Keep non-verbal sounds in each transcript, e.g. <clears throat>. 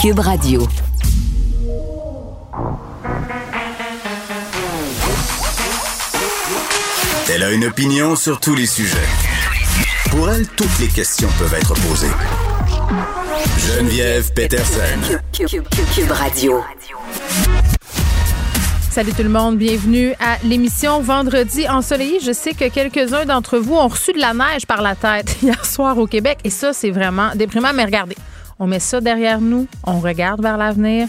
Cube Radio. Elle a une opinion sur tous les sujets. Pour elle, toutes les questions peuvent être posées. Geneviève Peterson. Cube, Radio. Salut tout le monde, bienvenue à l'émission Vendredi ensoleillé. Je sais que quelques-uns d'entre vous ont reçu de la neige par la tête <laughs> hier soir au Québec et ça, c'est vraiment déprimant. Mais regardez, on met ça derrière nous, on regarde vers l'avenir.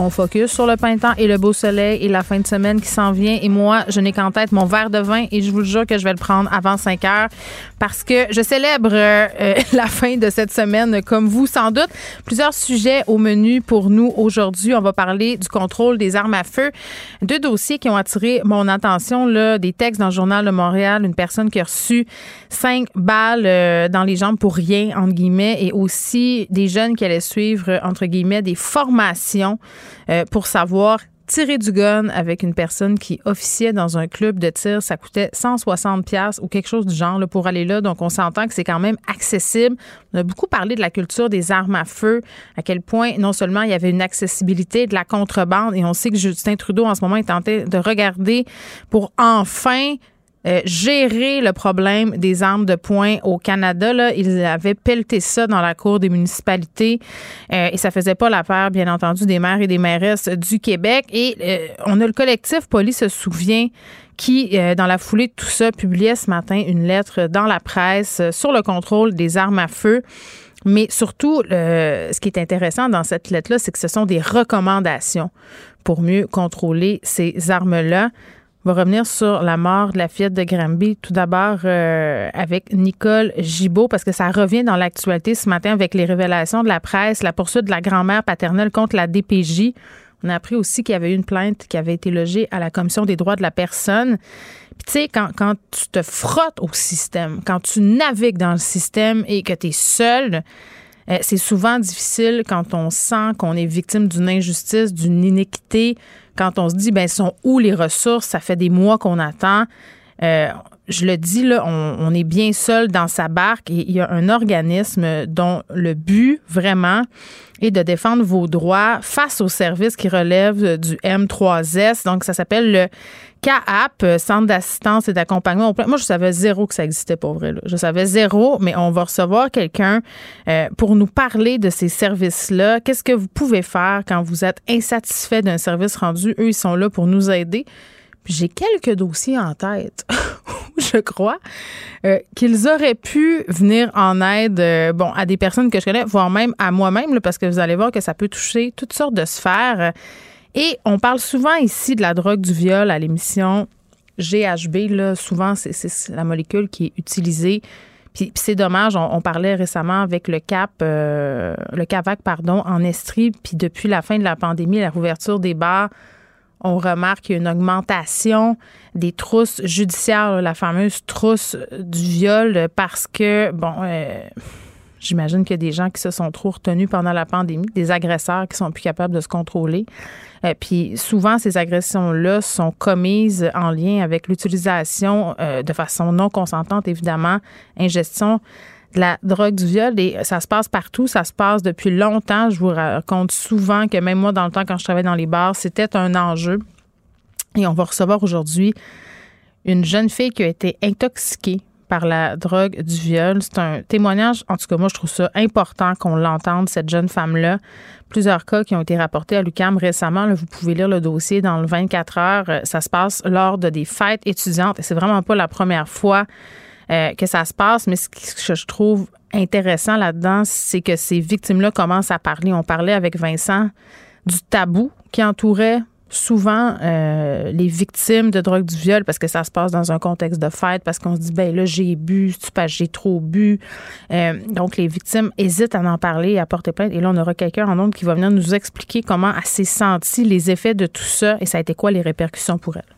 On focus sur le printemps et le beau soleil et la fin de semaine qui s'en vient. Et moi, je n'ai qu'en tête mon verre de vin et je vous jure que je vais le prendre avant 5 heures parce que je célèbre euh, <laughs> la fin de cette semaine comme vous sans doute. Plusieurs sujets au menu pour nous aujourd'hui. On va parler du contrôle des armes à feu. Deux dossiers qui ont attiré mon attention, là, des textes dans le journal de Montréal, une personne qui a reçu cinq balles euh, dans les jambes pour rien, entre guillemets, et aussi des jeunes qui allaient suivre, entre guillemets, des formations euh, pour savoir tirer du gun avec une personne qui officiait dans un club de tir, ça coûtait 160 pièces ou quelque chose du genre pour aller là. Donc on s'entend que c'est quand même accessible. On a beaucoup parlé de la culture des armes à feu, à quel point non seulement il y avait une accessibilité de la contrebande et on sait que Justin Trudeau en ce moment est tenté de regarder pour enfin euh, gérer le problème des armes de poing au Canada. Ils avaient pelleté ça dans la cour des municipalités euh, et ça faisait pas l'affaire, bien entendu, des maires et des mairesses du Québec. Et euh, on a le collectif Police se souvient qui, dans la foulée de tout ça, publiait ce matin une lettre dans la presse sur le contrôle des armes à feu. Mais surtout, ce qui est intéressant dans cette lettre-là, c'est que ce sont des recommandations pour mieux contrôler ces armes-là. On va revenir sur la mort de la fillette de Granby. Tout d'abord euh, avec Nicole Gibault, parce que ça revient dans l'actualité ce matin avec les révélations de la presse, la poursuite de la grand-mère paternelle contre la DPJ. On a appris aussi qu'il y avait eu une plainte qui avait été logée à la Commission des droits de la personne. Puis tu sais, quand, quand tu te frottes au système, quand tu navigues dans le système et que tu es seul, euh, c'est souvent difficile quand on sent qu'on est victime d'une injustice, d'une iniquité, quand on se dit, ben, sont où les ressources? Ça fait des mois qu'on attend. Euh, je le dis, là, on, est bien seul dans sa barque et il y a un organisme dont le but vraiment est de défendre vos droits face aux services qui relèvent du M3S. Donc, ça s'appelle le CAAP, Centre d'assistance et d'accompagnement. Moi, je savais zéro que ça existait pour vrai. Je savais zéro, mais on va recevoir quelqu'un euh, pour nous parler de ces services-là. Qu'est-ce que vous pouvez faire quand vous êtes insatisfait d'un service rendu? Eux, ils sont là pour nous aider. J'ai quelques dossiers en tête, <laughs> je crois, euh, qu'ils auraient pu venir en aide euh, bon, à des personnes que je connais, voire même à moi-même, parce que vous allez voir que ça peut toucher toutes sortes de sphères. Et on parle souvent ici de la drogue du viol à l'émission GHB. Là, souvent, c'est la molécule qui est utilisée. Puis, c'est dommage, on, parlait récemment avec le CAP, euh, le CAVAC, pardon, en Estrie. Puis depuis la fin de la pandémie, la rouverture des bars, on remarque qu'il y a une augmentation des trousses judiciaires, la fameuse trousse du viol, parce que, bon, euh, j'imagine qu'il y a des gens qui se sont trop retenus pendant la pandémie, des agresseurs qui sont plus capables de se contrôler. Euh, puis souvent, ces agressions-là sont commises en lien avec l'utilisation euh, de façon non consentante, évidemment, ingestion de la drogue du viol et ça se passe partout, ça se passe depuis longtemps. Je vous raconte souvent que même moi, dans le temps, quand je travaillais dans les bars, c'était un enjeu. Et on va recevoir aujourd'hui une jeune fille qui a été intoxiquée par la drogue du viol. C'est un témoignage, en tout cas, moi, je trouve ça important qu'on l'entende, cette jeune femme-là. Plusieurs cas qui ont été rapportés à l'UCAM récemment. vous pouvez lire le dossier dans le 24 heures. Ça se passe lors de des fêtes étudiantes et c'est vraiment pas la première fois euh, que ça se passe. Mais ce que je trouve intéressant là-dedans, c'est que ces victimes-là commencent à parler. On parlait avec Vincent du tabou qui entourait souvent euh, les victimes de drogue du viol parce que ça se passe dans un contexte de fête parce qu'on se dit ben là j'ai bu j'ai trop bu. Euh, donc les victimes hésitent à en parler et à porter plainte. Et là on aura quelqu'un en nombre qui va venir nous expliquer comment elle s'est sentie les effets de tout ça et ça a été quoi les répercussions pour elle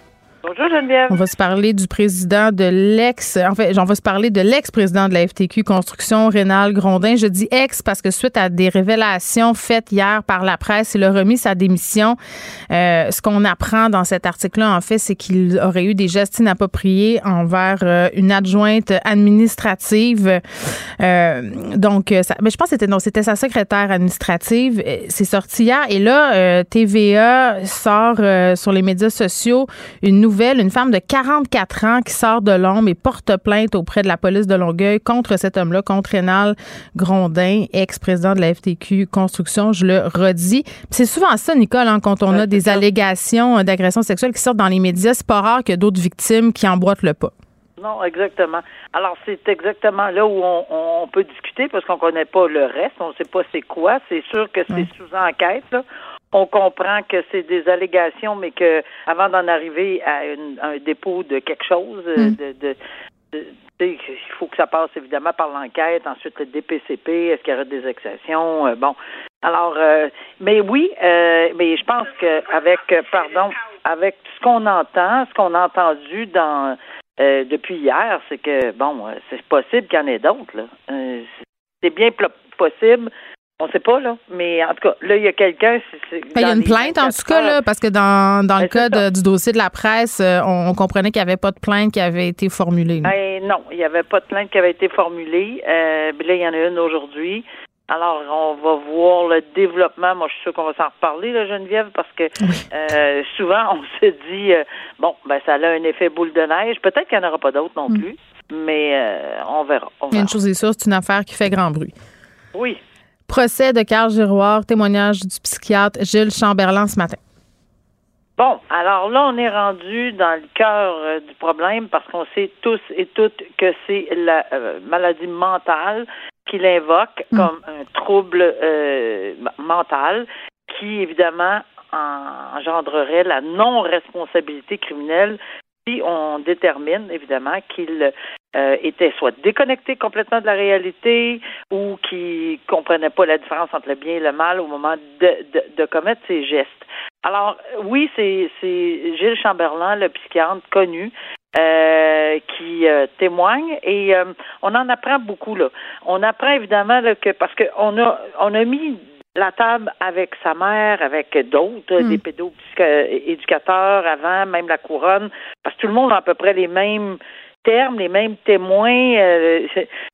Bonjour Geneviève. On va se parler du président de l'ex, en fait, j'en vais se parler de l'ex-président de la FTQ Construction, Rénal Grondin. Je dis ex parce que suite à des révélations faites hier par la presse, il a remis sa démission. Euh, ce qu'on apprend dans cet article-là, en fait, c'est qu'il aurait eu des gestes inappropriés envers euh, une adjointe administrative. Euh, donc, ça, mais je pense que c'était non, c'était sa secrétaire administrative. C'est sorti hier et là, TVA sort sur les médias sociaux une nouvelle une femme de 44 ans qui sort de l'ombre et porte plainte auprès de la police de Longueuil contre cet homme-là, contre Rénal Grondin, ex-président de la FTQ Construction, je le redis. C'est souvent ça, Nicole, hein, quand on a des allégations d'agression sexuelle qui sortent dans les médias, c'est pas rare que d'autres victimes qui emboîtent le pas. Non, exactement. Alors, c'est exactement là où on, peut discuter parce qu'on connaît pas le reste, on ne sait pas c'est quoi. C'est sûr que c'est sous enquête. Là on comprend que c'est des allégations, mais que avant d'en arriver à un dépôt de quelque chose, euh, mm. de, de, il faut que ça passe évidemment par l'enquête, ensuite le DPCP, est-ce qu'il y aura des exceptions, euh, bon. Alors, euh, mais oui, mais je pense qu'avec, pardon, avec ce qu'on entend, ce qu'on a entendu dans depuis hier, c'est que bon, c'est possible qu'il y en ait d'autres. c'est bien possible on ne sait pas, là. Mais en tout cas, là, il y a quelqu'un. Ben, il y a une plainte, en tout cas, là, parce que dans, dans le ben, cas du dossier de la presse, euh, on, comprenait qu'il n'y avait pas de plainte qui avait été formulée. Ben, non, il n'y avait pas de plainte qui avait été formulée. Euh, là, il y en a une aujourd'hui. Alors, on va voir le développement. Moi, je suis sûre qu'on va s'en reparler, là, Geneviève, parce que euh, souvent, on se dit, bon, ben, ça a un effet boule de neige. Peut-être qu'il n'y en aura pas d'autres non mm. plus, mais on verra. Il y a une chose est sûre, c'est une affaire qui fait grand bruit. Oui, Procès de Carl Giroir, témoignage du psychiatre Gilles Chamberlain ce matin. Bon, alors là, on est rendu dans le cœur euh, du problème parce qu'on sait tous et toutes que c'est la euh, maladie mentale qu'il invoque mm. comme un trouble euh, mental qui, évidemment, engendrerait la non-responsabilité criminelle on détermine évidemment qu'il euh, était soit déconnecté complètement de la réalité ou qui comprenait pas la différence entre le bien et le mal au moment de, commettre ses gestes. Alors oui, c'est Gilles Chamberlain, le psychiatre connu, euh, qui euh, témoigne et on en apprend beaucoup là. On apprend évidemment que parce qu'on a a mis la table avec sa mère, avec d'autres, hmm. des pédo-éducateurs avant, même la couronne, parce que tout le monde a à peu près les mêmes termes, les mêmes témoins. Euh,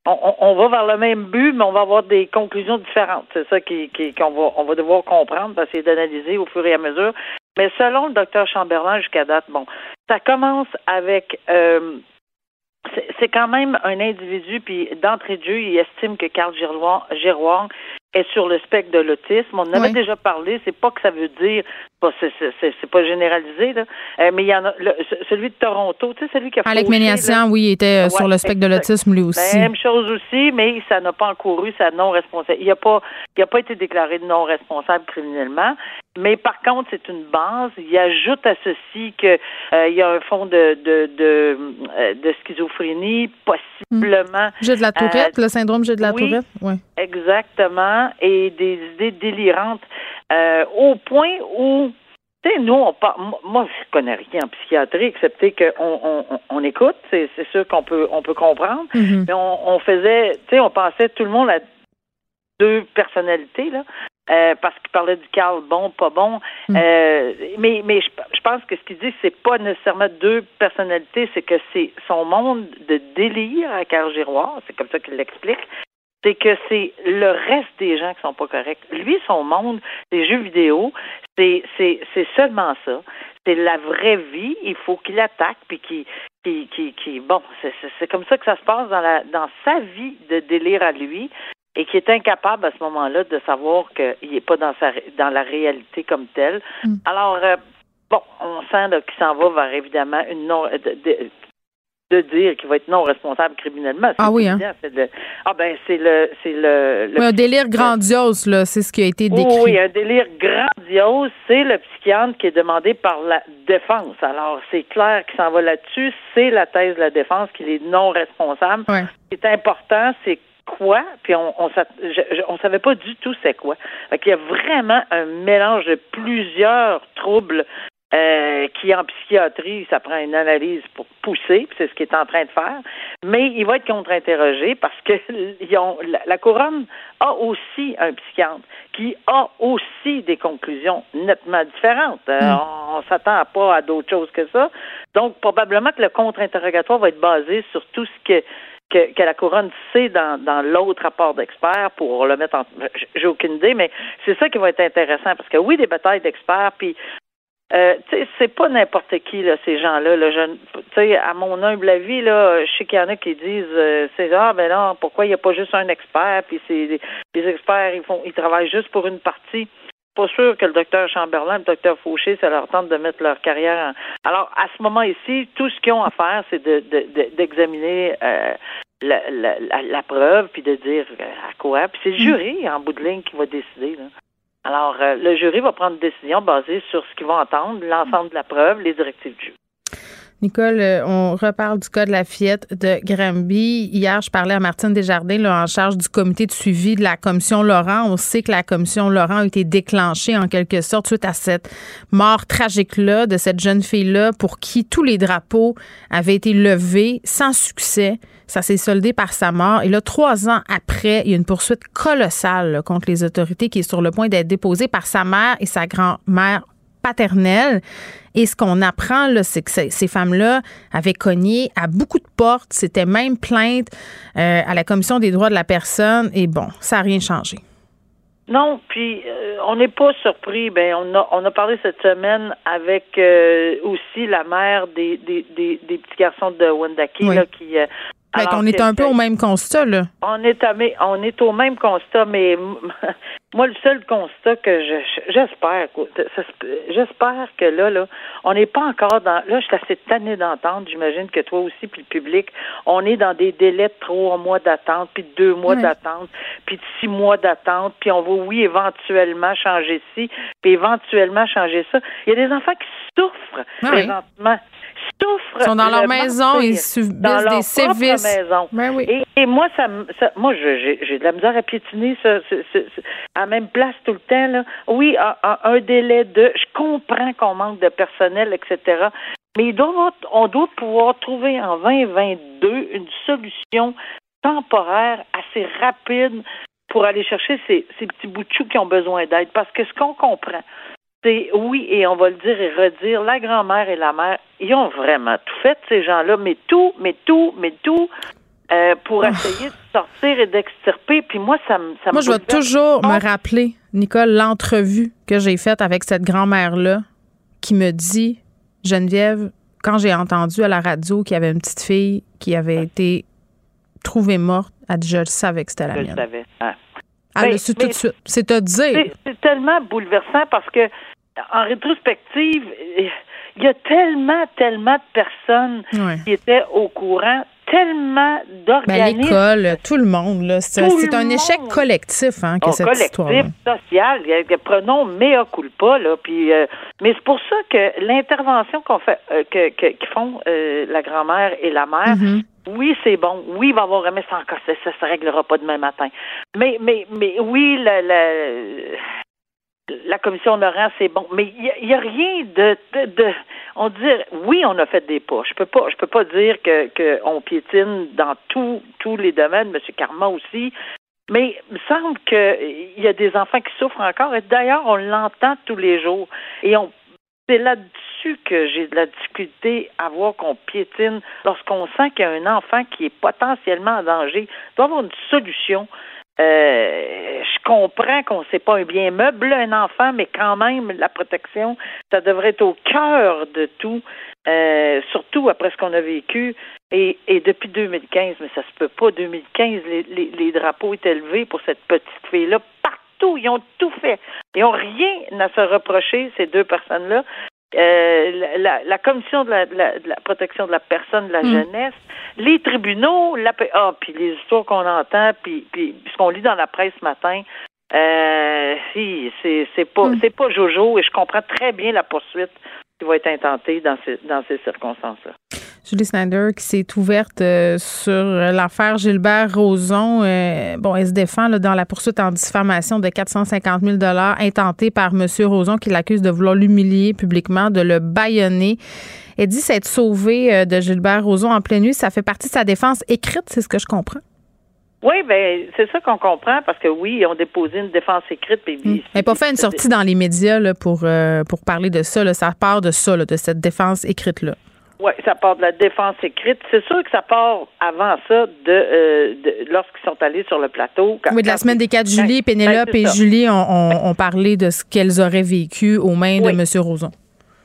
on, va vers le même but, mais on va avoir des conclusions différentes. C'est ça qu'on va, on va devoir comprendre, essayer d'analyser au fur et à mesure. Mais selon le docteur Chamberlain jusqu'à date, bon, ça commence avec euh, c'est quand même un individu, puis d'entrée de jeu, il estime que Carl Giroir est sur le spectre de l'autisme. On en avait déjà parlé. C'est pas que ça veut dire, c'est pas généralisé là, euh, mais il y en a celui de Toronto, tu sais, celui qui a. Alec Méniassian, oui, il était euh, sur le spectre de l'autisme lui aussi. Même chose aussi, mais ça n'a pas encouru sa non responsable. Il a pas, il a pas été déclaré non responsable criminellement. Mais par contre, c'est une base. Il ajoute à ceci que euh, il y a un fond de de de, de schizophrénie possiblement. J'ai de la Tourette, le syndrome j'ai de la Tourette. Oui. Exactement, et des idées délirantes euh, au point où tu sais, nous, on moi, je connais rien en psychiatrie, excepté qu'on on, on, écoute, c'est sûr qu'on peut on peut comprendre, mm-hmm. mais on, on faisait, tu sais, on pensait tout le monde à deux personnalités, là. Euh, parce qu'il parlait du Carl bon, pas bon. Mm. Euh, mais mais je, je, pense que ce qu'il dit, c'est pas nécessairement deux personnalités, c'est que c'est son monde de délire à Carl Giroir, c'est comme ça qu'il l'explique, c'est que c'est le reste des gens qui sont pas corrects. Lui, son monde, les jeux vidéo, c'est c'est c'est seulement ça. C'est la vraie vie. Il faut qu'il attaque puis qu'il qui, qui, qui, bon, c'est comme ça que ça se passe dans la dans sa vie de délire à lui et qui est incapable à ce moment-là de savoir qu'il n'est pas dans sa dans la réalité comme telle. Mm. Alors euh, bon, on sent qu'il s'en va vers évidemment une non de, de dire qu'il va être non responsable criminellement. Ah oui, hein? ah ben c'est le c'est le, un délire grandiose là, c'est ce qui a été décrit. oui, un délire grandiose, c'est le psychiatre qui est demandé par la défense. Alors c'est clair qu'il s'en va là-dessus, c'est la thèse de la défense qu'il est non responsable. Ouais. Ce qui est important, c'est quoi, puis on on, on savait pas du tout c'est quoi. Fait il y a vraiment un mélange de plusieurs troubles euh, qui en psychiatrie, ça prend une analyse pour pousser, c'est ce qu'il est en train de faire, mais il va être contre-interrogé parce que <laughs> la, couronne a aussi un psychiatre qui a aussi des conclusions nettement différentes. Euh, mm. on, s'attend pas à d'autres choses que ça. Donc, probablement que le contre-interrogatoire va être basé sur tout ce que que, la couronne sait dans, dans l'autre rapport d'experts pour le mettre en. J'ai aucune idée, mais c'est ça qui va être intéressant parce que oui, des batailles d'experts, puis euh, c'est pas n'importe qui là, ces gens-là. Là, sais, à mon humble avis, là, je sais qu'il y en a qui disent, euh, c'est ah ben non, pourquoi il n'y a pas juste un expert Puis c'est les experts, ils font, ils travaillent juste pour une partie. Pas sûr que le docteur Chamberlain, le docteur Fauché, ça leur tente de mettre leur carrière. En... Alors à ce moment ici, tout ce qu'ils ont à faire, c'est de, d'examiner euh, la, la, la, preuve puis de dire à quoi. Puis c'est le jury en bout de ligne qui va décider. Là. Alors, euh, le jury va prendre une décision basée sur ce qu'ils vont entendre, l'ensemble de la preuve, les directives du jury. Nicole, euh, on reparle du cas de la fillette de Granby. Hier, je parlais à Martine Desjardins, là, en charge du comité de suivi de la commission Laurent. On sait que la commission Laurent a été déclenchée en quelque sorte suite à cette mort tragique-là de cette jeune fille-là pour qui tous les drapeaux avaient été levés sans succès. Ça s'est soldé par sa mort. Et là, trois ans après, il y a une poursuite colossale contre les autorités qui est sur le point d'être déposée par sa mère et sa grand-mère paternelle. Et ce qu'on apprend, c'est que ces femmes-là avaient cogné à beaucoup de portes, c'était même plainte euh, à la Commission des droits de la personne. Et bon, ça n'a rien changé. Non, puis euh, on n'est pas surpris. Ben, on a on a parlé cette semaine avec euh, aussi la mère des, des, des, petits garçons de Wendake qui on est un peu au même constat, là. On est, on est au même constat, mais <laughs> moi, le seul constat que j'espère, j'espère que là, là, on n'est pas encore dans. Là, je suis assez tannée d'entendre, j'imagine que toi aussi, puis le public, on est dans des délais de trois mois d'attente, puis de deux mois d'attente, puis de six mois d'attente, puis on va, oui, éventuellement changer ci, puis éventuellement changer ça. Il y a des enfants qui souffrent présentement souffrent. Ils sont dans leur maison, ils subissent des sévices. Maison. Ben et, moi, ça, moi, j'ai de la misère à piétiner ça, à même place tout le temps. Là. Oui, un, délai de. Je comprends qu'on manque de personnel, etc. Mais on doit pouvoir trouver en 2022 une solution temporaire assez rapide pour aller chercher ces, ces petits bouts de qui ont besoin d'aide. Parce que ce qu'on comprend, c'est oui, et on va le dire et redire, la grand-mère et la mère, ils ont vraiment tout fait, ces gens-là, mais tout, mais tout, mais tout. Euh, pour ah. essayer de sortir et d'extirper. Puis moi, ça me. Ça moi, je vais toujours me rappeler, Nicole, l'entrevue que j'ai faite avec cette grand-mère-là qui me dit Geneviève, quand j'ai entendu à la radio qu'il y avait une petite fille qui avait été trouvée morte, elle dit Je le savais que c'était la mienne. Je savais. Ah. Elle le tout de suite. C'est à dire. C'est tellement bouleversant parce que en rétrospective, il y a tellement, tellement de personnes qui étaient au courant, tellement d'organismes. Ben, L'école, tout le monde, C'est un échec collectif, hein, que cette histoire. Collectif, social. Prenons mea culpa, là. Puis, euh, mais c'est pour ça que l'intervention qu'on fait, euh, que, que, font euh, la grand-mère et la mère. Mm-hmm. Oui, c'est bon. Oui, il va y avoir sans cas. Ça ne se réglera pas demain matin. Mais, mais, mais oui, la, la, la commission Laurent, c'est bon, mais il n'y a, rien de, de, on dit oui, on a fait des pas. Je peux pas, je peux pas dire que qu'on piétine dans tous tous les domaines. Monsieur Carman aussi, mais il me semble qu'il y a des enfants qui souffrent encore. Et d'ailleurs, on l'entend tous les jours. Et on, c'est là-dessus que j'ai de la difficulté à voir qu'on piétine lorsqu'on sent qu'il y a un enfant qui est potentiellement en danger. Il doit avoir une solution. Euh, je comprends qu'on ne sait pas un bien meuble, un enfant, mais quand même, la protection, ça devrait être au cœur de tout, euh, surtout après ce qu'on a vécu. Et, depuis 2015, mais ça se peut pas, 2015, les, les, les drapeaux étaient élevés pour cette petite fille-là partout. Ils ont tout fait. Ils n'ont rien à se reprocher, ces deux personnes-là. Euh, la, la, commission de la, la, de la, protection de la personne, de la mm. jeunesse, les tribunaux, la, ah, puis les histoires qu'on entend, puis, puis ce qu'on lit dans la presse ce matin, euh, si, c'est, c'est pas, mm. c'est pas Jojo, et je comprends très bien la poursuite qui va être intentée dans ces, dans ces circonstances-là. Julie Snyder, qui s'est ouverte euh, sur l'affaire Gilbert Rozon. Euh, bon, elle se défend dans la poursuite en diffamation de 450 000 intentée par M. Rozon, qui l'accuse de vouloir l'humilier publiquement, de le baïonner. Elle dit s'être sauvée euh, de Gilbert Rozon en pleine nuit. Ça fait partie de sa défense écrite, c'est ce que je comprends. Oui, ben c'est ça qu'on comprend parce que oui, ils ont déposé une défense écrite. Puis, Elle n'a pas fait une sortie dans les médias là, pour, pour parler de ça. Ça part de ça, de cette défense écrite-là. Oui, ça part de la défense écrite. C'est sûr que ça part avant ça, de, euh, de lorsqu'ils sont allés sur le plateau. oui, de la semaine des 4 juillet, ben, Pénélope et Julie ont, parlé de ce qu'elles auraient vécu aux mains de M. Roson.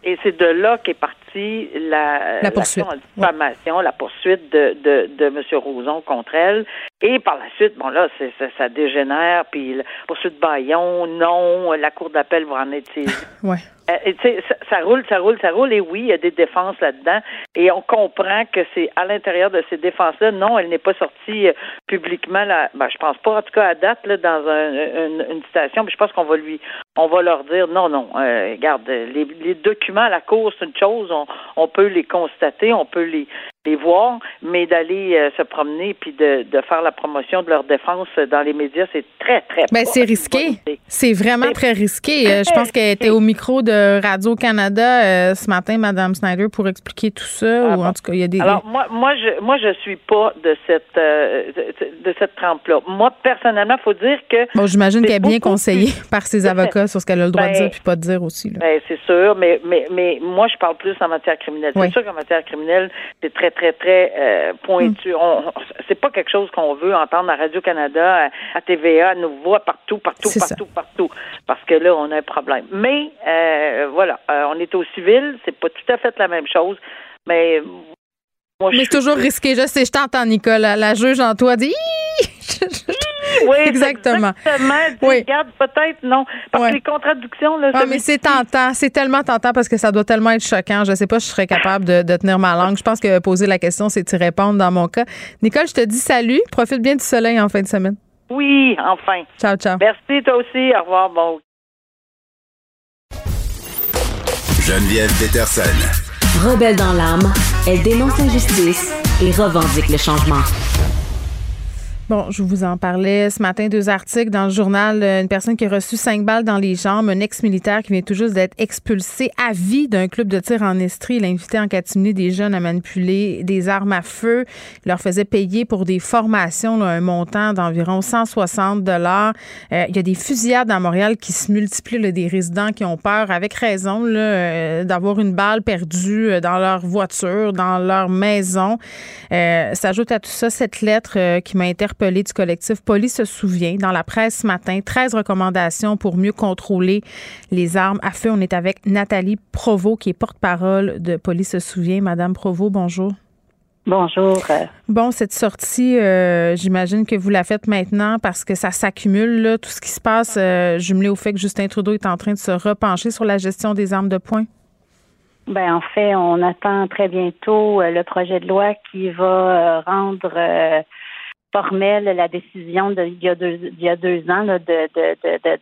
Et c'est de là qu'est la, la poursuite, la, la poursuite de, de, de M. Roson contre elle. Et par la suite, bon là, ça, ça, dégénère, puis la poursuite Bayon, non, la cour d'appel va en être <laughs> ouais. Euh, ça, ça, roule, ça roule, ça roule. Et oui, il y a des défenses là-dedans. Et on comprend que c'est à l'intérieur de ces défenses-là. Non, elle n'est pas sortie euh, publiquement. Là, ben, je pense pas, en tout cas à date, là, dans un, une, une citation. Mais je pense qu'on va lui, on va leur dire non, non. Euh, regarde, les, les, documents à la cour, c'est une chose. On, on peut les constater, on peut les, les voir, mais d'aller euh, se promener puis de, de, faire la promotion de leur défense dans les médias, c'est très, très ben, c'est risqué. C'est vraiment très risqué. Euh, je pense qu'elle était au micro de Radio-Canada euh, ce matin, Madame Snyder, pour expliquer tout ça. Ah ou en tout cas, il y a des. Alors, moi, moi, je moi, je suis pas de cette de, cette trempe-là. Moi, personnellement, il faut dire que. Bon, j'imagine qu'elle est bien conseillée <laughs> par ses avocats sur ce qu'elle a le droit de dire puis pas de dire aussi. Ben, c'est sûr, mais, mais, mais moi, je parle plus en matière criminelle. C'est sûr qu'en matière criminelle, c'est très très, très euh, pointu. Mm. C'est pas quelque chose qu'on veut entendre à Radio-Canada, à, TVA, à Nouveau, partout, partout, partout, partout. Parce que là, on a un problème. Mais, euh, voilà, euh, on est au civil, c'est pas tout à fait la même chose. Mais mais c'est toujours risqué. Je sais, je t'entends, Nicole. La juge en toi dit. <laughs> oui, <laughs> exactement. exactement. Oui. Regarde, peut-être non. Parce que les contradictions, là. Ah, mais c'est tentant. C'est tellement tentant parce que ça doit tellement être choquant. Je sais pas si je serais capable de, de tenir ma langue. Je pense que poser la question, c'est y répondre dans mon cas. Nicole, je te dis salut. Profite bien du soleil en fin de semaine. Oui, enfin. Ciao, ciao. Merci, toi aussi. Au revoir. Bon. Geneviève Peterson. Rebelle dans l'âme, elle dénonce l'injustice et revendique le changement. Bon, je vous en parlais ce matin, deux articles dans le journal. Une personne qui a reçu cinq balles dans les jambes, un ex-militaire qui vient tout juste d'être expulsé à vie d'un club de tir en Estrie. Il a invité en catimini des jeunes à manipuler des armes à feu. Il leur faisait payer pour des formations, un montant d'environ 160 dollars. Euh, il y a des fusillades à Montréal qui se multiplient, des résidents qui ont peur, avec raison, euh, d'avoir une balle perdue euh, dans leur voiture, dans leur maison. S'ajoute à tout ça cette lettre qui m'a interpellée du collectif Police se souvient dans la presse ce matin. 13 recommandations pour mieux contrôler les armes à feu. On est avec Nathalie Provo, qui est porte-parole de Police se souvient. Madame Provo, bonjour. Bonjour. Bon, cette sortie, euh, j'imagine que vous la faites maintenant parce que ça s'accumule, tout ce qui se passe, euh, jumelé au fait que Justin Trudeau est en train de se repencher sur la gestion des armes de poing. Ben en fait, on attend très bientôt euh, le projet de loi qui va rendre formelle la décision de, il, y a deux, il y a deux ans là, de,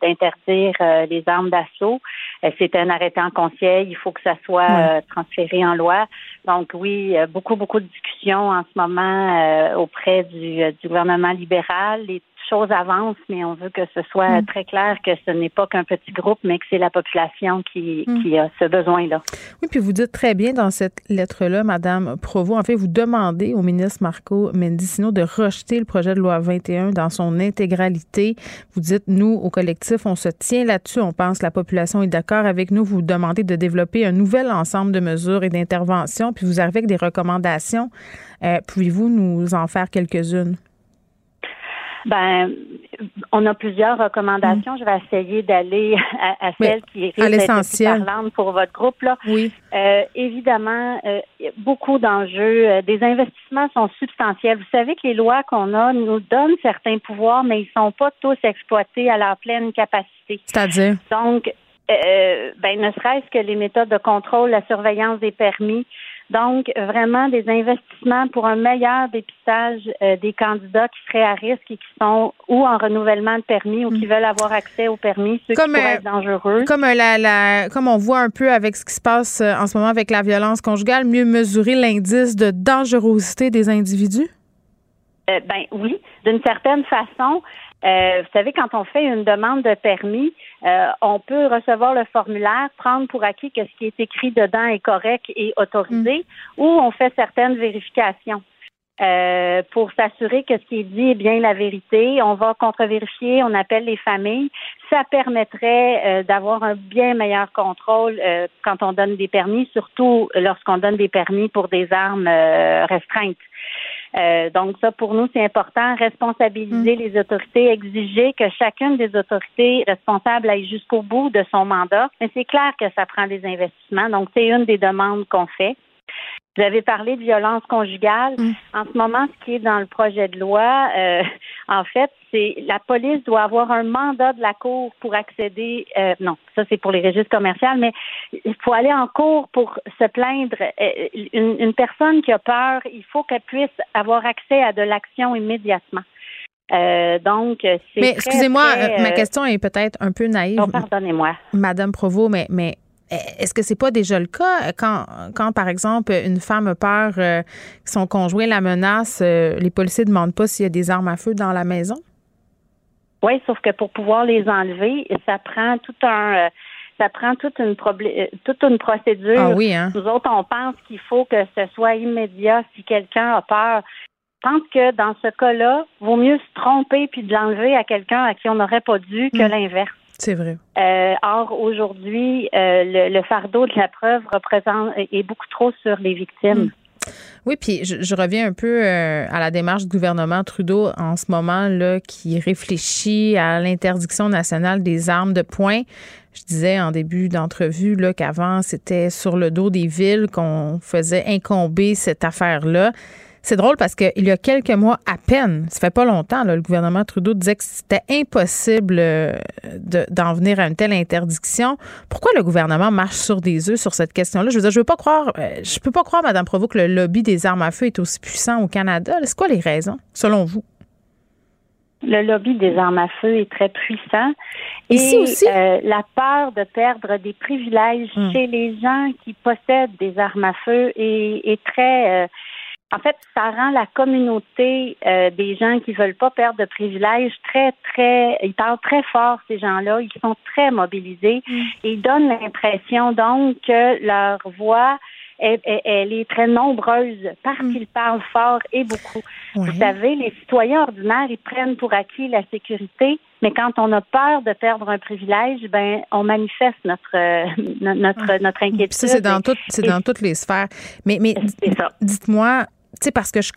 d'interdire euh, les armes d'assaut. Euh, c'est un arrêté en conseil. Il faut que ça soit euh, transféré en loi. Donc oui, beaucoup, beaucoup de discussions en ce moment auprès du, du gouvernement libéral. Les choses avancent, mais on veut que ce soit mm. très clair que ce n'est pas qu'un petit groupe, mais que c'est la population qui, mm. qui a ce besoin-là. Oui, puis vous dites très bien dans cette lettre-là, Madame Provo, en fait, vous demandez au ministre Marco Mendicino de rejeter le projet de loi 21 dans son intégralité. Vous dites, nous, au collectif, on se tient là-dessus, on pense que la population est d'accord avec nous. Vous demandez de développer un nouvel ensemble de mesures et d'interventions, puis vous arrivez avec des recommandations. Euh, pouvez-vous nous en faire quelques-unes? Ben, on a plusieurs recommandations. Je vais essayer d'aller à, celle qui est parlante pour votre groupe là. Oui. Euh, évidemment, euh, beaucoup d'enjeux. Euh, des investissements sont substantiels. Vous savez que les lois qu'on a nous donnent certains pouvoirs, mais ils sont pas tous exploités à leur pleine capacité. C'est-à-dire? Donc, ben, ne serait-ce que les méthodes de contrôle, la surveillance des permis, Donc, vraiment des investissements pour un meilleur dépistage euh, des candidats qui seraient à risque et qui sont ou en renouvellement de permis ou qui mm. veulent avoir accès au permis, ceux comme, qui pourraient être dangereux. Comme, la, la, comme on voit un peu avec ce qui se passe en ce moment avec la violence conjugale, mieux mesurer l'indice de dangerosité des individus? Euh, ben oui, d'une certaine façon. Euh, vous savez, quand on fait une demande de permis, euh, on peut recevoir le formulaire, prendre pour acquis que ce qui est écrit dedans est correct et autorisé, mm. ou on fait certaines vérifications. pour s'assurer que ce qui est dit est bien la vérité. On va contre-vérifier, on appelle les familles. Ça permettrait d'avoir un bien meilleur contrôle quand on donne des permis, surtout lorsqu'on donne des permis pour des armes restreintes. Euh, donc ça, pour nous, c'est important. Responsabiliser mm. les autorités, exiger que chacune des autorités responsables aille jusqu'au bout de son mandat. Mais c'est clair que ça prend des investissements. Donc c'est une des demandes qu'on fait. Vous avez parlé de violence conjugale. Mm. En ce moment, ce qui est dans le projet de loi, euh, <laughs> en fait, c'est la police doit avoir un mandat de la cour pour accéder. Euh, non, ça c'est pour les registres commerciaux, mais il faut aller en cour pour se plaindre. Euh, une, personne qui a peur, il faut qu'elle puisse avoir accès à de l'action immédiatement. donc, c'est. Mais excusez-moi, ma question est peut-être un peu naïve. Oh, pardonnez-moi. Madame Provo, mais, mais est-ce que c'est pas déjà le cas? Quand, quand par exemple, une femme a peur euh, que son conjoint la menace, euh, les policiers ne demandent pas s'il y a des armes à feu dans la maison? Oui, sauf que pour pouvoir les enlever, ça prend tout un euh, ça prend toute une toute une procédure. Ah oui, hein? Nous autres, on pense qu'il faut que ce soit immédiat si quelqu'un a peur. Je pense que dans ce cas-là, vaut mieux se tromper puis de l'enlever à quelqu'un à qui on n'aurait pas dû que hmm. l'inverse. C'est vrai. Euh, or, aujourd'hui, euh, le, fardeau de la preuve représente est beaucoup trop sur les victimes. Hmm. Oui, puis je, reviens un peu euh, à la démarche du gouvernement Trudeau en ce moment là, qui réfléchit à l'interdiction nationale des armes de poing. Je disais en début d'entrevue là qu'avant c'était sur le dos des villes qu'on faisait incomber cette affaire-là. C'est drôle parce qu'il y a quelques mois à peine, ça fait pas longtemps, le gouvernement Trudeau disait que c'était impossible euh, d'en venir à une telle interdiction. Pourquoi le gouvernement marche sur des œufs sur cette question-là? Je veux dire, je veux pas croire, euh, je peux pas croire, Mme Provost, que le lobby des armes à feu est aussi puissant au Canada. C'est quoi les raisons, selon vous? Le lobby des armes à feu est très puissant. Ici aussi? Euh, la peur de perdre des privilèges hmm. chez les gens qui possèdent des armes à feu est, est très en fait, ça rend la communauté euh, des gens qui veulent pas perdre de privilèges très, très, ils parlent très fort, ces gens-là, ils sont très mobilisés mm. et ils donnent l'impression donc que leur voix elle, est très nombreuse parce mm. qu'ils parlent fort et beaucoup. Vous savez, les citoyens ordinaires, ils prennent pour acquis la sécurité, mais quand on a peur de perdre un privilège, ben on manifeste notre euh, notre notre inquiétude. ça c'est dans toutes c'est dans toutes les sphères. Mais mais dites-moi sais, parce que je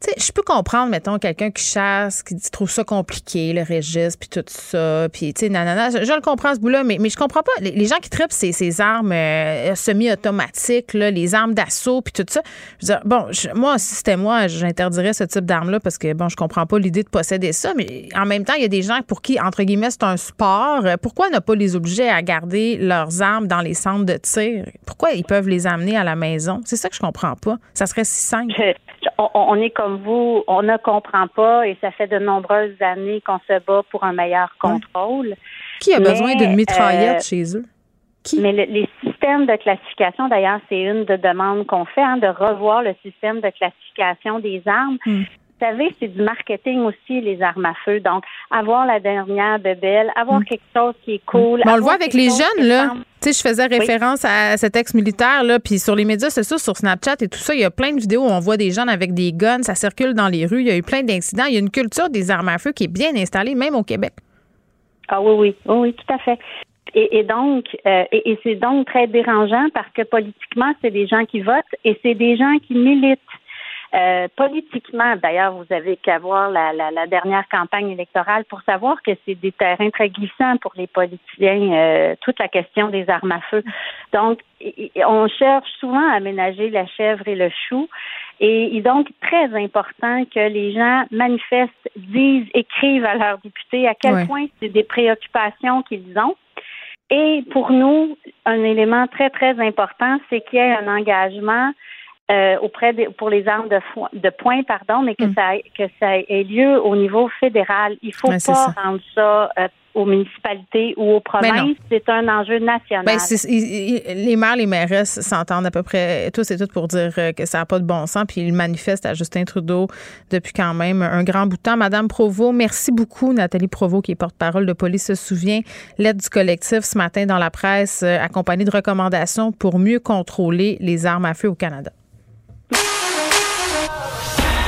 tu sais, je peux comprendre, mettons, quelqu'un qui chasse, qui trouve ça compliqué, le registre, puis tout ça, puis, tu sais, nanana. Je, je, le comprends, ce bout-là, mais, mais je comprends pas. Les, gens qui trippent ces, ces armes euh, semi-automatiques, les armes d'assaut, puis tout ça. Je veux dire, bon, moi, si c'était moi, j'interdirais ce type d'armes-là parce que, bon, je comprends pas l'idée de posséder ça, mais en même temps, il y a des gens pour qui, entre guillemets, c'est un sport. Pourquoi ne pas les obliger à garder leurs armes dans les centres de tir? Pourquoi ils peuvent les amener à la maison? C'est ça que je comprends pas. Ça serait si simple <laughs> on, est comme vous, on ne comprend pas et ça fait de nombreuses années qu'on se bat pour un meilleur contrôle. Qui a besoin d'une mitraillette euh, chez eux? Qui? Mais les systèmes de classification, d'ailleurs, c'est une des demandes qu'on fait, hein, de revoir le système de classification des armes. Hmm savez, c'est du marketing aussi, les armes à feu. Donc, avoir la dernière belle, avoir mm. quelque chose qui est cool. on le voit avec les jeunes, là. Tu sais, je faisais référence à cet ex-militaire, là, puis sur les médias sociaux, sur Snapchat et tout ça, il y a plein de vidéos où on voit des jeunes avec des guns, ça circule dans les rues, il y a eu plein d'incidents. Il y a une culture des armes à feu qui est bien installée, même au Québec. Ah oui, oui, oui, tout à fait. Et, donc, euh, et c'est donc très dérangeant parce que politiquement, c'est des gens qui votent et c'est des gens qui militent. Euh, politiquement, d'ailleurs, vous avez qu'à voir la, la, dernière campagne électorale pour savoir que c'est des terrains très glissants pour les politiciens, euh, toute la question des armes à feu. Donc, on cherche souvent à aménager la chèvre et le chou. Et il est donc très important que les gens manifestent, disent, écrivent à leurs députés à quel point c'est des préoccupations qu'ils ont. Et pour nous, un élément très, très important, c'est qu'il y ait un engagement euh, auprès des, pour les armes de, de poing, pardon, mais que mm. ça que ça ait lieu au niveau fédéral. Il faut pas rendre ça euh, aux municipalités ou aux provinces. C'est un enjeu national. Ben, les maires, les mairesses s'entendent à peu près tous et toutes pour dire euh, que ça n'a pas de bon sens. Puis ils manifestent à Justin Trudeau depuis quand même un grand bout de temps. Madame Provo, merci beaucoup. Nathalie Provo, qui est porte-parole de police, se souvient. L'aide du collectif ce matin dans la presse, euh, accompagnée de recommandations pour mieux contrôler les armes à feu au Canada.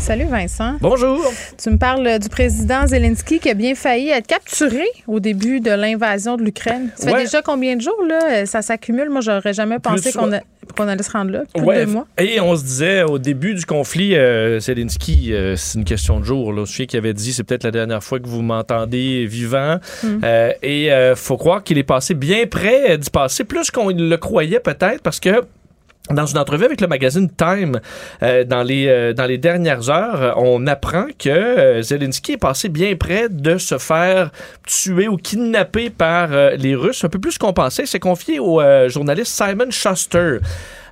Salut Vincent. Bonjour. Tu me parles du président Zelensky qui a bien failli être capturé au début de l'invasion de l'Ukraine. Ça fait déjà combien de jours là? Ça s'accumule. Moi, j'aurais jamais pensé qu'on allait se rendre là. Plus de deux mois. Et on se disait au début du conflit, euh, Zelensky, euh, c'est une question de jour. Là. Je sais qu'il avait dit c'est peut-être la dernière fois que vous m'entendez vivant. Hmm. Euh, et il faut croire qu'il est passé bien près d'y passer, plus qu'on le croyait peut-être, parce que dans une entrevue avec le magazine Time, euh, dans, les, euh, dans les dernières heures, on apprend que euh, Zelensky est passé bien près de se faire tuer ou kidnapper par les Russes. Un peu plus qu'on pensait. C'est confié au journaliste Simon Schuster.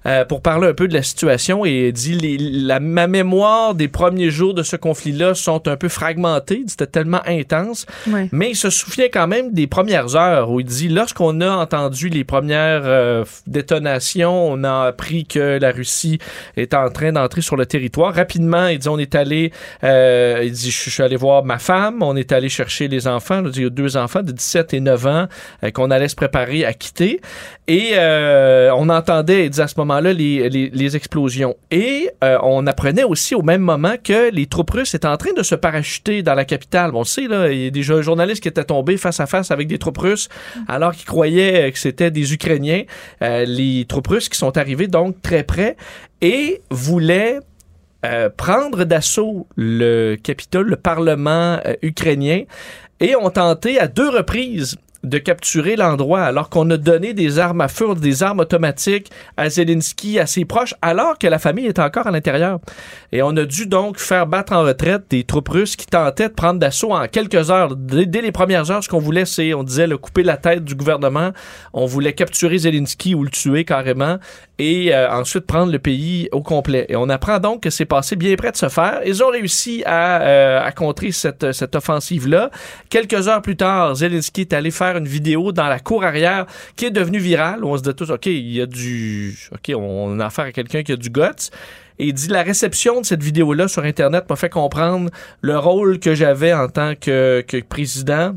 Euh, pour parler un peu de la situation et dit les, la, ma mémoire des premiers jours de ce conflit-là sont un peu fragmentées. C'était tellement intense. Mais il se souvient quand même des premières heures où il dit lorsqu'on a entendu les premières euh, détonations, on a appris que la Russie est en train d'entrer sur le territoire. Rapidement, il dit on est allé, euh, il dit je suis allé voir ma femme, on est allé chercher les enfants. Il, dit, il y a deux enfants de 17 et 9 ans qu'on allait se préparer à quitter. Et on entendait, il dit à ce moment là les, les, explosions. Et euh, on apprenait aussi au même moment que les troupes russes étaient en train de se parachuter dans la capitale. on le sait, là, il y a déjà un journaliste qui était tombé face à face avec des troupes russes alors qu'il croyait que c'était des Ukrainiens. Euh, les troupes russes qui sont arrivées donc très près et voulaient euh, prendre d'assaut le Capitole, le Parlement ukrainien, et ont tenté à deux reprises de capturer l'endroit alors qu'on a donné des armes à feu, des armes automatiques à Zelensky, à ses proches, alors que la famille est encore à l'intérieur. Et on a dû donc faire battre en retraite des troupes russes qui tentaient de prendre d'assaut en quelques heures. Dès, les premières heures, ce qu'on voulait, c'est, on disait, le couper la tête du gouvernement. On voulait capturer Zelensky ou le tuer carrément et euh, ensuite prendre le pays au complet. Et on apprend donc que c'est passé bien près de se faire. Ils ont réussi à, euh, à contrer cette, cette offensive-là. Quelques heures plus tard, Zelensky est allé faire une vidéo dans la cour arrière qui est devenue virale. On se dit tous, OK, il y a du... OK, on a affaire à quelqu'un qui a du guts. Et il dit la réception de cette vidéo-là sur Internet m'a fait comprendre le rôle que j'avais en tant que, que président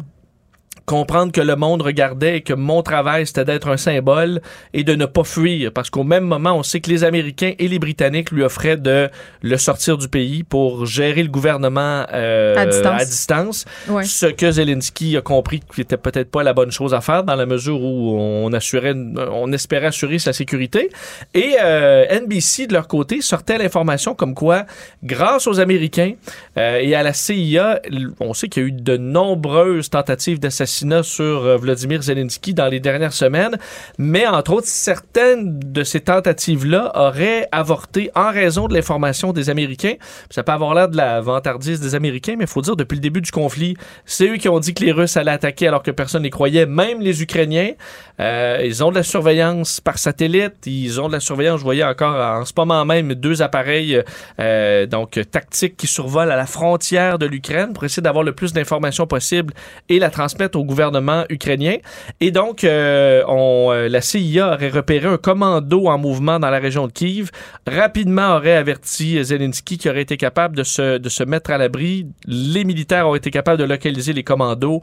comprendre que le monde regardait et que mon travail, c'était d'être un symbole et de ne pas fuir. Parce qu'au même moment, on sait que les Américains et les Britanniques lui offraient de le sortir du pays pour gérer le gouvernement euh, à distance. Ce que Zelensky a compris qui était peut-être pas la bonne chose à faire dans la mesure où on assurait, on espérait assurer sa sécurité. Et euh, NBC, de leur côté, sortait l'information comme quoi, grâce aux Américains euh, et à la CIA, on sait qu'il y a eu de nombreuses tentatives d'assassinat sur euh, Vladimir Zelensky dans les dernières semaines, mais entre autres, certaines de ces tentatives-là auraient avorté en raison de l'information des Américains. Ça peut avoir l'air de la vantardise des Américains, mais il faut dire, depuis le début du conflit, c'est eux qui ont dit que les Russes allaient attaquer alors que personne n'y croyait, même les Ukrainiens. Euh, ils ont de la surveillance par satellite, ils ont de la surveillance, je voyais encore en ce moment même deux appareils euh, donc tactiques qui survolent à la frontière de l'Ukraine pour essayer d'avoir le plus d'informations possible et la transmettre au gouvernement ukrainien. Et donc, euh, on, euh, la CIA aurait repéré un commando en mouvement dans la région de Kiev, rapidement aurait averti Zelensky qui aurait été capable de se, de se mettre à l'abri. Les militaires ont été capables de localiser les commandos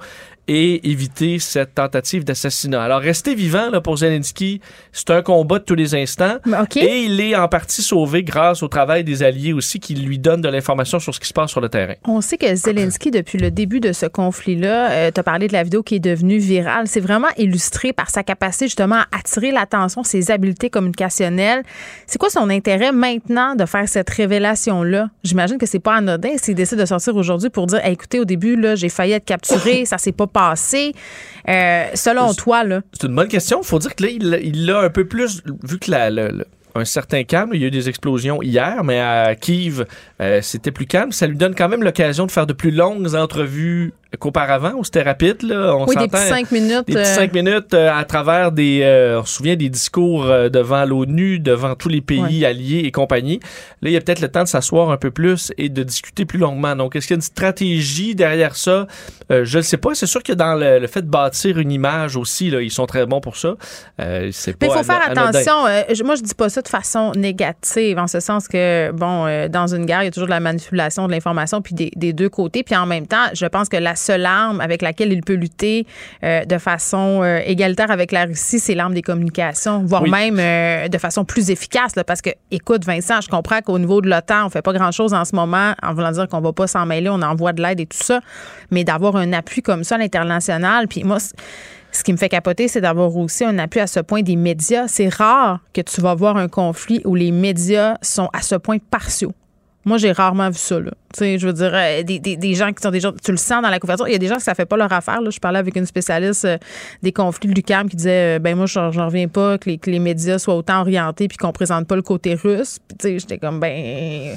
et éviter cette tentative d'assassinat. Alors, rester vivant là, pour Zelensky, c'est un combat de tous les instants. Et il est en partie sauvé grâce au travail des alliés aussi qui lui donnent de l'information sur ce qui se passe sur le terrain. On sait que Zelensky, depuis le début de ce conflit-là, euh, tu as parlé de la vidéo qui est devenue virale, c'est vraiment illustré par sa capacité justement à attirer l'attention, ses habiletés communicationnelles. C'est quoi son intérêt maintenant de faire cette révélation-là? J'imagine que c'est pas anodin s'il décide de sortir aujourd'hui pour dire écoutez, au début, là, j'ai failli être capturé, <laughs> ça s'est pas passé. Euh, selon toi, là. C'est une bonne question. Il faut dire que là, il, a un peu plus, vu que la, un certain calme. Il y a eu des explosions hier, mais à Kiev, euh, c'était plus calme. Ça lui donne quand même l'occasion de faire de plus longues entrevues qu'auparavant, où c'était rapide. Là. On Oui, des petits cinq minutes. des petits euh, cinq minutes euh, à travers des. euh, on se souvient des discours euh, devant l'ONU, devant tous les pays alliés et compagnie. Là, il y a peut-être le temps de s'asseoir un peu plus et de discuter plus longuement. Donc, est-ce qu'il y a une stratégie derrière ça? Euh, je ne sais pas. C'est sûr que dans le, le fait de bâtir une image aussi, là, ils sont très bons pour ça. Euh, c'est Mais il faut faire attention. euh, je- moi, je dis pas ça de façon négative, en ce sens que, bon, euh, dans une guerre, il y a toujours de la manipulation de l'information, puis des, des deux côtés. Puis en même temps, je pense que la seule arme avec laquelle il peut lutter euh, de façon euh, égalitaire avec la Russie, c'est l'arme des communications, voire Oui. même euh, de façon plus efficace. là, parce que, écoute, Vincent, je comprends qu'au niveau de l'OTAN, on fait pas grand-chose en ce moment, en voulant dire qu'on va pas s'en mêler, on envoie de l'aide et tout ça. Mais d'avoir un appui comme ça à l'international, puis moi, ce qui me fait capoter, c'est d'avoir aussi un appui à ce point des médias. C'est rare que tu vas voir un conflit où les médias sont à ce point partiaux. Moi, j'ai rarement vu ça. Là. Tu sais, je veux dire, euh, des, des- des gens qui sont déjà. Tu le sens dans la couverture. Il y a des gens que ça fait pas leur affaire. Là. Je parlais avec une spécialiste euh, des conflits de l'UQAM qui disait euh, ben moi, j'en j'en reviens pas que les, que les médias soient autant orientés puis qu'on présente pas le côté russe. Puis, tu sais, j'étais comme ben.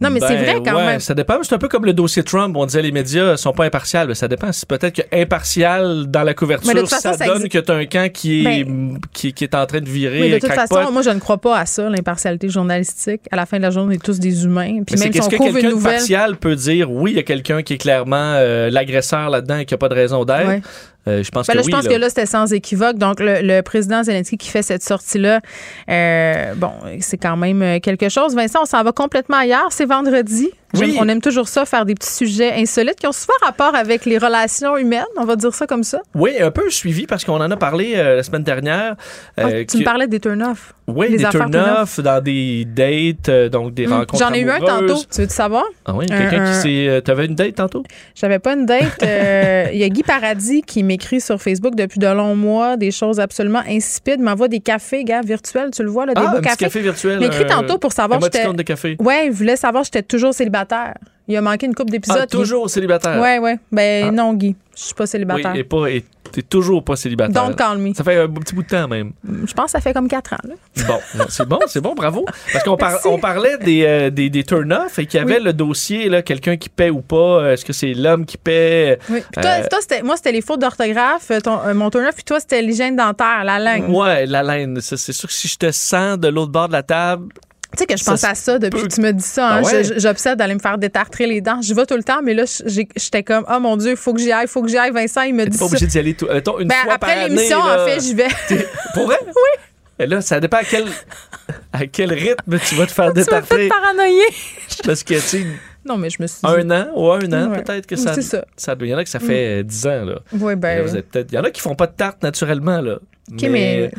Non, mais c'est Ben, vrai quand ouais, même. Ça dépend. C'est un peu comme le dossier Trump. On disait les médias sont pas impartials. Ben, ça dépend. C'est peut-être que impartial dans la couverture, Mais de toute façon, ça, ça donne que tu as un camp qui est, qui, qui est en train de virer. Mais de toute crackpot. façon, moi, je ne crois pas à ça, l'impartialité journalistique. À la fin de la journée, on est tous des humains. Puis même si on que couvre une quelqu'un de nouvelle. partial peut dire oui, il y a quelqu'un qui est clairement euh, l'agresseur là-dedans et qui n'a pas de raison d'être. Ouais. Euh, je pense Ben que là, oui. je pense là. que là, c'était sans équivoque. Donc, le, le président Zelensky qui fait cette sortie-là, euh, bon, c'est quand même euh, quelque chose. Vincent, on s'en va complètement ailleurs. C'est vendredi. On aime toujours ça, faire des petits sujets insolites qui ont souvent rapport avec les relations humaines. On va dire ça comme ça. Oui, un peu suivi parce qu'on en a parlé euh, la semaine dernière. Ah, euh, tu me parlais des turn-off. Oui, des turn-off dans des dates, euh, donc des Hum, rencontres J'en ai eu un tantôt. Tu veux savoir? Ah oui, Un- quelqu'un un- qui s'est... T'avais une date tantôt? J'avais pas une date. <laughs> Il y a Guy Paradis qui m'écrit sur Facebook depuis de longs mois des choses absolument insipides. Il m'envoie des cafés, gars, virtuels. Tu le vois, là, des ah, beaux un cafés. café virtuel. Il m'a écrit un- tantôt pour savoir un de café. Ouais, il voulait savoir j'étais toujours célibataire. Il a manqué une couple d'épisodes. Ah, toujours célibataire. Ouais, ouais. Ben Ah. non, Guy. Je suis pas Oui, célibataire. et pas... Et t'es toujours pas célibataire. Don't call me. Ça fait un petit bout de temps même. Je pense que ça fait comme quatre ans. Là. Bon, <laughs> c'est bon, c'est bon, bravo. Parce qu'on par- Merci. on parlait des, euh, des, des turn-off et qu'il y avait Oui. le dossier, là, quelqu'un qui paie ou pas. euh, Est-ce que c'est l'homme qui paie? Oui. Puis toi, Euh, toi, moi, c'était les fautes d'orthographe, euh, mon turn-off, puis toi, c'était l'hygiène dentaire, la langue. Ouais, la laine. C'est sûr que si je te sens de l'autre bord de la table, Tu sais que je Ça pense à ça depuis peut- que tu me dis ça. hein. Ah ouais? J'obsède d'aller me faire détartrer les dents. J'y vais tout le temps, mais là, j'étais comme, oh mon Dieu, il faut que j'y aille, il faut que j'y aille. Vincent, il me t'es dit pas ça. obligé d'y aller tout, mettons, une Ben, fois après par année. l'émission, en fait, j'y vais. T'es- Pour vrai? <laughs> Oui. Et là, ça dépend à quel, à quel rythme tu vas te faire tu m'as fait détartrer. paranoïer. Parce que, tu sais, Non, mais je me suis dit. un an ou un an, Ouais. peut-être que ça. C'est ça. Il y en a que ça fait euh, 10 ans, là. Oui, Là, ben. vous êtes peut-être- Il y en a qui font pas de tarte naturellement, là. OK, mais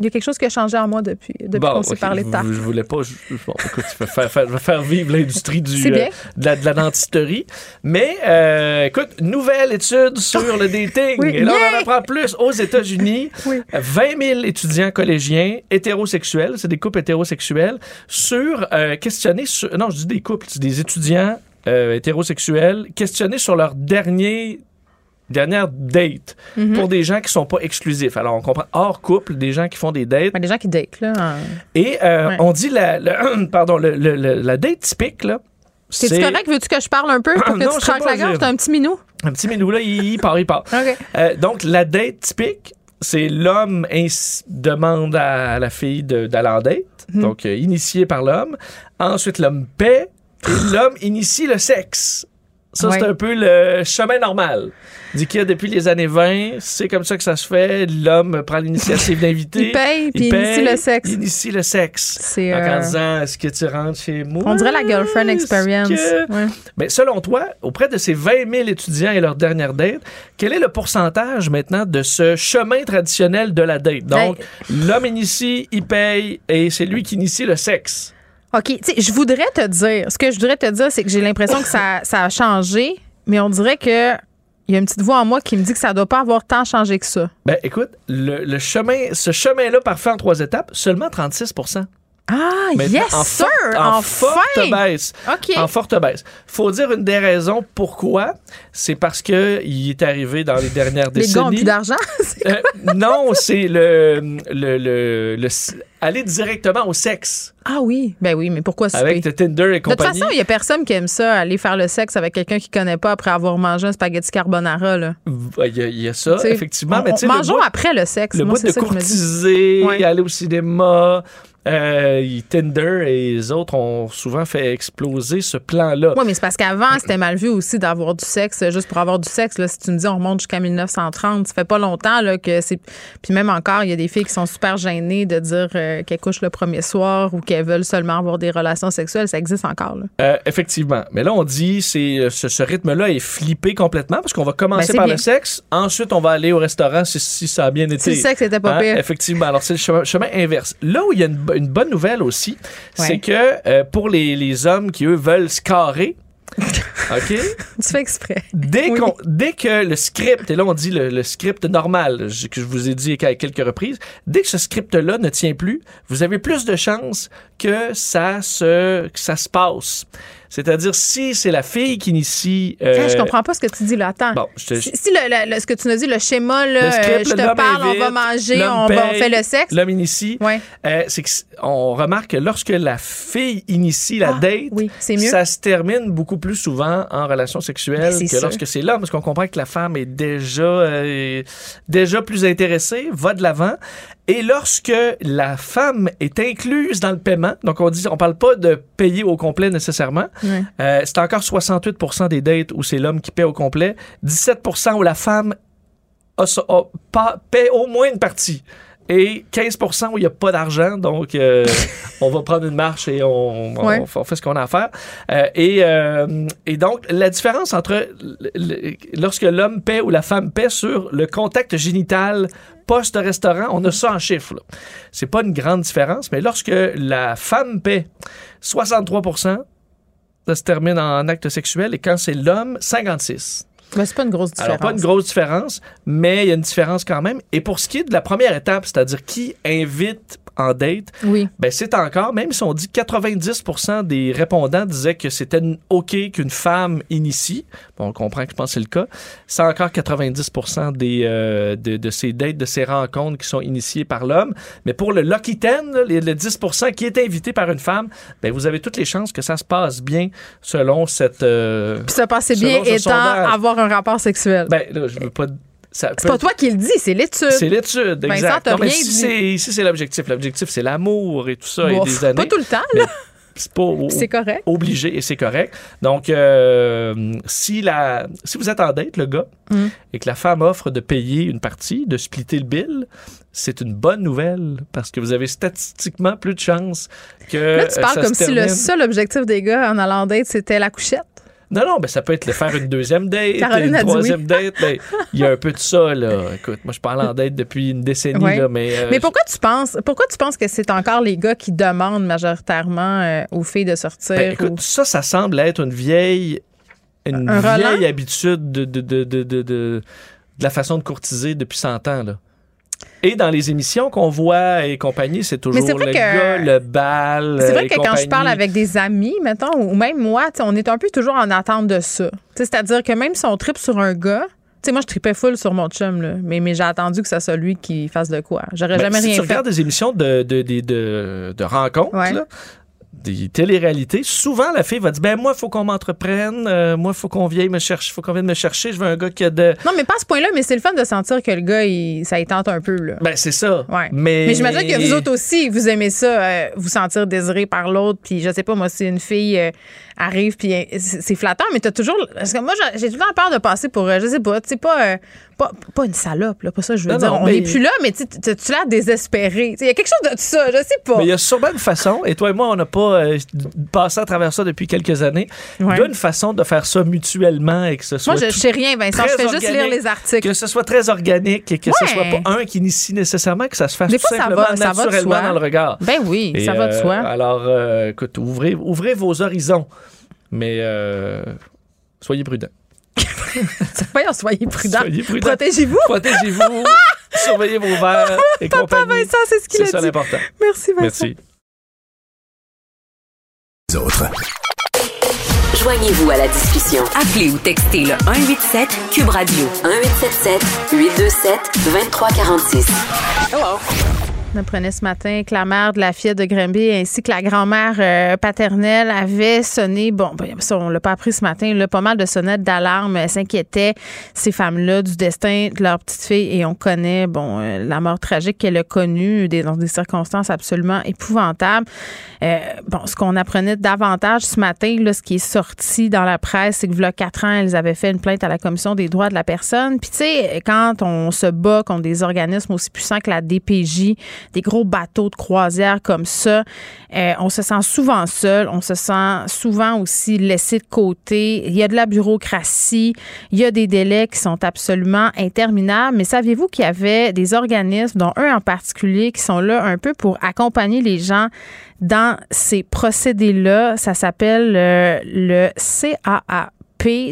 il y a quelque chose qui a changé en moi depuis, depuis Bon, qu'on s'est parlé de je- tarte. Je, voulais pas. je- bon, écoute, je vais faire, faire- je vais faire vivre l'industrie du euh, de, la, de la dentisterie. Mais euh, écoute, nouvelle étude sur le dating. Oui, Et là, on en apprend plus aux États-Unis. <laughs> Oui. 20 000 étudiants collégiens hétérosexuels, c'est des couples hétérosexuels, sur euh, questionnés sur. Non, je dis des couples, c'est des étudiants euh, hétérosexuels questionnés sur leur dernier dernière date Mhm. pour des gens qui sont pas exclusifs. Alors, on comprend hors couple, des gens qui font des dates. Des gens qui datent, là. Et euh, Ouais. on dit la, le- <clears throat> pardon, le- le- le- la date typique, là. C'est correct? Veux-tu que je parle un peu pour <clears throat> que Non, tu pas, la gorge? T'as un petit minou? un petit minou, là, il, il part, il part. <laughs> OK. Euh, donc, la date typique, c'est l'homme demande à la fille d'aller en date, Mhm. donc euh, initié par l'homme. Ensuite, l'homme paie et <laughs> l'homme initie le sexe. Ça, c'est un peu le chemin normal. Dit qu'il y a depuis les années 20, c'est comme ça que ça se fait. L'homme prend l'initiative <laughs> d'inviter. Il paye, puis il paye, initie le sexe. Il initie le sexe. C'est, euh, en disant, est-ce que tu rentres chez moi? On dirait la girlfriend experience. que- Ouais. Mais selon toi, auprès de ces 20 000 étudiants et leur dernière date, quel est le pourcentage maintenant de ce chemin traditionnel de la date? Donc, l'homme initie, il paye et c'est lui qui initie le sexe. OK. Tu sais, je voudrais te dire, ce que je voudrais te dire, c'est que j'ai l'impression que ça, <laughs> ça a changé, mais on dirait que il y a une petite voix en moi qui me dit que ça doit pas avoir tant changé que ça. Ben, écoute, le, le chemin, ce chemin-là parfait en trois étapes, seulement 36 Ah, Maintenant, yes, en sir! forte- en enfin! forte baisse. OK. En forte baisse. Faut dire une des raisons pourquoi. C'est parce que il est arrivé dans les dernières <laughs> Les décennies. plus d'argent. <laughs> Euh, non, c'est le, le, le, le- aller directement au sexe. Ah oui, ben oui, mais pourquoi souper? Avec Tinder et De toute compagnie. façon, il y a personne qui aime ça, aller faire le sexe avec quelqu'un qu'il connaît pas après avoir mangé un spaghetti carbonara. Là. Il y, a- il y a ça, Tu sais, effectivement. on- mais tu sais, le mangeons bout- après le sexe. Le Moi, bout de ça courtiser, Ouais. aller au cinéma, euh, Tinder et les autres ont souvent fait exploser ce plan-là. Oui, mais c'est parce qu'avant, c'était mal vu aussi d'avoir du sexe juste pour avoir du sexe. Là. Si tu me dis on remonte jusqu'à 1930, ça fait pas longtemps là, que c'est. Puis même encore, il y a des filles qui sont super gênées de dire euh, qu'elles couchent le premier soir ou qu'elles veulent seulement avoir des relations sexuelles. Ça existe encore. Là. Euh, effectivement. Mais là, on dit c'est euh, ce, ce rythme-là est flippé complètement parce qu'on va Ben, commencer c'est par bien. le sexe. Ensuite, on va aller au restaurant si, si ça a bien été. Si le sexe était pas Hein, pire. Effectivement. Alors, c'est le chemin, chemin inverse. Là où il y a une, une bonne nouvelle aussi, Ouais. c'est que euh, pour les, les hommes qui, eux, veulent se carrer, <laughs> OK? Tu fais exprès. Dès, Oui. dès que le script, et là on dit le, le script normal, je- que je vous ai dit à quelques reprises, dès que ce script-là ne tient plus, vous avez plus de chances que ça se, que ça se passe. C'est-à-dire, si c'est la fille qui initie... euh, je comprends pas ce que tu dis là. Attends. Bon, je te- Si, si le, le- le- ce que tu nous dis, le schéma, là, Le script, euh, je te parle, on va manger, on, va- on paye, fait le sexe. L'homme initie. Ouais. Euh, c'est que c- on remarque que lorsque la fille initie la Ah, date, oui, c'est mieux. ça se termine beaucoup plus souvent en relation sexuelle Ben, que sûr. lorsque c'est l'homme, parce qu'on comprend que la femme est déjà euh, déjà plus intéressée, va de l'avant. Et lorsque la femme est incluse dans le paiement, donc on dit, on parle pas de payer au complet nécessairement. Ouais. euh, c'est encore 68% des dates où c'est l'homme qui paie au complet, 17% où la femme a, a- paie au moins une partie. Et 15% où il n'y a pas d'argent, donc euh, <laughs> on va prendre une marche et on, on- Ouais. on fait ce qu'on a à faire. Euh, et, euh, et donc, la différence entre lorsque l'homme paie ou la femme paie sur le contact génital post-restaurant, on a ça en chiffres. C'est pas une grande différence, mais lorsque la femme paie 63 ça se termine en acte sexuel, et quand c'est l'homme, 56 Ben, c'est pas une grosse différence. alors, pas une grosse différence, mais il y a une différence quand même. Et pour ce qui est de la première étape, c'est-à-dire qui invite en date, Oui. ben c'est encore, même si on dit 90% des répondants disaient que c'était OK qu'une femme initie, bon, on comprend que je pense que c'est le cas, c'est encore 90% des, euh, de, de ces dates, de ces rencontres qui sont initiées par l'homme. Mais pour le Lucky 10, là, les- le 10% qui est invité par une femme, ben vous avez toutes les chances que ça se passe bien selon cette... euh, Puis ça passait bien étant sondage. avoir un rapport sexuel. ben là, je veux pas... c'est pas toi qui le dis, c'est l'étude. c'est l'étude, exact. t'as Non, mais rien dit. c'est si c'est l'objectif, l'objectif c'est l'amour et tout ça Bon, et des années. Pas tout le temps, mais là. c'est pas C'est correct. obligé et c'est correct. Donc euh, si la si vous êtes en date le gars Mm. et que la femme offre de payer une partie, de splitter le bill, c'est une bonne nouvelle parce que vous avez statistiquement plus de chances que Là, tu euh, parles ça comme si le seul objectif des gars en allant en date, c'était la couchette. Non, non, ben ça peut être le faire une deuxième date, <laughs> une troisième <laughs> date. ben, Il y a un peu de ça, là. Écoute, moi, je parle en date depuis une décennie, là, mais... euh, Mais pourquoi tu penses pourquoi tu penses que c'est encore les gars qui demandent majoritairement euh, aux filles de sortir? Ben, ou- écoute, ça, ça semble être une vieille, une Un vieille habitude de, de, de, de, de, de- de la façon de courtiser depuis 100 ans. Là. Et dans les émissions qu'on voit et compagnie, c'est toujours vrai le que- gars, le bal. C'est vrai que quand je parle avec des amis, mettons, ou même moi, tu on est un peu toujours en attente de ça. Tu C'est-à-dire que même si on tripe sur un gars, tu sais, moi, je tripais full sur mon chum, là, mais, mais j'ai attendu que ça soit lui qui fasse de quoi. J'aurais Ben, jamais si rien tu fait. regardes des émissions de, de, de, de, de rencontres, Ouais. là, des téléréalités, souvent la fille va dire ben moi faut qu'on m'entreprenne, euh, moi faut qu'on vienne me chercher, faut qu'on vienne me chercher, je veux un gars qui a de Non, mais pas à ce point-là, mais c'est le fun de sentir que le gars, il, ça y tente un peu, là. ben c'est ça. Ouais. Mais Mais j'imagine que vous autres aussi, vous aimez ça, euh, vous sentir désiré par l'autre. Puis je sais pas, moi, si une fille euh, arrive, puis euh, c'est flatteur, mais t'as toujours. Parce que moi, j'ai- tout le temps peur de passer pour, euh, je sais pas, tu sais, pas, euh, pas, pas une salope, là, pas ça, je veux Non, dire. non, On n'est plus là, mais tu l'air désespéré? Il y a quelque chose de ça, je sais pas. Mais il y a sûrement une façon, et toi et moi, on n'a pas euh, passé à travers ça depuis quelques années. Ouais. Il y a une façon de faire ça mutuellement et que ce soit Moi, je sais rien, Vincent. Je fais juste lire les articles. que ce soit très organique et que ce Ouais. soit pas un qui initie nécessairement, que ça se fasse Des tout fois, ça simplement va- ça va de naturellement soi. dans le regard. Ben oui, Et, ça va de euh, soi. Alors, euh, écoute, ouvrez, ouvrez vos horizons, mais euh, soyez prudents. <laughs> Voyons, soyez prudents. Soyez prudents. Protégez-vous. Protégez-vous, <laughs> surveillez vos verres et Papa compagnie. Vincent, c'est ce qu'il C'est a ça dit. l'important. Merci, Vincent. Merci. Les autres. Joignez-vous à la discussion. Appelez ou textez le 187 Cube Radio. 1877 827 2346. On apprenait ce matin que la mère de la fille de Grimby ainsi que la grand-mère euh, paternelle avaient sonné, bon, ben, ça, on l'a pas appris ce matin, là, pas mal de sonnettes d'alarme euh, s'inquiétaient ces femmes-là du destin de leur petite fille et on connaît, bon, euh, la mort tragique qu'elle a connue dans des circonstances absolument épouvantables. bon, ce qu'on apprenait davantage ce matin, là, ce qui est sorti dans la presse, c'est que, voilà quatre ans, elles avaient fait une plainte à la Commission des droits de la personne. Puis, tu sais, quand on se bat contre des organismes aussi puissants que la DPJ, des gros bateaux de croisière comme ça, euh, on se sent souvent seul, on se sent souvent aussi laissé de côté. Il y a de la bureaucratie, il y a des délais qui sont absolument interminables. Mais saviez-vous qu'il y avait des organismes, dont un en particulier, qui sont là un peu pour accompagner les gens dans ces procédés-là? Ça s'appelle euh, le CAA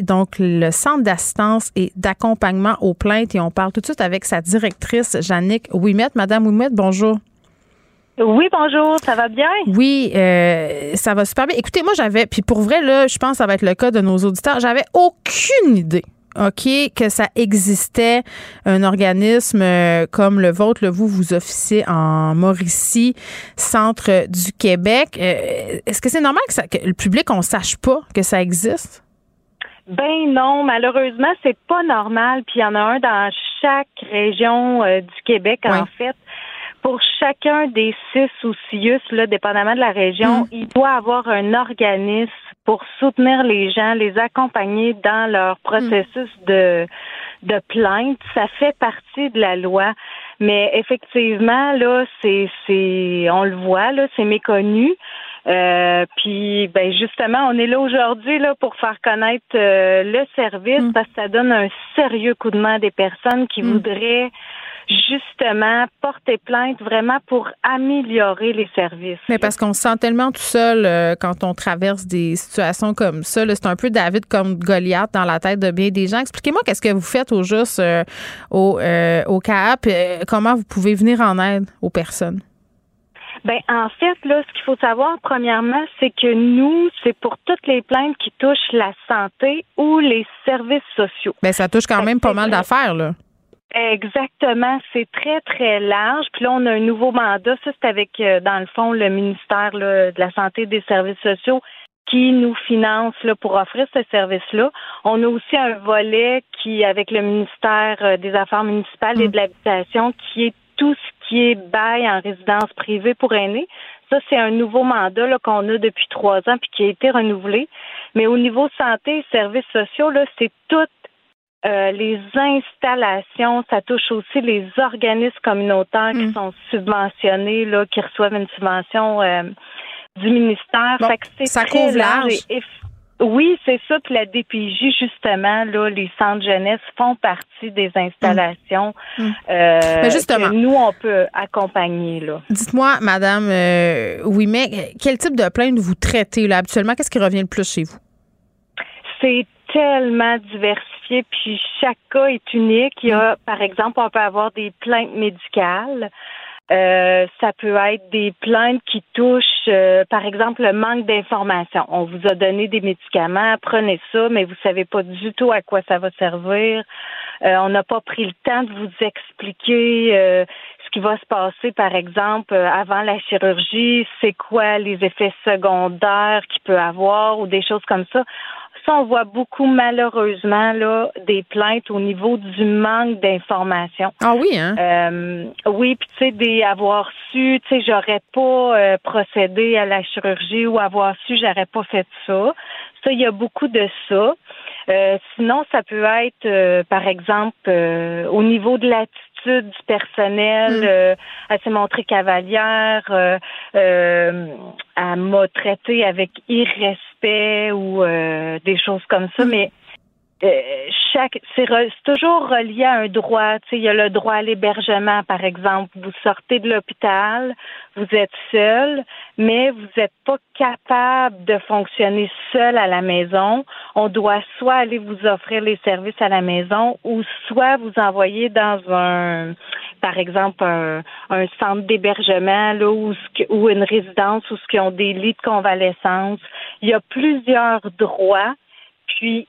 donc le Centre d'assistance et d'accompagnement aux plaintes. Et on parle tout de suite avec sa directrice, Jannick Ouimet. Madame Ouimet, bonjour. Oui, bonjour, ça va bien? Oui, euh, ça va super bien. Écoutez, moi, j'avais, puis pour vrai, là, je pense que ça va être le cas de nos auditeurs, j'avais aucune idée. OK, que ça existait un organisme euh, comme le vôtre, le vous, vous officiez en Mauricie, centre du Québec. Euh, est-ce que c'est normal que, ça, que le public, on sache pas que ça existe? Ben non, malheureusement, c'est pas normal. Puis il y en a un dans chaque région euh, du Québec, en fait. Pour chacun des six ou six, là, dépendamment de la région, mm. il doit avoir un organisme pour soutenir les gens, les accompagner dans leur processus de de plainte. Ça fait partie de la loi. Mais effectivement, là, c'est, c'est, on le voit, là, c'est méconnu. Euh, puis ben justement, on est là aujourd'hui là pour faire connaître euh, le service mm. parce que ça donne un sérieux coup de main à des personnes qui mm. voudraient justement porter plainte vraiment pour améliorer les services. Mais parce qu'on se sent tellement tout seul euh, quand on traverse des situations comme ça. C'est un peu David comme Goliath dans la tête de bien des gens. Expliquez-moi qu'est-ce que vous faites au juste au, au CAP, comment vous pouvez venir en aide aux personnes? Ben en fait là, ce qu'il faut savoir premièrement, c'est que nous, c'est pour toutes les plaintes qui touchent la santé ou les services sociaux. Ben ça touche quand même pas mal d'affaires là. Exactement, c'est très très large. Puis là, on a un nouveau mandat. Ça, c'est avec euh, dans le fond le ministère de la santé et des services sociaux qui nous finance là, pour offrir ce service-là. On a aussi un volet qui, avec le ministère euh, des Affaires municipales et mm. de l'habitation, qui est tout ce qui est bail en résidence privée pour aînés. Ça, c'est un nouveau mandat qu'on a depuis trois ans puis qui a été renouvelé. Mais au niveau santé et services sociaux, là, c'est toutes euh, les installations, ça touche aussi les organismes communautaires qui mm. sont subventionnés, là, qui reçoivent une subvention euh, du ministère. ça couvre large. Oui, c'est ça. Puis la DPJ, justement, là, les centres jeunesse font partie des installations mmh. mmh. Euh, que nous, on peut accompagner. Là. Dites-moi, Madame euh, oui, mais quel type de plainte vous traitez là, habituellement? Qu'est-ce qui revient le plus chez vous? C'est tellement diversifié, puis chaque cas est unique. Il y a, mmh. par exemple, on peut avoir des plaintes médicales. Euh, ça peut être des plaintes qui touchent, euh, par exemple, le manque d'information. On vous a donné des médicaments, prenez ça, mais vous savez pas du tout à quoi ça va servir. Euh, on n'a pas pris le temps de vous expliquer ce qui va se passer, par exemple, avant la chirurgie, c'est quoi les effets secondaires qu'il peut avoir ou des choses comme ça on voit beaucoup malheureusement là des plaintes au niveau du manque d'information. Ah oui, hein? Euh, oui, puis tu sais, des avoir su, tu sais, j'aurais pas euh, procédé à la chirurgie ou avoir su, j'aurais pas fait ça. Ça, il y a beaucoup de ça. Euh, sinon, ça peut être, par exemple, au niveau de l'attitude du personnel. Mm. Euh, elle s'est montrée cavalière. Euh, euh, elle m'a traité avec irrespect ou des choses comme ça. Mm. Mais euh, chaque c'est toujours relié à un droit. Tu sais, il y a le droit à l'hébergement, par exemple. Vous sortez de l'hôpital, vous êtes seul, mais vous n'êtes pas capable de fonctionner seul à la maison. On doit soit aller vous offrir les services à la maison ou soit vous envoyer dans un, par exemple, un, centre d'hébergement là ou, ou une résidence où ce qui ont des lits de convalescence. Il y a plusieurs droits. Puis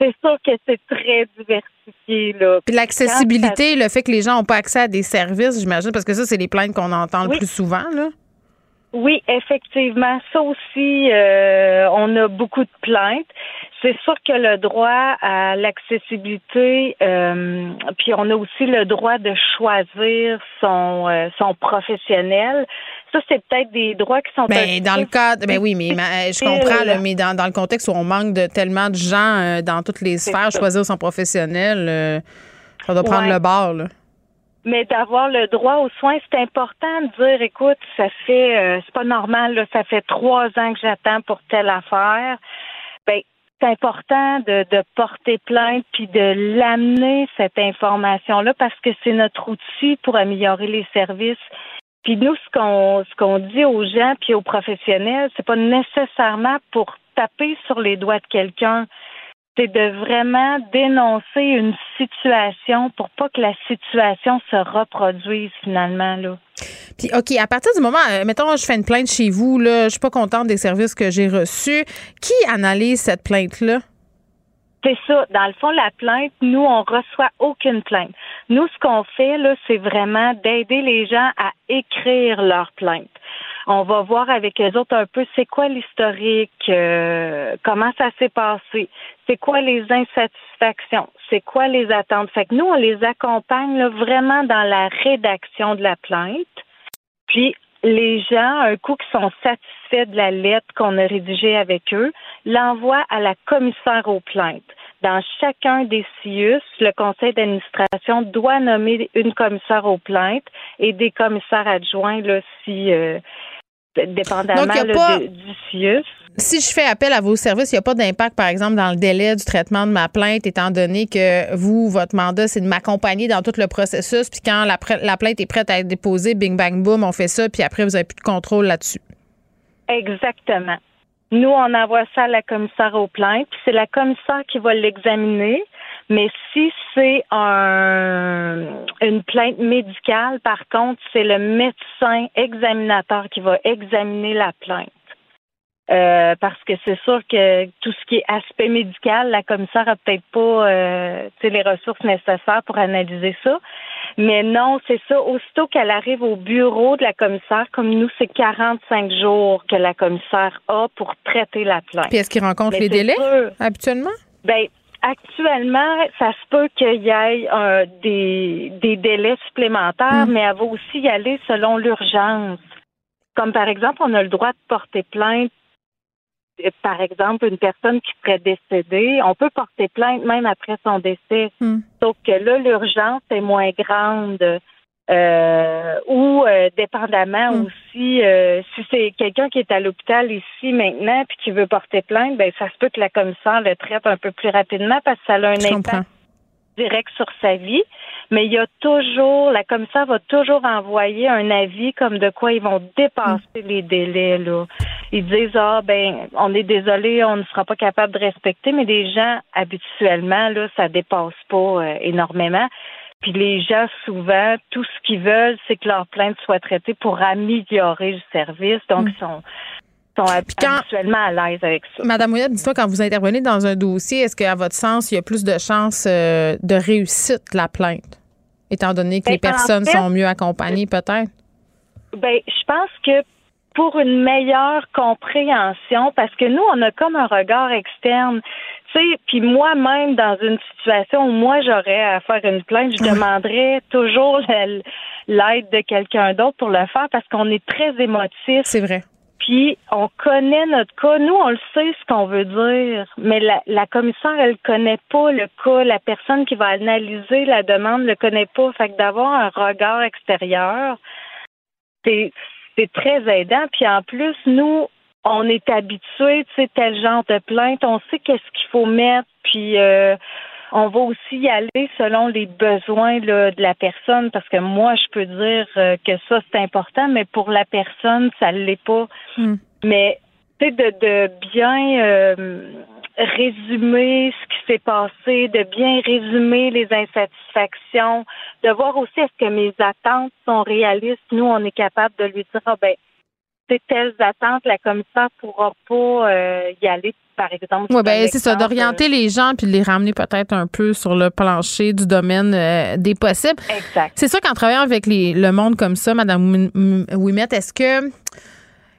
c'est sûr que c'est très diversifié. Là. Puis l'accessibilité, le fait que les gens n'ont pas accès à des services, j'imagine, parce que ça, c'est les plaintes qu'on entend le plus souvent. Là. Oui, effectivement. Ça aussi, euh, on a beaucoup de plaintes. C'est sûr que le droit à l'accessibilité, euh, puis on a aussi le droit de choisir son euh, son professionnel. Ça, c'est peut-être des droits qui sont. Ben, dans le cadre, ben oui, mais je comprends, là, mais dans, dans le contexte où on manque de tellement de gens dans toutes les sphères, choisir son professionnel, ça doit prendre le bord. Là. Mais d'avoir le droit aux soins, c'est important de dire, écoute, ça fait, euh, c'est pas normal, là, ça fait trois ans que j'attends pour telle affaire. Ben, c'est important de, de porter plainte puis de l'amener cette information-là parce que c'est notre outil pour améliorer les services. Puis nous, ce qu'on ce qu'on dit aux gens puis aux professionnels, c'est pas nécessairement pour taper sur les doigts de quelqu'un c'est de vraiment dénoncer une situation pour pas que la situation se reproduise finalement là. Puis OK, à partir du moment euh, mettons je fais une plainte chez vous là, je suis pas contente des services que j'ai reçus, qui analyse cette plainte là c'est ça. Dans le fond, la plainte, nous, on reçoit aucune plainte. Nous, ce qu'on fait, là, c'est vraiment d'aider les gens à écrire leur plainte. On va voir avec les autres un peu c'est quoi l'historique, euh, comment ça s'est passé, c'est quoi les insatisfactions, c'est quoi les attentes. Fait que nous, on les accompagne vraiment dans la rédaction de la plainte. Puis les gens, un coup qui sont satisfaits de la lettre qu'on a rédigée avec eux, l'envoient à la commissaire aux plaintes. Dans chacun des CIUS, le conseil d'administration doit nommer une commissaire aux plaintes et des commissaires adjoints là, si euh, dépendamment du CIUS. Si je fais appel à vos services, il n'y a pas d'impact, par exemple, dans le délai du traitement de ma plainte, étant donné que vous, votre mandat, c'est de m'accompagner dans tout le processus. Puis quand la, la, plainte est prête à être déposée, bing, bang, boom, on fait ça, puis après, vous n'avez plus de contrôle là-dessus. Exactement. Nous, on envoie ça à la commissaire aux plaintes, puis c'est la commissaire qui va l'examiner. Mais si c'est un, une plainte médicale, par contre, c'est le médecin examinateur qui va examiner la plainte. Euh, parce que c'est sûr que tout ce qui est aspect médical, la commissaire a peut-être pas euh, les ressources nécessaires pour analyser ça. Mais non, c'est ça. Aussitôt qu'elle arrive au bureau de la commissaire, comme nous, c'est 45 jours que la commissaire a pour traiter la plainte. Puis est-ce qu'il rencontre les délais habituellement? Ben, Actuellement, ça se peut qu'il y ait euh, des, des délais supplémentaires, mm. mais elle va aussi y aller selon l'urgence. Comme par exemple, on a le droit de porter plainte par exemple, une personne qui serait décédée, on peut porter plainte même après son décès. Mm. Sauf que là, l'urgence est moins grande. Euh, ou euh, dépendamment hmm. aussi, euh, si c'est quelqu'un qui est à l'hôpital ici maintenant puis qui veut porter plainte, ben ça se peut que la commissaire le traite un peu plus rapidement parce que ça a un impact direct sur sa vie. Mais il y a toujours, la commissaire va toujours envoyer un avis comme de quoi ils vont dépasser hmm. les délais. Là. Ils disent ah ben on est désolé, on ne sera pas capable de respecter, mais les gens habituellement là ça dépasse pas énormément. Puis les gens, souvent, tout ce qu'ils veulent, c'est que leur plainte soit traitée pour améliorer le service. Donc, mm. ils sont sont habituellement à l'aise avec ça. Madame Ouellette, dis-moi, quand vous intervenez dans un dossier, est-ce qu'à votre sens, il y a plus de chances euh, de réussite de la plainte, étant donné que ben, les personnes sont mieux accompagnées, peut-être? Ben, je pense que pour une meilleure compréhension, parce que nous, on a comme un regard externe. Sais, puis moi-même, dans une situation où moi, j'aurais à faire une plainte, je demanderais toujours l'aide de quelqu'un d'autre pour le faire parce qu'on est très émotif. C'est vrai. Puis on connaît notre cas. Nous, on le sait ce qu'on veut dire, mais la, la commissaire, elle connaît pas le cas. La personne qui va analyser la demande le connaît pas. Fait que d'avoir un regard extérieur, c'est c'est très aidant. Puis en plus, nous, on est habitués, tu sais, tel genre de plainte, on sait qu'est-ce qu'il faut mettre, puis euh, on va aussi y aller selon les besoins de la personne, parce que moi, je peux dire euh, que ça, c'est important, mais pour la personne, ça ne l'est pas. Hmm. Mais, tu sais, de, de bien euh, résumer ce qui s'est passé, de bien résumer les insatisfactions, de voir aussi est-ce que mes attentes sont réalistes. Nous, on est capable de lui dire, ah ben, telles attentes, la commissaire pourra pas euh, y aller, par exemple. Oui, ben c'est ça, d'orienter les gens puis de les ramener peut-être un peu sur le plancher du domaine euh, des possibles. Exact. C'est sûr qu'en travaillant avec les, le monde comme ça, Madame Ouimet, est-ce que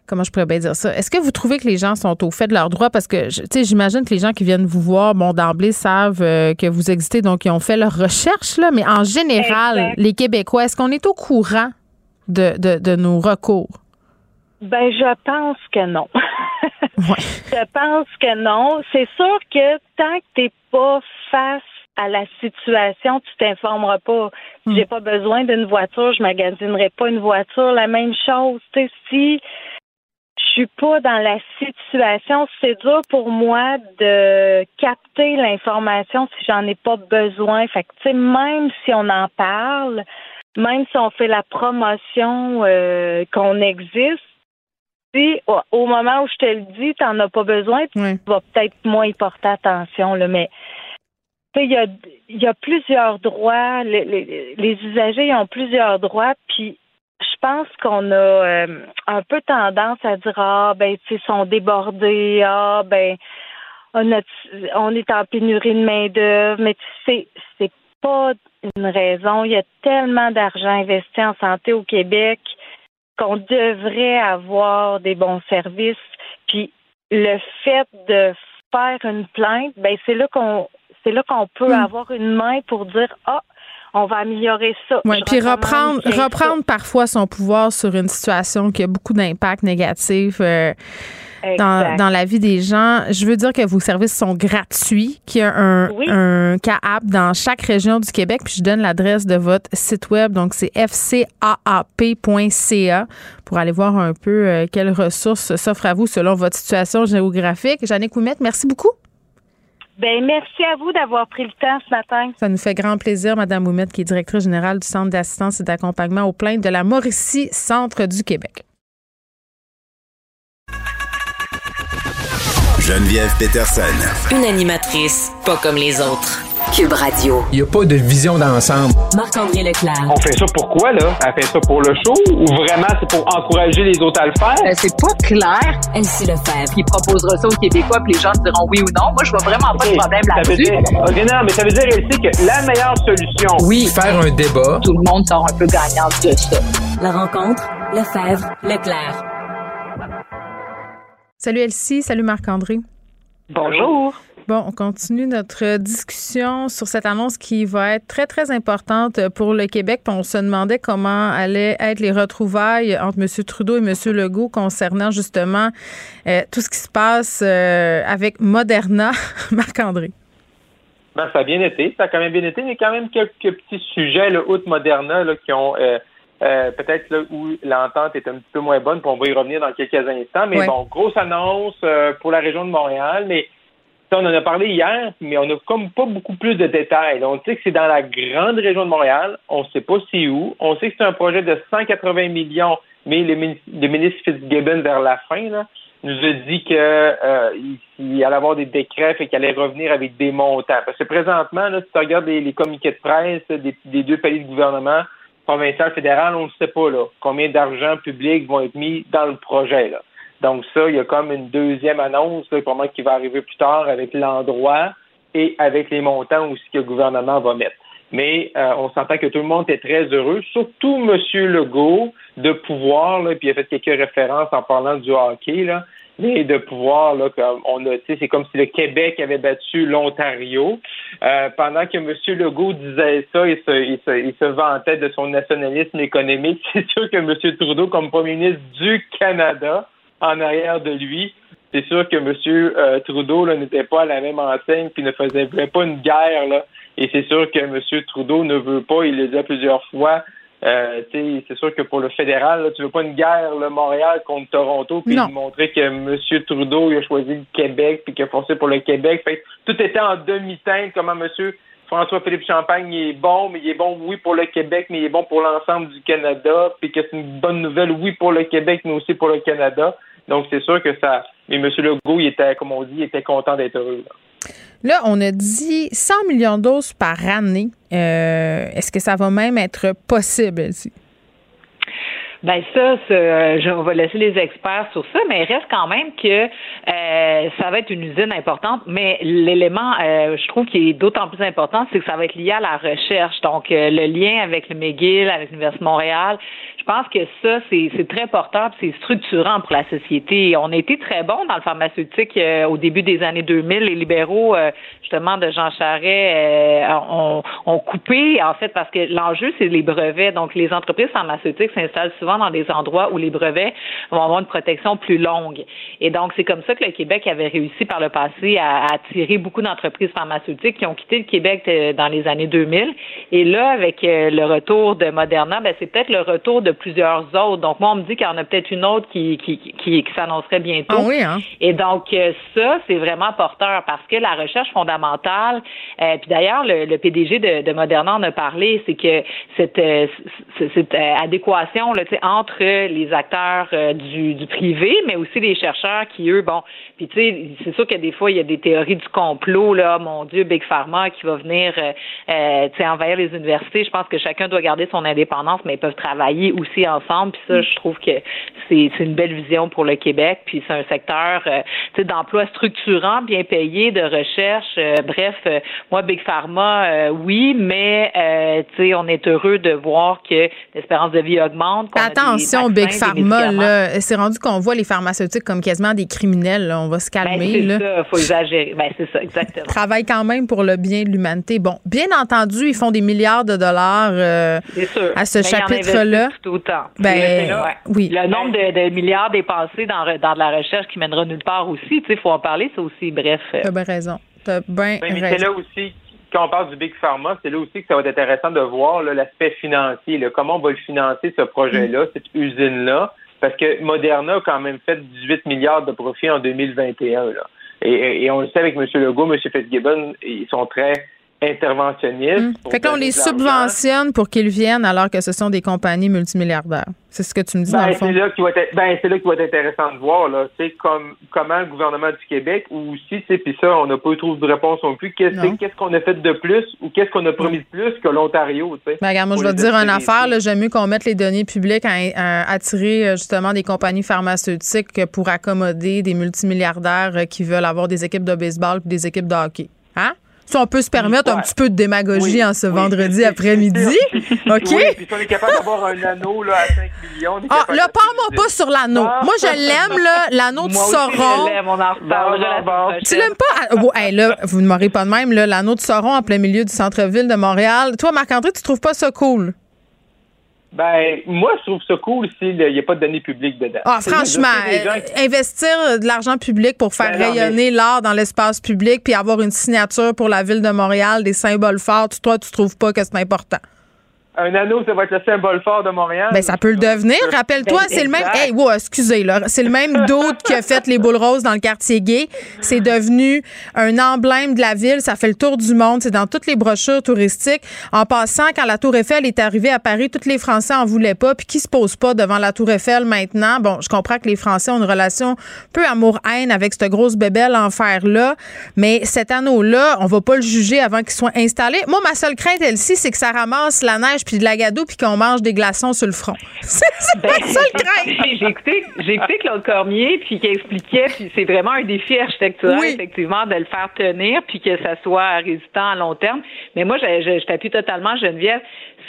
comment je pourrais bien dire ça? Est-ce que vous trouvez que les gens sont au fait de leurs droits? Parce que, tu sais, j'imagine que les gens qui viennent vous voir, bon, d'emblée, savent euh, que vous existez, donc ils ont fait leur recherche, là. Mais en général, les Québécois, est-ce qu'on est au courant de, de, de nos recours? Ben, je pense que non. <laughs> Je pense que non. C'est sûr que tant que t'es pas face à la situation, tu t'informeras pas. Hmm. j'ai pas besoin d'une voiture, je magasinerai pas une voiture. La même chose, tu sais, si je suis pas dans la situation, c'est dur pour moi de capter l'information si j'en ai pas besoin. Fait que, tu sais, même si on en parle, même si on fait la promotion euh, qu'on existe, au moment où je te le dis, tu n'en as pas besoin, tu vas peut-être moins y porter attention. Là, mais il y a, y a plusieurs droits. Les, les, usagers ont plusieurs droits. Puis je pense qu'on a euh, un peu tendance à dire Ah, ben, ils sont débordés. Ah, ben, on, a, on est en pénurie de main-d'œuvre. Mais tu sais, c'est pas une raison. Il y a tellement d'argent investi en santé au Québec qu'on devrait avoir des bons services. Puis le fait de faire une plainte, ben c'est là qu'on c'est là qu'on peut hmm. avoir une main pour dire ah on va améliorer ça. Oui, puis reprendre, reprendre parfois son pouvoir sur une situation qui a beaucoup d'impact négatif. Euh, dans, dans, la vie des gens. Je veux dire que vos services sont gratuits, qu'il y a un, un CAAP dans chaque région du Québec. Puis je donne l'adresse de votre site web. Donc, c'est fcaap.ca pour aller voir un peu euh, quelles ressources s'offrent à vous selon votre situation géographique. Jannick Ouimet, merci beaucoup. Ben, merci à vous d'avoir pris le temps ce matin. Ça nous fait grand plaisir, Madame Ouimet, qui est directrice générale du Centre d'assistance et d'accompagnement aux plaintes de la Mauricie, Centre du Québec. Geneviève Peterson. Une animatrice pas comme les autres. Cube Radio. Il n'y a pas de vision d'ensemble. Marc-André Leclerc. On fait ça pourquoi, là? Elle fait ça pour le show ou vraiment c'est pour encourager les autres à le faire? Euh, c'est pas clair. Elle sait le faire. Il proposera ça aux Québécois, puis les gens diront oui ou non. Moi, je vois vraiment pas de problème là-dessus. OK, non, mais ça veut dire, elle sait que la meilleure solution... Oui, faire un débat. Tout le monde sort un peu gagnant de ça. La rencontre, Lefebvre, Leclerc. Salut Elsie, salut Marc-André. Bonjour. Bon, on continue notre discussion sur cette annonce qui va être très, très importante pour le Québec. on se demandait comment allaient être les retrouvailles entre M. Trudeau et M. Legault concernant justement euh, tout ce qui se passe euh, avec Moderna. <laughs> Marc-André. Ben, ça a bien été. Ça a quand même bien été, mais quand même quelques petits sujets, le haut Moderna, là, qui ont euh, euh, peut-être là où l'entente est un petit peu moins bonne, puis on va y revenir dans quelques instants. Mais bon, grosse annonce euh, pour la région de Montréal, mais on en a parlé hier, mais on n'a comme pas beaucoup plus de détails. On sait que c'est dans la grande région de Montréal. On ne sait pas c'est où. On sait que c'est un projet de 180 millions, mais le, ministre Fitzgibbon, vers la fin, là, nous a dit qu'il euh, allait avoir des décrets et qu'il allait revenir avec des montants. Parce que présentement, là, si tu regardes les, les communiqués de presse des, des deux pays de gouvernement, provincial, fédéral, on ne sait pas là, combien d'argent public vont être mis dans le projet. Là. Donc ça, il y a comme une deuxième annonce là, pour moi qui va arriver plus tard avec l'endroit et avec les montants aussi que le gouvernement va mettre. Mais euh, on s'entend que tout le monde est très heureux, surtout M. Legault, de pouvoir, là, puis il a fait quelques références en parlant du hockey, là, de pouvoir, là, comme on a, c'est comme si le Québec avait battu l'Ontario. Euh, pendant que M. Legault disait ça, il se, il, se, il se vantait de son nationalisme économique. <laughs> C'est sûr que M. Trudeau, comme premier ministre du Canada, en arrière de lui, c'est sûr que M. Euh, Trudeau n'était pas à la même enseigne puis ne faisait pas une guerre. Là. Et c'est sûr que M. Trudeau ne veut pas, il l'a dit plusieurs fois, euh, c'est sûr que pour le fédéral, là, tu veux pas une guerre le Montréal contre Toronto, puis montrer que M. Trudeau il a choisi le Québec, puis qu'il a forcé pour le Québec. Fait tout était en demi-teinte, comment M. François-Philippe Champagne est bon, mais il est bon, oui, pour le Québec, mais il est bon pour l'ensemble du Canada, puis que c'est une bonne nouvelle, oui, pour le Québec, mais aussi pour le Canada. Donc, c'est sûr que ça... Mais M. Legault, il était, comme on dit, il était content d'être heureux. Là. On a dit 100 millions de doses par année. Euh, est-ce que ça va même être possible? Ben ça, je, on laisser les experts sur ça, mais il reste quand même que euh, ça va être une usine importante. Mais l'élément, euh, je trouve, qui est d'autant plus important, c'est que ça va être lié à la recherche. Donc, euh, le lien avec le McGill, avec l'Université de Montréal, je pense que ça, c'est très porteur, c'est structurant pour la société. On a été très bons dans le pharmaceutique euh, au début des années 2000. Les libéraux, euh, justement, de Jean Charest, ont, ont, coupé, en fait, parce que l'enjeu, c'est les brevets. Donc, les entreprises pharmaceutiques s'installent souvent dans des endroits où les brevets vont avoir une protection plus longue. Et donc, c'est comme ça que le Québec avait réussi par le passé à, à attirer beaucoup d'entreprises pharmaceutiques qui ont quitté le Québec dans les années 2000 et là, avec euh, le retour de Moderna, ben, c'est peut-être le retour de plusieurs autres. Donc, moi, on me dit qu'il y en a peut-être une autre qui, qui, qui, s'annoncerait bientôt. Ah oui, hein? Et donc, euh, ça, c'est vraiment porteur parce que la recherche fondamentale, euh, puis d'ailleurs, le, PDG de, de, Moderna en a parlé, c'est que cette, cette, adéquation là, entre les acteurs du, du privé, mais aussi les chercheurs qui, eux, bon, puis tu sais, c'est sûr que des fois, il y a des théories du complot, là, mon Dieu, Big Pharma qui va venir, euh, tu sais, envahir les universités. Je pense que chacun doit garder son indépendance, mais ils peuvent travailler aussi ensemble. Puis ça, je trouve que c'est une belle vision pour le Québec. Puis c'est un secteur euh, d'emploi structurant, bien payé, de recherche. Euh, bref, euh, moi, Big Pharma, oui, mais on est heureux de voir que l'espérance de vie augmente. Attention, Big Pharma, là, c'est rendu qu'on voit les pharmaceutiques comme quasiment des criminels. On va se ben, calmer. Ben, c'est ça, faut exagérer. Ben, c'est ça, exactement. <laughs> Travaillent quand même pour le bien de l'humanité. Bon, bien entendu, ils font des milliards de dollars à ce chapitre-là. Ben, oui. Le nombre de, milliards dépensés dans, dans de la recherche qui mènera nulle part aussi, il faut en parler, ça aussi. Bref. Euh. T'as bien raison. T'as bien mais c'est là aussi, quand on parle du Big Pharma, c'est là aussi que ça va être intéressant de voir l'aspect financier, comment on va le financer, ce projet-là, mm. cette usine-là, parce que Moderna a quand même fait 18 milliards de profits en 2021. Là. Et, et, on le sait avec M. Legault, M. Fitzgibbon, ils sont très interventionnistes. Hum. Fait que là, on les subventionne pour qu'ils viennent alors que ce sont des compagnies multimilliardaires. C'est ce que tu me dis dans ben, le fond. C'est là, qui va être, ben, c'est là qui va être intéressant de voir, là, comme, comment le gouvernement du Québec, ou aussi, puis ça, on n'a pas eu trop de réponse non plus, qu'est-ce, qu'est-ce qu'on a fait de plus ou qu'est-ce qu'on a promis de plus que l'Ontario, tu sais. Ben, regarde, moi, je vais te dire une affaire, là, j'aime mieux qu'on mette les données publiques à, attirer, euh, justement, des compagnies pharmaceutiques pour accommoder des multimilliardaires euh, qui veulent avoir des équipes de baseball et des équipes de hockey. Hein? On peut se permettre un petit peu de démagogie en ce vendredi après-midi. <laughs> OK? Oui, puis si on est capable d'avoir un anneau là, à 5 millions. Ah, là, parle-moi pas sur l'anneau. Moi, je l'aime, là, l'anneau du Sauron. Je l'aime, on en. Tu l'aimes pas? Ah, bon, là, vous ne m'aurez pas de même, là, l'anneau de Sauron en plein milieu du centre-ville de Montréal. Toi, Marc-André, tu trouves pas ça cool? Ben, moi, je trouve ça cool s'il n'y a pas de données publiques dedans. Ah, franchement, investir de l'argent public pour faire ben rayonner l'art dans l'espace public puis avoir une signature pour la ville de Montréal, des symboles forts, toi, tu trouves pas que c'est important? Un anneau, ça va être le symbole fort de Montréal. Ben, ça peut le devenir. Rappelle-toi, c'est le même. Hey, wow, excusez, là. C'est le même d'autre qui a fait les boules roses dans le quartier gay. C'est devenu un emblème de la ville. Ça fait le tour du monde. C'est dans toutes les brochures touristiques. En passant, quand la Tour Eiffel est arrivée à Paris, tous les Français en voulaient pas. Puis qui se pose pas devant la Tour Eiffel maintenant? Bon, je comprends que les Français ont une relation peu amour-haine avec cette grosse bébelle en fer-là. Mais cet anneau-là, on va pas le juger avant qu'il soit installé. Moi, ma seule crainte, elle-ci, c'est que ça ramasse la neige puis de la gadoue puis qu'on mange des glaçons sur le front. <laughs> C'est ben, ça le J'ai écouté, j'ai écouté Claude Cormier puis qui expliquait puis c'est vraiment un défi architectural effectivement de le faire tenir puis que ça soit résistant à long terme. Mais moi, je, je, je t'appuie totalement Geneviève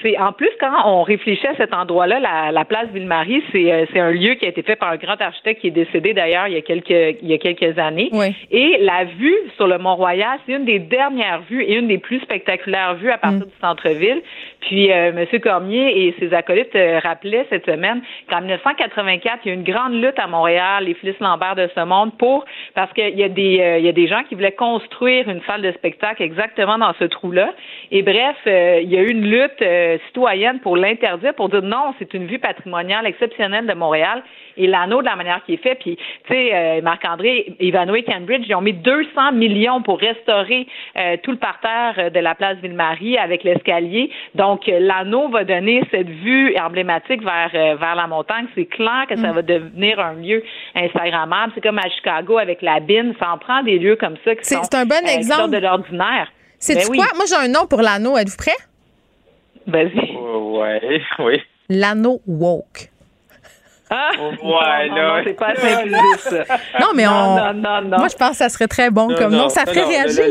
c'est en plus quand on réfléchit à cet endroit-là, la, place Ville-Marie, euh, c'est un lieu qui a été fait par un grand architecte qui est décédé d'ailleurs il y a quelques il y a quelques années. Et la vue sur le Mont-Royal, c'est une des dernières vues et une des plus spectaculaires vues à partir mm. du centre-ville. Puis euh, M. Cormier et ses acolytes euh, rappelaient cette semaine qu'en 1984, il y a eu une grande lutte à Montréal, les Fils Lambert de ce monde, pour parce qu'il y a des il y a des gens qui voulaient construire une salle de spectacle exactement dans ce trou-là. Et bref, il y a eu une lutte euh, citoyenne pour l'interdire, pour dire non, c'est une vue patrimoniale exceptionnelle de Montréal et l'anneau de la manière qui est fait. Puis, tu sais, euh, Marc-André, Ivanhoe Cambridge, ils ont mis 200 millions pour restaurer euh, tout le parterre de la place Ville-Marie avec l'escalier. Donc, l'anneau va donner cette vue emblématique vers, vers la montagne. C'est clair que ça mm. va devenir un lieu Instagrammable. C'est comme à Chicago avec la bine. Ça en prend des lieux comme ça qui sont un bon exemple. de l'ordinaire. C'est ben quoi? Moi, j'ai un nom pour l'anneau. Êtes-vous prêt? Vas-y. Ouais, <laughs> oui. L'anneau woke. Ah, Ouais, non, là. non, c'est pas assez <laughs> inclusif, ça. Non, mais non, on. non, non, non. Moi, je pense que ça serait très bon Non, comme non, nom. Ça non, ferait non, réagir.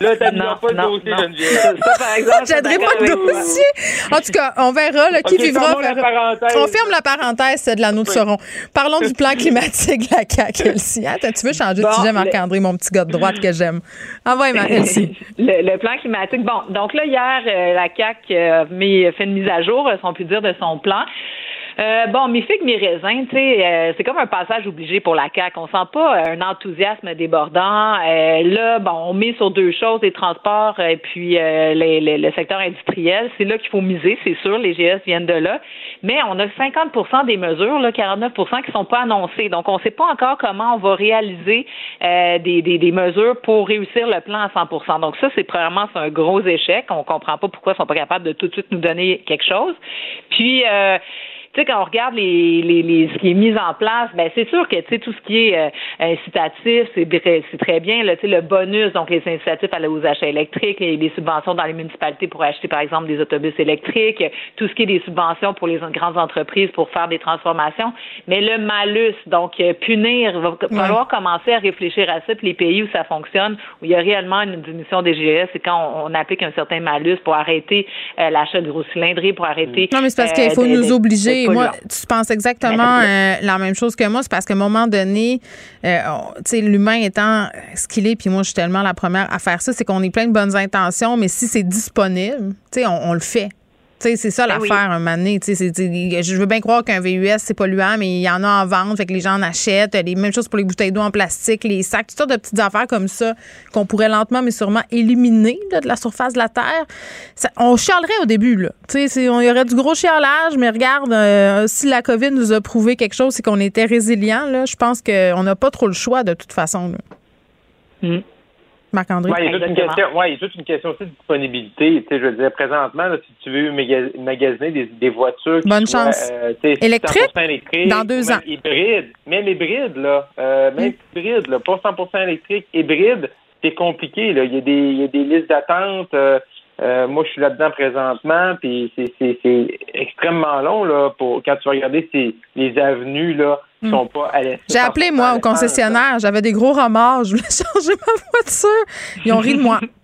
Là, t'as Non, pas de non, dossier, non. Geneviève. Ça, par exemple, J'aiderai je pas de dossier. En tout cas, on verra. Là, qui Ok, vivra verra. parenthèse. On ferme la parenthèse c'est de l'anneau de Sauron. Parlons du plan <laughs> climatique de la CAQ, Elsie. Hein, tu veux changer de Bon, sujet, Marc-André, mon petit gars de droite que j'aime? Envoie, ma Elsie. Le, le plan climatique. Bon, donc là, hier, euh, la CAQ euh, fait une mise à jour, si on peut dire, de son plan. Euh, bon, mi figue, mi raisin, tu sais, euh, c'est comme un passage obligé pour la CAQ. On sent pas euh, un enthousiasme débordant. Euh, là, bon, on met sur deux choses, les transports et puis euh, les- les- le secteur industriel. C'est là qu'il faut miser, c'est sûr. Les GS viennent de là. Mais on a 50% des mesures, là, 49% qui sont pas annoncées. Donc, on sait pas encore comment on va réaliser euh, des, des, des mesures pour réussir le plan à 100% Donc, ça, c'est premièrement, un gros échec. On comprend pas pourquoi ils sont pas capables de tout de suite nous donner quelque chose. Puis, euh, tu sais, quand on regarde les, les, les, ce qui est mis en place, ben c'est sûr que tu sais tout ce qui est euh, incitatif, c'est très- c'est très bien. Là, tu sais, le bonus, donc les incitatifs à la- aux achats électriques, les, les subventions dans les municipalités pour acheter par exemple des autobus électriques, tout ce qui est des subventions pour les grandes entreprises pour faire des transformations. Mais le malus, donc euh, punir, il va falloir commencer à réfléchir à ça. Puis les pays où ça fonctionne, où il y a réellement une diminution des GS, c'est quand on, on applique un certain malus pour arrêter euh, l'achat de gros cylindrés, pour arrêter. Non, mais c'est parce euh, qu'il faut nous obliger. Moi, tu penses exactement euh, la même chose que moi. C'est parce qu'à un moment donné, euh, tu sais, l'humain étant ce qu'il est, puis moi, je suis tellement la première à faire ça, c'est qu'on est plein de bonnes intentions, mais si c'est disponible, tu sais, on, on le fait. C'est ça Ben oui. l'affaire, un moment donné. Je veux bien croire qu'un VUS, c'est polluant, mais il y en a en vente, fait que les gens en achètent. Les mêmes choses pour les bouteilles d'eau en plastique, les sacs, toutes sortes de petites affaires comme ça qu'on pourrait lentement, mais sûrement éliminer là, de la surface de la Terre. Ça- on chialerait au début, là. Tu sais, c'est- on y aurait du gros chialage, mais regarde, euh, si la COVID nous a prouvé quelque chose, c'est qu'on était résilient, là. Je pense qu'on n'a pas trop le choix, de toute façon, là. Mm. Marc-André? Ouais, il y a toute une question, ouais, il y a toute une question aussi de disponibilité. Je veux dire, présentement, là, si tu veux maga- magasiner des, des voitures qui Bonne soient, chance. euh, Électriques? 100% électriques, Dans deux ans. Hybrides, même hybride, là, euh, même Mm. hybride, là, pas 100% électrique, hybride, c'est compliqué. Là. Il y a des, il y a des listes d'attente. euh, euh, moi, je suis là-dedans présentement, puis c'est, extrêmement long là pour quand tu vas regarder ces, les avenues là qui sont pas à l'essence. J'ai appelé, moi, au concessionnaire. J'avais des gros remords. Je voulais <laughs> changer ma voiture. Ils ont ri de moi. <laughs>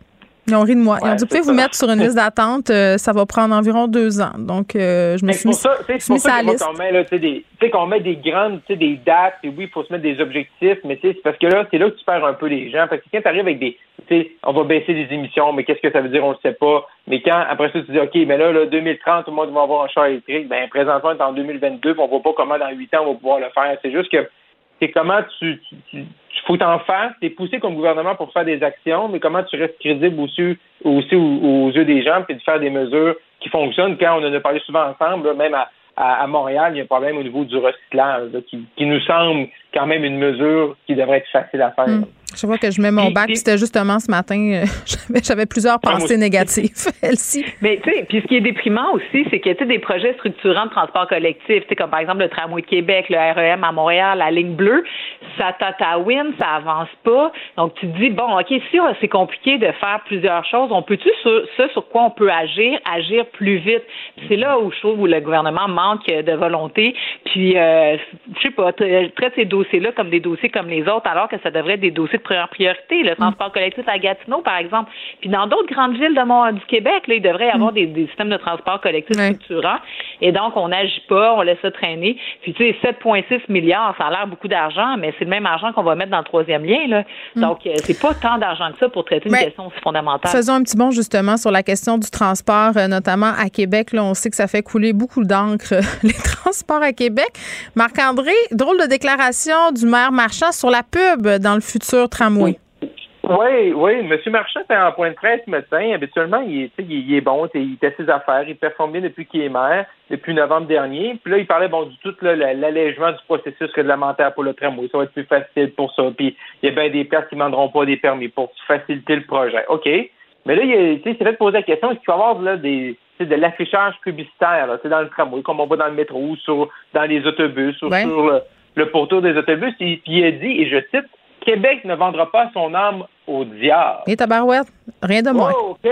Ils ont ri de moi. Ils ont dit, vous pouvez vous ça. mettre sur une liste d'attente. euh, ça va prendre environ deux ans. Donc, euh, je me suis mis, ça, je mis pour ça sur la liste. qu'on met, là, tu sais, des, qu'on met des grandes, des dates, et oui, il faut se mettre des objectifs, mais tu sais, c'est parce que là, c'est là que tu perds un peu les gens. Parce que quand tu arrives avec des, tu sais, on va baisser les émissions, mais qu'est-ce que ça veut dire, on le sait pas. Mais quand, après ça, tu dis, OK, mais là, là 2030, tout le monde va avoir un char électrique, ben, présentement, on est en 2022, puis on voit pas comment dans huit ans, on va pouvoir le faire. C'est juste que, c'est comment tu, tu, tu, faut t'en faire, t'es poussé comme gouvernement pour faire des actions, mais comment tu restes crédible aussi, aussi aux, aux yeux des gens, puis de faire des mesures qui fonctionnent. Quand on en a parlé souvent ensemble, là, même à, à, à Montréal, il y a un problème au niveau du recyclage, là, qui, qui nous semble quand même une mesure qui devrait être facile à faire. Mm. Je vois que je mets mon bac. C'était justement ce matin. euh, <laughs> j'avais- plusieurs moi pensées négatives. <laughs> Elsie. Mais tu sais, puis ce qui est déprimant aussi, c'est qu'il y a des projets structurants de transport collectif, tu sais, comme par exemple le tramway de Québec, le REM à Montréal, la ligne bleue, ça tatawine, ça avance pas. Donc tu te dis bon, ok, si euh, c'est compliqué de faire plusieurs choses, on peut-tu sur ça sur quoi on peut agir, agir plus vite? Puis C'est là où je trouve où le gouvernement manque de volonté. Puis euh, je sais pas, tra- traite ces dossiers-là comme des dossiers comme les autres, alors que ça devrait être des dossiers priorité. Le transport collectif à Gatineau, par exemple. Puis dans d'autres grandes villes de Mont- du Québec, là, il devrait y avoir des, des systèmes de transport collectif structurants. Et donc, on n'agit pas, on laisse ça traîner. Puis, tu sais, 7,6 milliards, ça a l'air beaucoup d'argent, mais c'est le même argent qu'on va mettre dans le troisième lien. Là. Donc, euh, c'est pas tant d'argent que ça pour traiter une question aussi fondamentale. Faisons un petit bond justement sur la question du transport, euh, notamment à Québec. Là, on sait que ça fait couler beaucoup d'encre, euh, <laughs> les transports à Québec. Marc-André, drôle de déclaration du maire Marchand sur la pub dans le futur tramway. Oui, oui. M. Marchand était en point de presse ce matin. Habituellement, il est, tu sais, il, il est bon, il fait ses affaires, il performe bien depuis qu'il est maire, depuis novembre dernier. Puis là, il parlait bon du tout l'allègement du processus réglementaire pour le tramway. Ça va être plus facile pour ça. Puis il y a bien des places qui ne demanderont pas des permis pour faciliter le projet. OK. Mais là, il, s'est fait poser la question, est-ce qu'il va y avoir là, des, de l'affichage publicitaire là, dans le tramway, comme on voit dans le métro, ou sur, dans les autobus, ou Ouais. sur le, le pourtour des autobus? Puis il a dit, et je cite, Québec ne vendra pas son âme au diable. Et tabarouette, rien de moins. Oh, OK,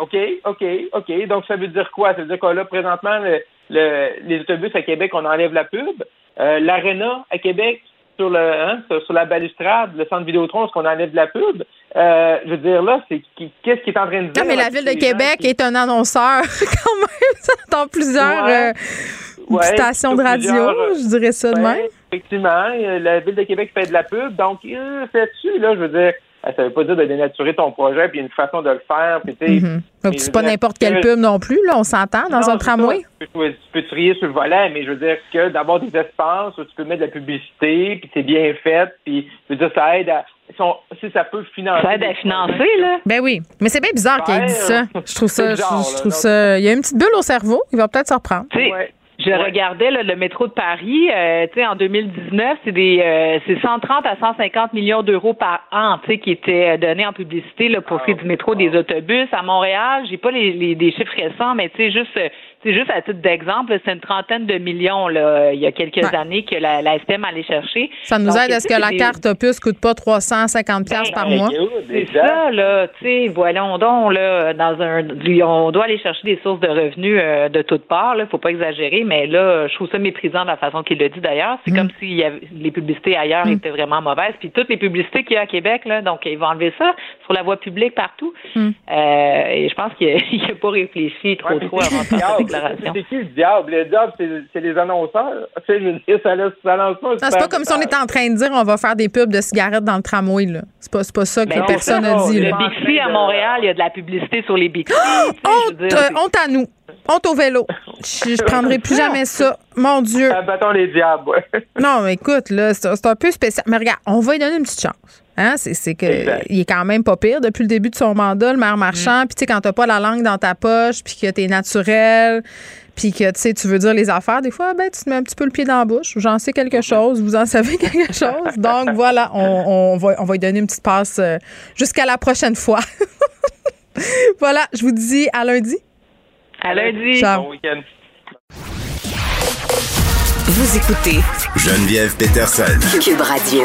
OK, OK, OK. Donc, ça veut dire quoi? Ça veut dire que là, présentement, le- le- les autobus à Québec, on enlève la pub. Euh, L'Arena à Québec, sur, le, hein, sur, la balustrade, le centre Vidéotron, est-ce qu'on enlève de la pub? Euh, je veux dire, là, c'est qu'est-ce qui est en train de dire? Non, mais la Ville de Québec est un annonceur <laughs> quand même dans plusieurs euh, stations de radio, je dirais ça de même. Effectivement, la Ville de Québec fait de la pub, donc c'est dessus, là, je veux dire ça veut pas dire de dénaturer ton projet, puis une façon de le faire. Puis, mm Donc, c'est pas n'importe quelle pub non plus, là, on s'entend, dans un tramway? Tu peux, tu peux, trier sur le volet, mais je veux dire que d'avoir des espaces où tu peux mettre de la publicité, puis c'est bien fait, puis je veux dire, ça aide à. Si ça peut financer. Ça aide à financer, là. Ben oui. Mais c'est bien bizarre qu'il ait dit ça. Je trouve ça. je, trouve ça. Il y a une petite bulle au cerveau. Il va peut-être se reprendre. Je regardais le métro de Paris, euh, tu sais, en 2019, c'est des euh, c'est 130 à 150 millions d'euros par an, tu sais, qui étaient donnés en publicité là, pour ce du métro, des autobus. À Montréal, j'ai pas les, les, les chiffres récents, mais tu sais, juste c'est juste à titre d'exemple, c'est une trentaine de millions là, il y a quelques années que la, la STM allait chercher. Ça nous aide à ce que la carte opus coûte pas 350 pièces ben, par mois. C'est ça là, tu sais, voyons donc là dans un on doit aller chercher des sources de revenus euh, de toutes parts là, faut pas exagérer, mais là je trouve ça méprisant de la façon qu'il le dit d'ailleurs, c'est mm. comme si y avait, les publicités ailleurs mm. étaient vraiment mauvaises, puis toutes les publicités qu'il y a à Québec là, donc ils vont enlever ça sur la voie publique partout. Mm. Euh, et je pense qu'il n'a <laughs> pas réfléchi trop trop avant de <laughs> c'est qui le diable? Le diable, c'est les annonceurs. ça, ça lance pas. C'est pas comme si on était en train de dire on va faire des pubs de cigarettes dans le tramway. Là. C'est pas, pas ça que ben personne a dit. Le Bixi à Montréal, il y a de la publicité sur les Bixi. honte, honte à nous. Honte au vélo. Je, je prendrai plus <laughs> jamais ça. Mon Dieu. Abattons les diables, Non, mais écoute, là, c'est un peu spécial. Mais regarde, on va lui donner une petite chance. Hein? C'est que il est quand même pas pire depuis le début de son mandat, le maire marchand. Mm. Puis tu sais, quand t'as pas la langue dans ta poche, puis que t'es naturel, puis que tu sais, tu veux dire les affaires, des fois, ben, tu te mets un petit peu le pied dans la bouche. J'en sais quelque chose, vous en savez <laughs> quelque chose. Donc <laughs> voilà, on, va, on va lui donner une petite passe euh, jusqu'à la prochaine fois. <laughs> voilà, je vous dis à lundi. À lundi. Ciao. Bon week-end. Vous écoutez Geneviève Peterson. Cube Radio.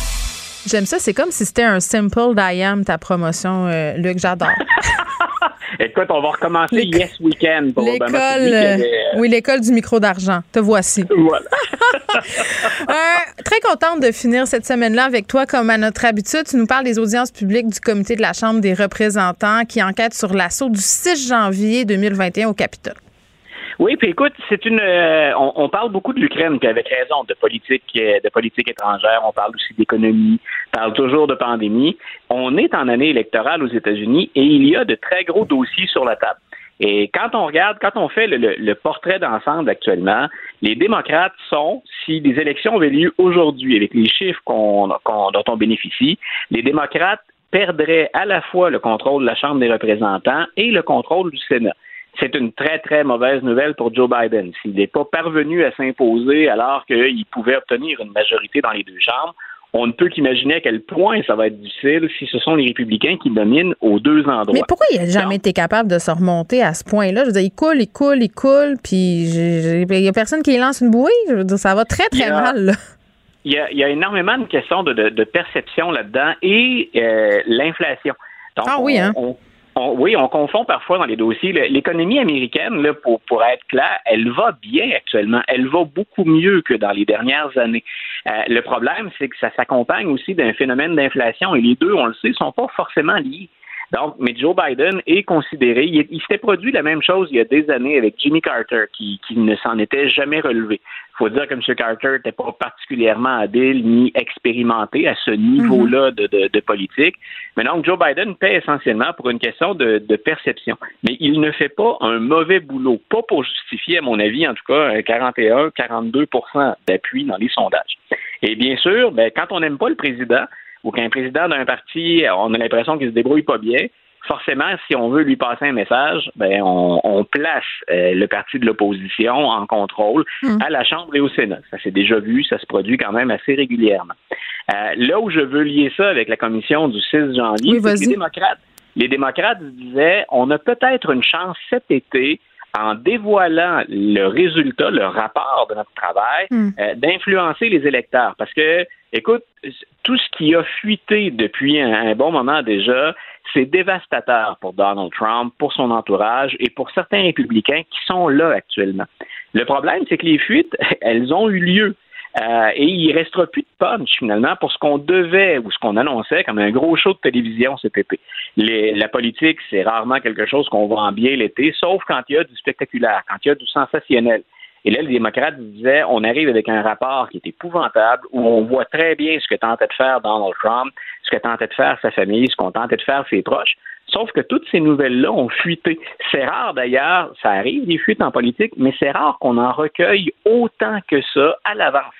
J'aime ça. C'est comme si c'était un simple d'IAM, ta promotion, euh, Luc. J'adore. <laughs> Écoute, on va recommencer Yes Weekend pour l'école. Euh, oui, l'école du micro d'argent. Te voici. <laughs> Voilà. <laughs> euh, très contente de finir cette semaine-là avec toi, comme à notre habitude. Tu nous parles des audiences publiques du comité de la Chambre des représentants qui enquête sur l'assaut du 6 janvier 2021 au Capitole. Oui, puis écoute, c'est une. Euh, on, parle beaucoup de l'Ukraine, puis avec raison, de politique, euh, de politique étrangère. On parle aussi d'économie. On parle toujours de pandémie. On est en année électorale aux États-Unis et il y a de très gros dossiers sur la table. Et quand on regarde, quand on fait le, portrait d'ensemble actuellement, les démocrates sont, si des élections avaient lieu aujourd'hui, avec les chiffres qu'on, dont on bénéficie, les démocrates perdraient à la fois le contrôle de la Chambre des représentants et le contrôle du Sénat c'est une très, très mauvaise nouvelle pour Joe Biden. S'il n'est pas parvenu à s'imposer alors qu'il pouvait obtenir une majorité dans les deux chambres, on ne peut qu'imaginer à quel point ça va être difficile si ce sont les républicains qui dominent aux deux endroits. Mais pourquoi il n'a jamais été capable de se remonter à ce point-là? Je veux dire, il coule, il coule, il coule, puis il n'y a personne qui lance une bouée? Je veux dire, ça va très, très mal. Il, y a, énormément de questions de, perception là-dedans et euh, l'inflation. ah oui, hein? Oui, on confond parfois dans les dossiers. L'économie américaine, pour, être clair, elle va bien actuellement. Elle va beaucoup mieux que dans les dernières années. Euh, le problème, c'est que ça s'accompagne aussi d'un phénomène d'inflation et les deux, on le sait, sont pas forcément liés. Donc, mais Joe Biden est considéré, il, s'était produit la même chose il y a des années avec Jimmy Carter, qui ne s'en était jamais relevé. Faut dire que M. Carter n'était pas particulièrement habile ni expérimenté à ce niveau-là de, politique. Mais donc, Joe Biden paie essentiellement pour une question de, perception. Mais il ne fait pas un mauvais boulot, pas pour justifier, à mon avis, en tout cas, 41, 42% d'appui dans les sondages. Et bien sûr, ben, quand on n'aime pas le président, ou qu'un président d'un parti, on a l'impression qu'il se débrouille pas bien, forcément, si on veut lui passer un message, ben on, place euh, le parti de l'opposition en contrôle hmm. à la Chambre et au Sénat. Ça s'est déjà vu, ça se produit quand même assez régulièrement. Euh, là où je veux lier ça avec la commission du 6 janvier, les démocrates, les démocrates disaient on a peut-être une chance cet été en dévoilant le résultat, le rapport de notre travail, Hmm. euh, d'influencer les électeurs. Parce que, écoute, tout ce qui a fuité depuis un, bon moment déjà, c'est dévastateur pour Donald Trump, pour son entourage et pour certains républicains qui sont là actuellement. Le problème, c'est que les fuites, <laughs> elles ont eu lieu. Euh, et il restera plus de punch finalement pour ce qu'on devait ou ce qu'on annonçait comme un gros show de télévision cet été. La politique, c'est rarement quelque chose qu'on vend bien l'été, sauf quand il y a du spectaculaire, quand il y a du sensationnel. Et là, les démocrates disaient, on arrive avec un rapport qui est épouvantable, où on voit très bien ce que tentait de faire Donald Trump, ce que tentait de faire sa famille, ce qu'on tentait de faire ses proches. Sauf que toutes ces nouvelles-là ont fuité. C'est rare d'ailleurs, ça arrive des fuites en politique, mais c'est rare qu'on en recueille autant que ça à l'avance.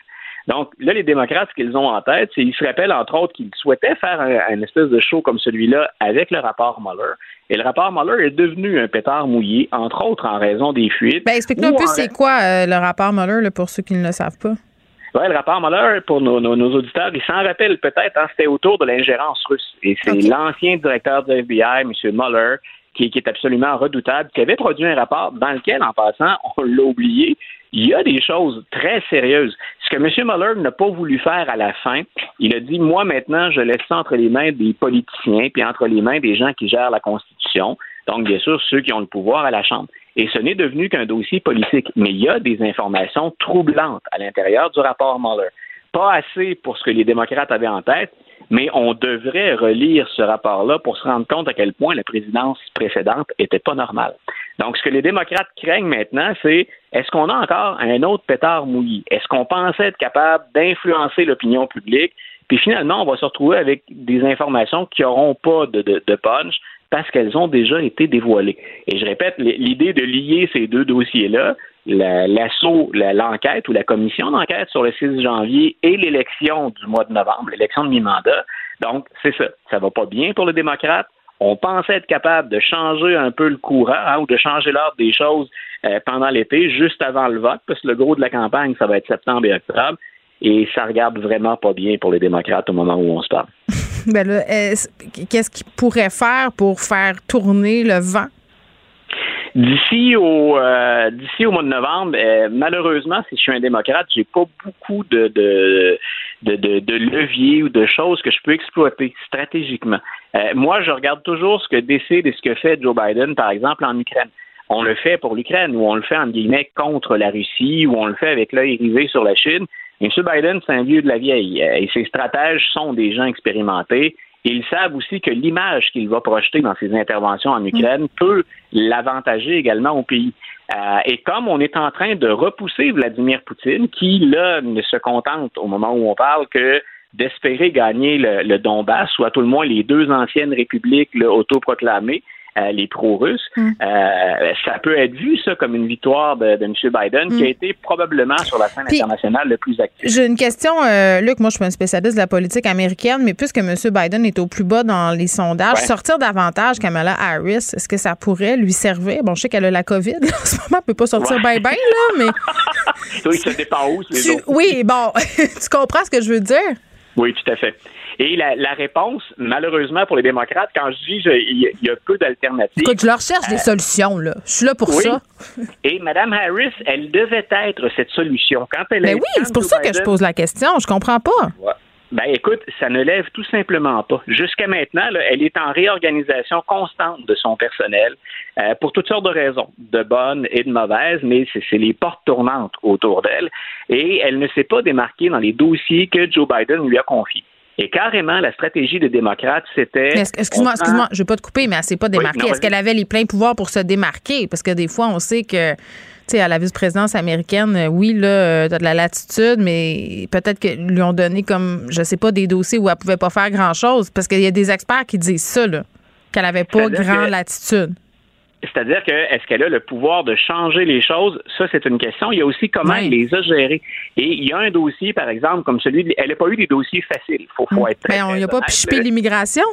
Donc là, les démocrates, ce qu'ils ont en tête, c'est qu'ils se rappellent entre autres qu'ils souhaitaient faire un, un espèce de show comme celui-là avec le rapport Mueller. Et le rapport Mueller est devenu un pétard mouillé, entre autres en raison des fuites. Ben, explique-nous un peu en c'est quoi euh, le rapport Mueller là, pour ceux qui ne le savent pas. Ouais, le rapport Mueller, pour nos, nos- nos auditeurs, ils s'en rappellent peut-être, hein, c'était autour de l'ingérence russe. Et c'est l'ancien directeur du FBI, M. Mueller, qui, qui est absolument redoutable, qui avait produit un rapport dans lequel, en passant, on l'a oublié, il y a des choses très sérieuses. Ce que M. Mueller n'a pas voulu faire à la fin, il a dit, moi maintenant, je laisse ça entre les mains des politiciens, puis entre les mains des gens qui gèrent la Constitution, donc bien sûr ceux qui ont le pouvoir à la Chambre. Et ce n'est devenu qu'un dossier politique. Mais il y a des informations troublantes à l'intérieur du rapport Mueller. Pas assez pour ce que les démocrates avaient en tête, mais on devrait relire ce rapport-là pour se rendre compte à quel point la présidence précédente était pas normale. Donc, ce que les démocrates craignent maintenant, c'est est-ce qu'on a encore un autre pétard mouillé? Est-ce qu'on pensait être capable d'influencer l'opinion publique? Puis finalement, on va se retrouver avec des informations qui n'auront pas de, de, de punch parce qu'elles ont déjà été dévoilées. Et je répète, l'idée de lier ces deux dossiers-là, la- l'assaut, la- l'enquête ou la commission d'enquête sur le 6 janvier et l'élection du mois de novembre, l'élection de mi-mandat. Donc, c'est ça. Ça va pas bien pour les démocrates. On pensait être capable de changer un peu le courant hein, ou de changer l'ordre des choses euh, pendant l'été, juste avant le vote, parce que le gros de la campagne, ça va être septembre et octobre. Et ça regarde vraiment pas bien pour les démocrates au moment où on se parle. <laughs> Ben qu'est-ce qu'ils pourraient faire pour faire tourner le vent? D'ici au euh, d'ici au mois de novembre, euh, malheureusement, si je suis un démocrate, j'ai pas beaucoup de de, de, de, de leviers ou de choses que je peux exploiter stratégiquement. Euh, moi, je regarde toujours ce que décide et ce que fait Joe Biden, par exemple, en Ukraine. On le fait pour l'Ukraine, ou on le fait en guillemets contre la Russie, ou on le fait avec l'œil rivé sur la Chine. M. Biden, c'est un vieux de la vieille, euh, et ses stratèges sont des gens expérimentés. Ils savent aussi que l'image qu'il va projeter dans ses interventions en Ukraine peut l'avantager également au pays. Euh, et comme on est en train de repousser Vladimir Poutine, qui là ne se contente au moment où on parle que d'espérer gagner le, le Donbass, ou à tout le moins les deux anciennes républiques là, autoproclamées, euh, les pro-russes, euh, ça peut être vu ça comme une victoire de, de M. Biden, qui a été probablement sur la scène Puis- internationale le plus actif. J'ai une question, euh, Luc. Moi, je suis un spécialiste de la politique américaine, mais puisque M. Biden est au plus bas dans les sondages, Ouais. sortir davantage Kamala Harris, est-ce que ça pourrait lui servir? Bon, je sais qu'elle a la COVID. Là, <laughs> en ce moment, elle peut pas sortir Ouais. bien, bien, là, mais. <laughs> Oui, ça dépend où, Tu- oui, bon, <laughs> tu comprends ce que je veux dire? Oui, tout à fait. Et la, la réponse, malheureusement pour les démocrates, quand je dis il y, a- il y a peu d'alternatives. Écoute, je leur cherche des solutions, là. Je suis là pour oui. ça. <laughs> Et Mme Harris, elle devait être cette solution. Quand elle Ben est- oui, c'est pour ça que je pose la question. Je comprends pas. Ouais. Ben écoute, ça ne lève tout simplement pas. Jusqu'à maintenant, là, elle est en réorganisation constante de son personnel euh, pour toutes sortes de raisons, de bonnes et de mauvaises, mais c'est les portes tournantes autour d'elle. Et elle ne s'est pas démarquée dans les dossiers que Joe Biden lui a confiés. Et carrément, la stratégie des démocrates, c'était... Excuse-moi, excuse-moi, je vais pas te couper, mais elle s'est pas démarquée. Est-ce qu'elle avait les pleins pouvoirs pour se démarquer? Parce que des fois, on sait que, tu sais, à la vice-présidence américaine, euh, oui, là, tu as de la latitude, mais peut-être qu'ils lui ont donné comme, je sais pas, des dossiers où elle pouvait pas faire grand-chose. Parce qu'il y a des experts qui disent ça, là, qu'elle avait pas grand que- latitude. C'est-à-dire que est-ce qu'elle a le pouvoir de changer les choses? Ça, c'est une question. Il y a aussi comment elle les a gérées. Et il y a un dossier, par exemple, comme celui de... Elle n'a pas eu des dossiers faciles. Faut, faut être très, Mais Ben, on très n'y a pas pichepé l'immigration?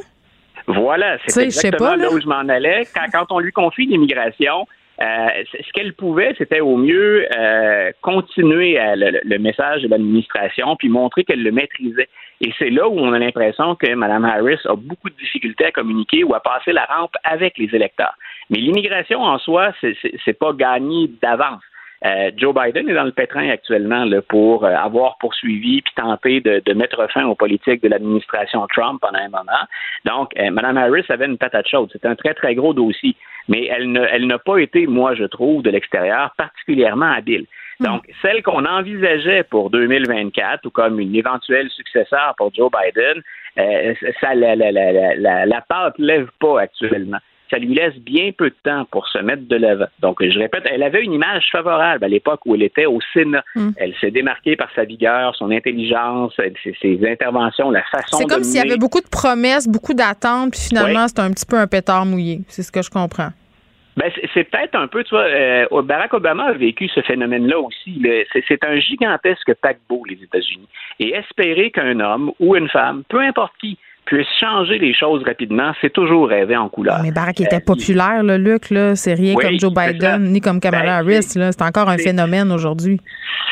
Voilà, c'est exactement pas, là. là. où je m'en allais. Quand, quand on lui confie l'immigration, Euh, ce qu'elle pouvait, c'était au mieux euh, continuer le, message de l'administration puis montrer qu'elle le maîtrisait. Et c'est là où on a l'impression que Mme Harris a beaucoup de difficultés à communiquer ou à passer la rampe avec les électeurs. Mais l'immigration en soi, c'est pas gagné d'avance. Euh, Joe Biden est dans le pétrin actuellement là, pour euh, avoir poursuivi puis tenter de, de, mettre fin aux politiques de l'administration Trump pendant un moment. Donc, euh, Mme Harris avait une patate chaude. C'est un très, très gros dossier. Mais elle ne, elle n'a pas été, moi, je trouve, de l'extérieur, particulièrement habile. Hmm. Donc, celle qu'on envisageait pour 2024 ou comme une éventuelle successeur pour Joe Biden, euh, ça, la, la, la, la, la pâte lève pas actuellement ça lui laisse bien peu de temps pour se mettre de l'avant. Donc, je répète, elle avait une image favorable à l'époque où elle était au Sénat. Hmm. Elle s'est démarquée par sa vigueur, son intelligence, ses, interventions, la façon C'est comme s'il y avait beaucoup de promesses, beaucoup d'attentes, puis finalement, c'est un petit peu un pétard mouillé. C'est ce que je comprends. Ben, c'est peut-être un peu, tu vois, euh, Barack Obama a vécu ce phénomène-là aussi. C'est un gigantesque paquebot, les États-Unis. Et espérer qu'un homme ou une femme, peu importe qui, puisse changer les choses rapidement, c'est toujours rêver en couleur. Mais Barack était euh, populaire, le Luc, là. C'est rien comme Joe Biden, ni comme Kamala ben, Harris, C'est encore un phénomène aujourd'hui.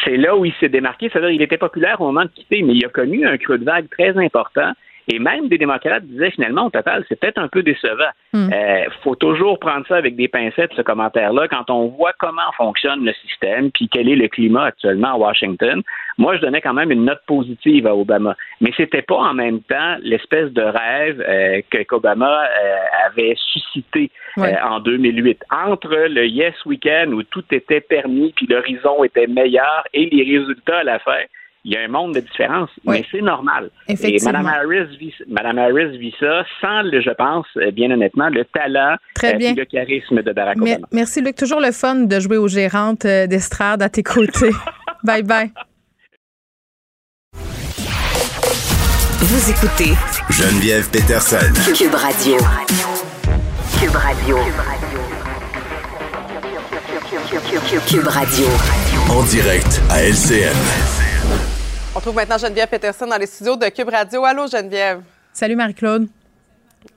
C'est là où il s'est démarqué. C'est-à-dire, il était populaire au moment de quitter, mais il a connu un creux de vague très important. Et même des démocrates disaient finalement, au total, c'est peut-être un peu décevant. Hmm. euh, faut toujours prendre ça avec des pincettes, ce commentaire-là, quand on voit comment fonctionne le système, puis quel est le climat actuellement à Washington. Moi, je donnais quand même une note positive à Obama. Mais c'était pas en même temps l'espèce de rêve euh, qu'Obama euh, avait suscité en 2008. Entre le Yes Weekend où tout était permis, puis l'horizon était meilleur, et les résultats à la fin, il y a un monde de différence, mais c'est normal. Et Mme Harris, vit, Mme Harris vit ça sans, le, je pense, euh, bien honnêtement, le talent et euh, le charisme de Barack Obama. Merci, Luc. Toujours le fun de jouer aux gérantes euh, d'estrade à tes côtés. <laughs> bye bye. Vous écoutez Geneviève Peterson. Cube Radio. Cube Radio. Cube Radio. En direct à LCN. On trouve maintenant Geneviève Peterson dans les studios de Cube Radio. Allô, Geneviève. Salut, Marie-Claude.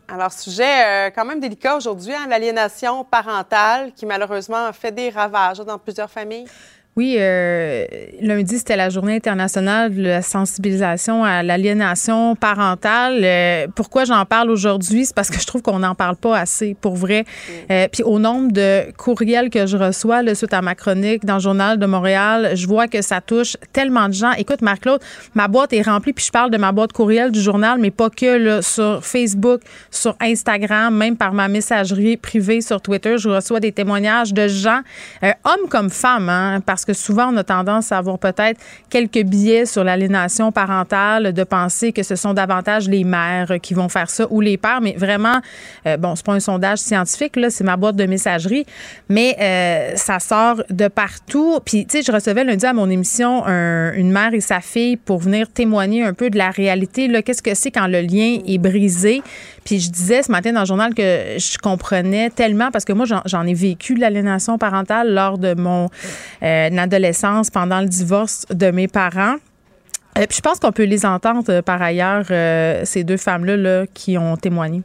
Alors, sujet euh, quand même délicat aujourd'hui, hein, l'aliénation parentale qui malheureusement fait des ravages dans plusieurs familles. Oui, euh, lundi, c'était la journée internationale de la sensibilisation à l'aliénation parentale. Euh, pourquoi j'en parle aujourd'hui? C'est parce que je trouve qu'on n'en parle pas assez, pour vrai. Mm. Euh, puis au nombre de courriels que je reçois là, suite à ma chronique dans le Journal de Montréal, je vois que ça touche tellement de gens. Écoute, Marc-Claude, ma boîte est remplie, puis je parle de ma boîte courriel du journal, mais pas que là, sur Facebook, sur Instagram, même par ma messagerie privée sur Twitter. Je reçois des témoignages de gens, hommes comme femmes, hein, parce que souvent, on a tendance à avoir peut-être quelques biais sur l'aliénation parentale, de penser que ce sont davantage les mères qui vont faire ça ou les pères. Mais vraiment, euh, bon, c'est pas un sondage scientifique, c'est ma boîte de messagerie, mais euh, ça sort de partout. Puis, tu sais, je recevais lundi à mon émission une mère et sa fille pour venir témoigner un peu de la réalité. Qu'est-ce que c'est quand le lien est brisé? Puis je disais ce matin dans le journal que je comprenais tellement parce que moi, j'en ai vécu l'aliénation parentale lors de mon euh, adolescence, pendant le divorce de mes parents. Et puis je pense qu'on peut les entendre euh, par ailleurs, euh, ces deux femmes-là là, qui ont témoigné.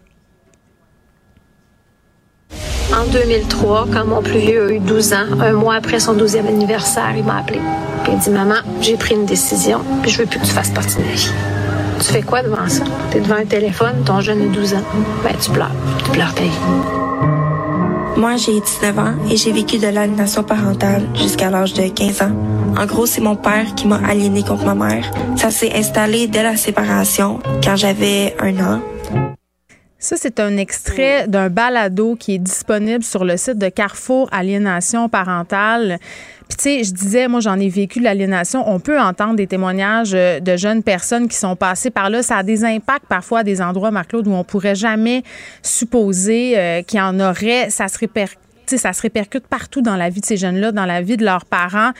En 2003, quand mon plus vieux a eu 12 ans, un mois après son 12e anniversaire, il m'a appelé. Puis il dit Maman, j'ai pris une décision, puis je veux plus que tu fasses partie de ma vie. Tu fais quoi devant ça? Tu es devant un téléphone, ton jeune a 12 ans. Ben, tu pleures. Tu pleures ta vie. Moi, j'ai 19 ans et j'ai vécu de l'aliénation parentale jusqu'à l'âge de 15 ans. En gros, c'est mon père qui m'a aliéné contre ma mère. Ça s'est installé dès la séparation, quand j'avais un an. Ça, c'est un extrait d'un balado qui est disponible sur le site de Carrefour Aliénation parentale. Puis, je disais, moi, j'en ai vécu de l'aliénation. On peut entendre des témoignages euh, de jeunes personnes qui sont passées par là. Ça a des impacts parfois à des endroits, Marc-Claude, où on pourrait jamais supposer euh, qu'il y en aurait. Ça se répercute ça se répercute partout dans la vie de ces jeunes-là, dans la vie de leurs parents.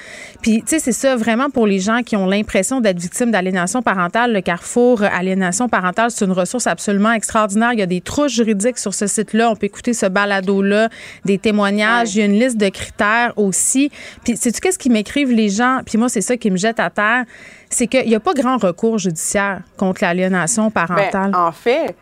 Puis, tu sais, c'est ça vraiment pour les gens qui ont l'impression d'être victimes d'aliénation parentale. Le Carrefour Aliénation parentale, c'est une ressource absolument extraordinaire. Il y a des trouches juridiques sur ce site-là. On peut écouter ce balado-là, des témoignages. Il y a une liste de critères aussi. Puis, sais-tu qu'est-ce qui m'écrivent les gens? Puis moi, c'est ça qui me jette à terre. C'est qu'il n'y a pas grand recours judiciaire contre l'aliénation parentale. Ben, en fait,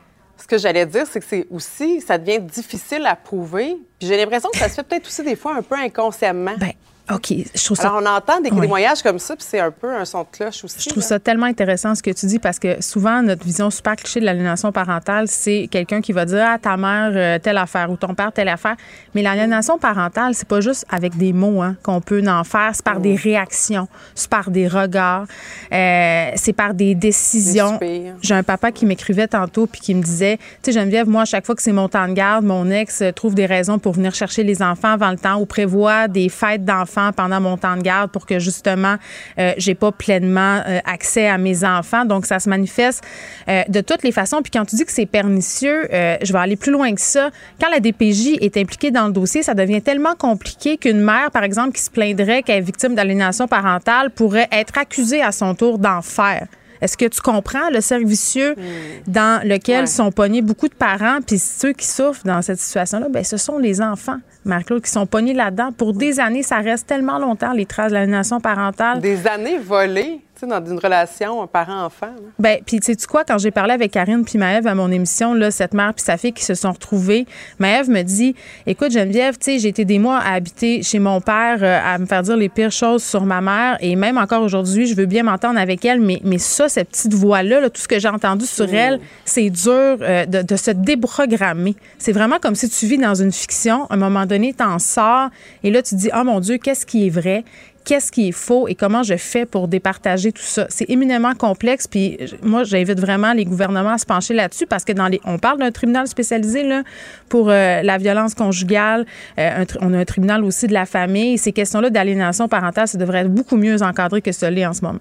Ce que j'allais dire, c'est que c'est aussi, ça devient difficile à prouver. Puis j'ai l'impression que ça se fait peut-être aussi des fois un peu inconsciemment. Ben, OK, je trouve ça. Alors, on entend des témoignages comme ça, puis c'est un peu un son de cloche aussi. Je trouve ça tellement intéressant ce que tu dis parce que souvent, notre vision super cliché de l'aliénation parentale, c'est quelqu'un qui va dire Ah, ta mère, euh, telle affaire ou ton père, telle affaire. Mais l'aliénation parentale, c'est pas juste avec des mots hein, qu'on peut en faire, c'est par des réactions, c'est par des regards, euh, c'est par des décisions. J'ai un papa qui m'écrivait tantôt puis qui me disait Tu sais, Geneviève, moi, à chaque fois que c'est mon temps de garde, mon ex trouve des raisons pour venir chercher les enfants avant le temps ou prévoit des fêtes d'enfants pendant mon temps de garde pour que justement euh, j'ai pas pleinement euh, accès à mes enfants. Donc ça se manifeste euh, de toutes les façons. Puis quand tu dis que c'est pernicieux, je vais aller plus loin que ça. Quand la DPJ est impliquée dans le dossier, ça devient tellement compliqué qu'une mère, par exemple, qui se plaindrait qu'elle est victime d'aliénation parentale pourrait être accusée à son tour d'en faire. Est-ce que tu comprends le cercle vicieux hmm. dans lequel sont pognés beaucoup de parents, puis ceux qui souffrent dans cette situation-là, ben ce sont les enfants. Marc-Claude, qui sont pognés là-dedans. Pour des années, ça reste tellement longtemps, les traces de l'aliénation parentale. Des années volées dans une relation parent-enfant. Ben, puis tu sais quoi, quand j'ai parlé avec Karine puis Maëve à mon émission, là, cette mère puis sa fille qui se sont retrouvées, Maëve me dit, écoute Geneviève, tu sais, j'ai été des mois à habiter chez mon père, euh, à me faire dire les pires choses sur ma mère, et même encore aujourd'hui, je veux bien m'entendre avec elle, mais, mais ça, cette petite voix-là, tout ce que j'ai entendu sur elle, c'est dur euh, de, de, se déprogrammer. C'est vraiment comme si tu vis dans une fiction, à un moment donné, t'en sors, et là, tu dis, oh mon Dieu, qu'est-ce qui est vrai? Qu'est-ce qui est faux et comment je fais pour départager tout ça. C'est éminemment complexe. Puis moi, j'invite vraiment les gouvernements à se pencher là-dessus parce que dans les, on parle d'un tribunal spécialisé là pour euh, la violence conjugale. Euh, on a un tribunal aussi de la famille. Ces questions-là d'aliénation parentale, ça devrait être beaucoup mieux encadré que ce l'est en ce moment.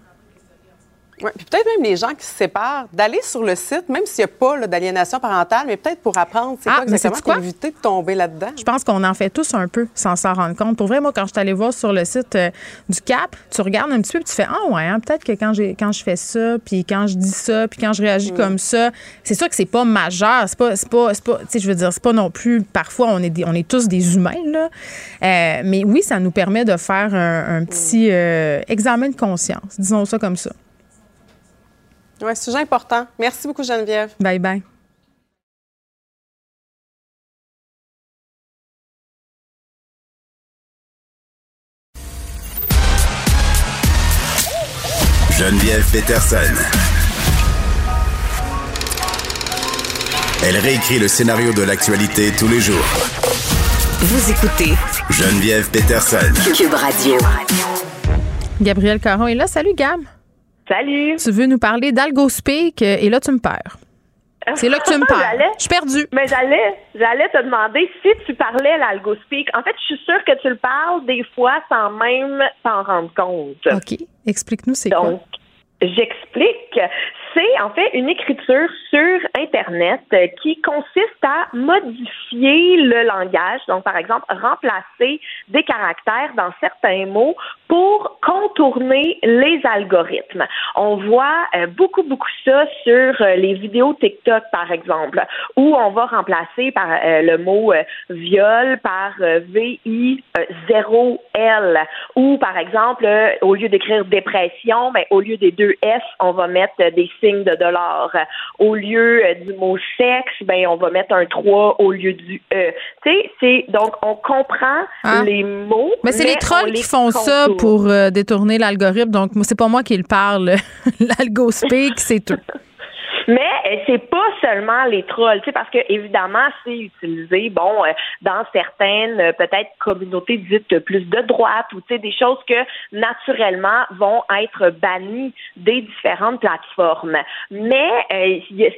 Oui, puis peut-être même les gens qui se séparent, d'aller sur le site, même s'il n'y a pas d'aliénation parentale, mais peut-être pour apprendre c'est ah, quoi exactement, pour éviter de tomber là-dedans. Je pense qu'on en fait tous un peu sans s'en rendre compte. Pour vrai, moi, quand je suis allée voir sur le site euh, du CAP, tu regardes un petit peu et tu fais Ah ouais, hein, peut-être que quand, quand je fais ça, puis quand je dis ça, puis quand je réagis mm. comme ça, c'est sûr que c'est pas majeur. C'est pas, c'est pas, pas tu sais, je veux dire, c'est pas non plus, parfois, on est, on est tous des humains, là. Euh, mais oui, ça nous permet de faire un, petit euh, examen de conscience, disons ça comme ça. Oui, sujet important. Merci beaucoup, Geneviève. Bye bye. Geneviève Peterson. Elle réécrit le scénario de l'actualité tous les jours. Vous écoutez Geneviève Peterson. Cube Radio. Gabriel Caron est là. Salut, Gab. Salut. Tu veux nous parler d'AlgoSpeak et là, tu me perds. <laughs> C'est là que tu me parles. Je suis perdue. Mais j'allais, j'allais te demander si tu parlais l'AlgoSpeak. En fait, je suis sûre que tu le parles des fois sans même t'en rendre compte. OK. Explique-nous c'est quoi. J'explique. C'est en fait une écriture sur Internet qui consiste à modifier le langage. Donc, par exemple, remplacer des caractères dans certains mots pour contourner les algorithmes. On voit euh, beaucoup, beaucoup ça sur euh, les vidéos TikTok, par exemple, où on va remplacer par euh, le mot viol par VI0L, ou par exemple, au lieu d'écrire dépression, mais au lieu des deux S, on va mettre des signes de dollars. Au lieu du mot sexe, ben on va mettre un 3 au lieu du E. Tu sais, c'est donc on comprend ah. les mots. Mais c'est les trolls qui font ça pour euh, détourner l'algorithme. Donc, c'est pas moi qui le parle. <laughs> L'algospeak, c'est tout. <laughs> Mais euh, c'est pas seulement les trolls, tu sais, parce que évidemment, c'est utilisé, bon, euh, dans certaines peut-être communautés dites plus de droite ou tu sais des choses que naturellement vont être bannies des différentes plateformes. Mais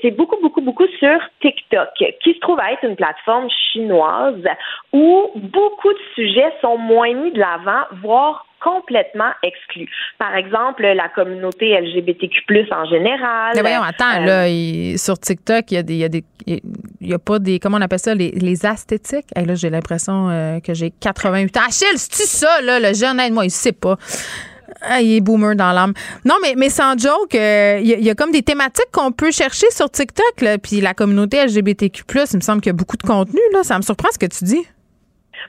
c'est beaucoup, beaucoup, beaucoup sur TikTok, qui se trouve être une plateforme chinoise où beaucoup de sujets sont moins mis de l'avant, voire complètement exclus. Par exemple, la communauté LGBTQ+, en général. Mais voyons, attends, euh, là, sur TikTok, il y a des, il y a des, il y a pas des, comment on appelle ça, les, les asthétiques? Et là, j'ai l'impression euh, que j'ai 88 ans. Achille, c'est-tu ça, là, le jeune? Aide-moi, il sait pas. Ah, il est boomer dans l'âme. Non, mais, mais sans joke, euh, il y, a comme des thématiques qu'on peut chercher sur TikTok, là, puis la communauté LGBTQ+, il me semble qu'il y a beaucoup de contenu, là. Ça me surprend ce que tu dis.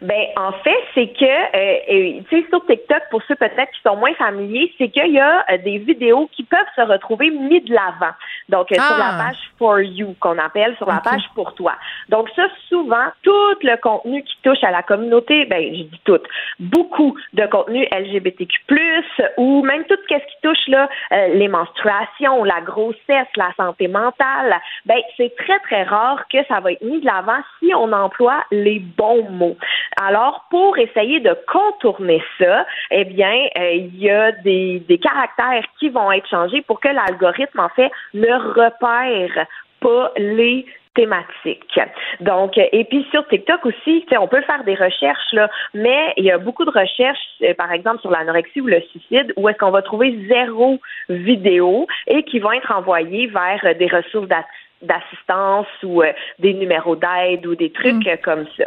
Ben en fait, c'est que euh, tu sais sur TikTok pour ceux peut-être qui sont moins familiers, c'est qu'il y a euh, des vidéos qui peuvent se retrouver mis de l'avant. Donc, sur la Ah. page For You, qu'on appelle, sur la page pour toi. Donc, ça, souvent, tout le contenu qui touche à la communauté, ben, je dis tout, beaucoup de contenu LGBTQ+, ou même tout ce qui touche, là, euh, les menstruations, la grossesse, la santé mentale, ben, c'est très, très rare que ça va être mis de l'avant si on emploie les bons mots. Alors, pour essayer de contourner ça, eh bien, euh, il y a des, des caractères qui vont être changés pour que l'algorithme, en fait, ne repère pas les thématiques. Donc, euh, et puis sur TikTok aussi, on peut faire des recherches, là, mais il y a beaucoup de recherches, euh, par exemple, sur l'anorexie ou le suicide, où est-ce qu'on va trouver zéro vidéo et qui vont être envoyées vers des ressources d'ass- d'assistance ou des numéros d'aide ou des trucs euh, comme ça.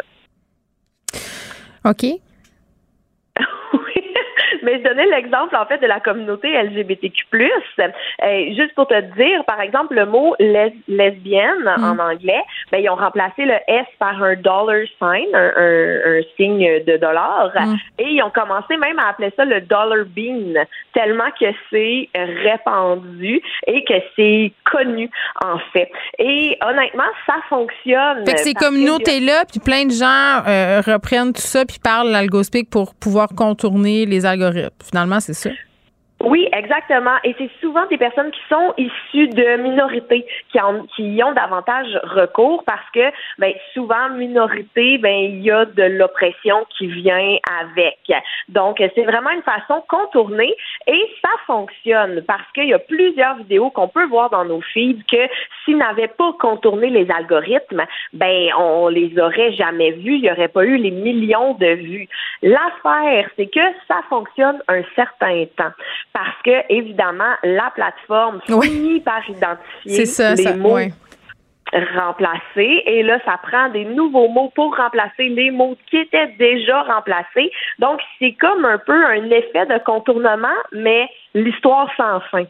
OK. Mais je donnais l'exemple, en fait, de la communauté LGBTQ+. Euh, juste pour te dire, par exemple, le mot les- lesbienne en anglais, ben, ils ont remplacé le S par un dollar sign, un, un- un signe de dollar, et ils ont commencé même à appeler ça le dollar bean, tellement que c'est répandu et que c'est connu, en fait. Et honnêtement, ça fonctionne. Fait que ces communautés-là, puis plein de gens euh, reprennent tout ça puis parlent l'algospeak pour pouvoir contourner les algorithmes. Finalement, c'est ça. Oui, exactement. Et c'est souvent des personnes qui sont issues de minorités qui, en, qui y ont davantage recours parce que ben, souvent, minorité, ben, il y a de l'oppression qui vient avec. Donc, c'est vraiment une façon contournée et ça fonctionne parce qu'il y a plusieurs vidéos qu'on peut voir dans nos feeds que s'ils n'avaient pas contourné les algorithmes, ben, on les aurait jamais vus. Il n'y aurait pas eu les millions de vues. L'affaire, c'est que ça fonctionne un certain temps parce que, évidemment, la plateforme finit par identifier ça, les ça, mots ouais. remplacés et là, ça prend des nouveaux mots pour remplacer les mots qui étaient déjà remplacés. Donc, c'est comme un peu un effet de contournement, mais l'histoire sans fin.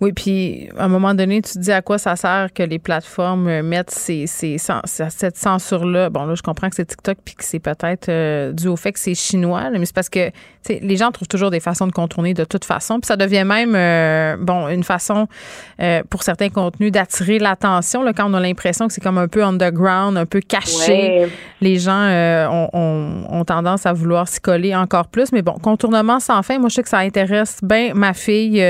Oui, puis à un moment donné, tu te dis à quoi ça sert que les plateformes mettent ces, ces, cette censure-là? Bon, là, je comprends que c'est TikTok puis que c'est peut-être euh, dû au fait que c'est chinois, là, mais c'est parce que les gens trouvent toujours des façons de contourner de toute façon. Puis ça devient même, euh, bon, une façon euh, pour certains contenus d'attirer l'attention là, quand on a l'impression que c'est comme un peu underground, un peu caché. Ouais. Les gens euh, ont, ont- ont tendance à vouloir s'y coller encore plus. Mais bon, contournement sans fin, moi, je sais que ça intéresse bien ma fille.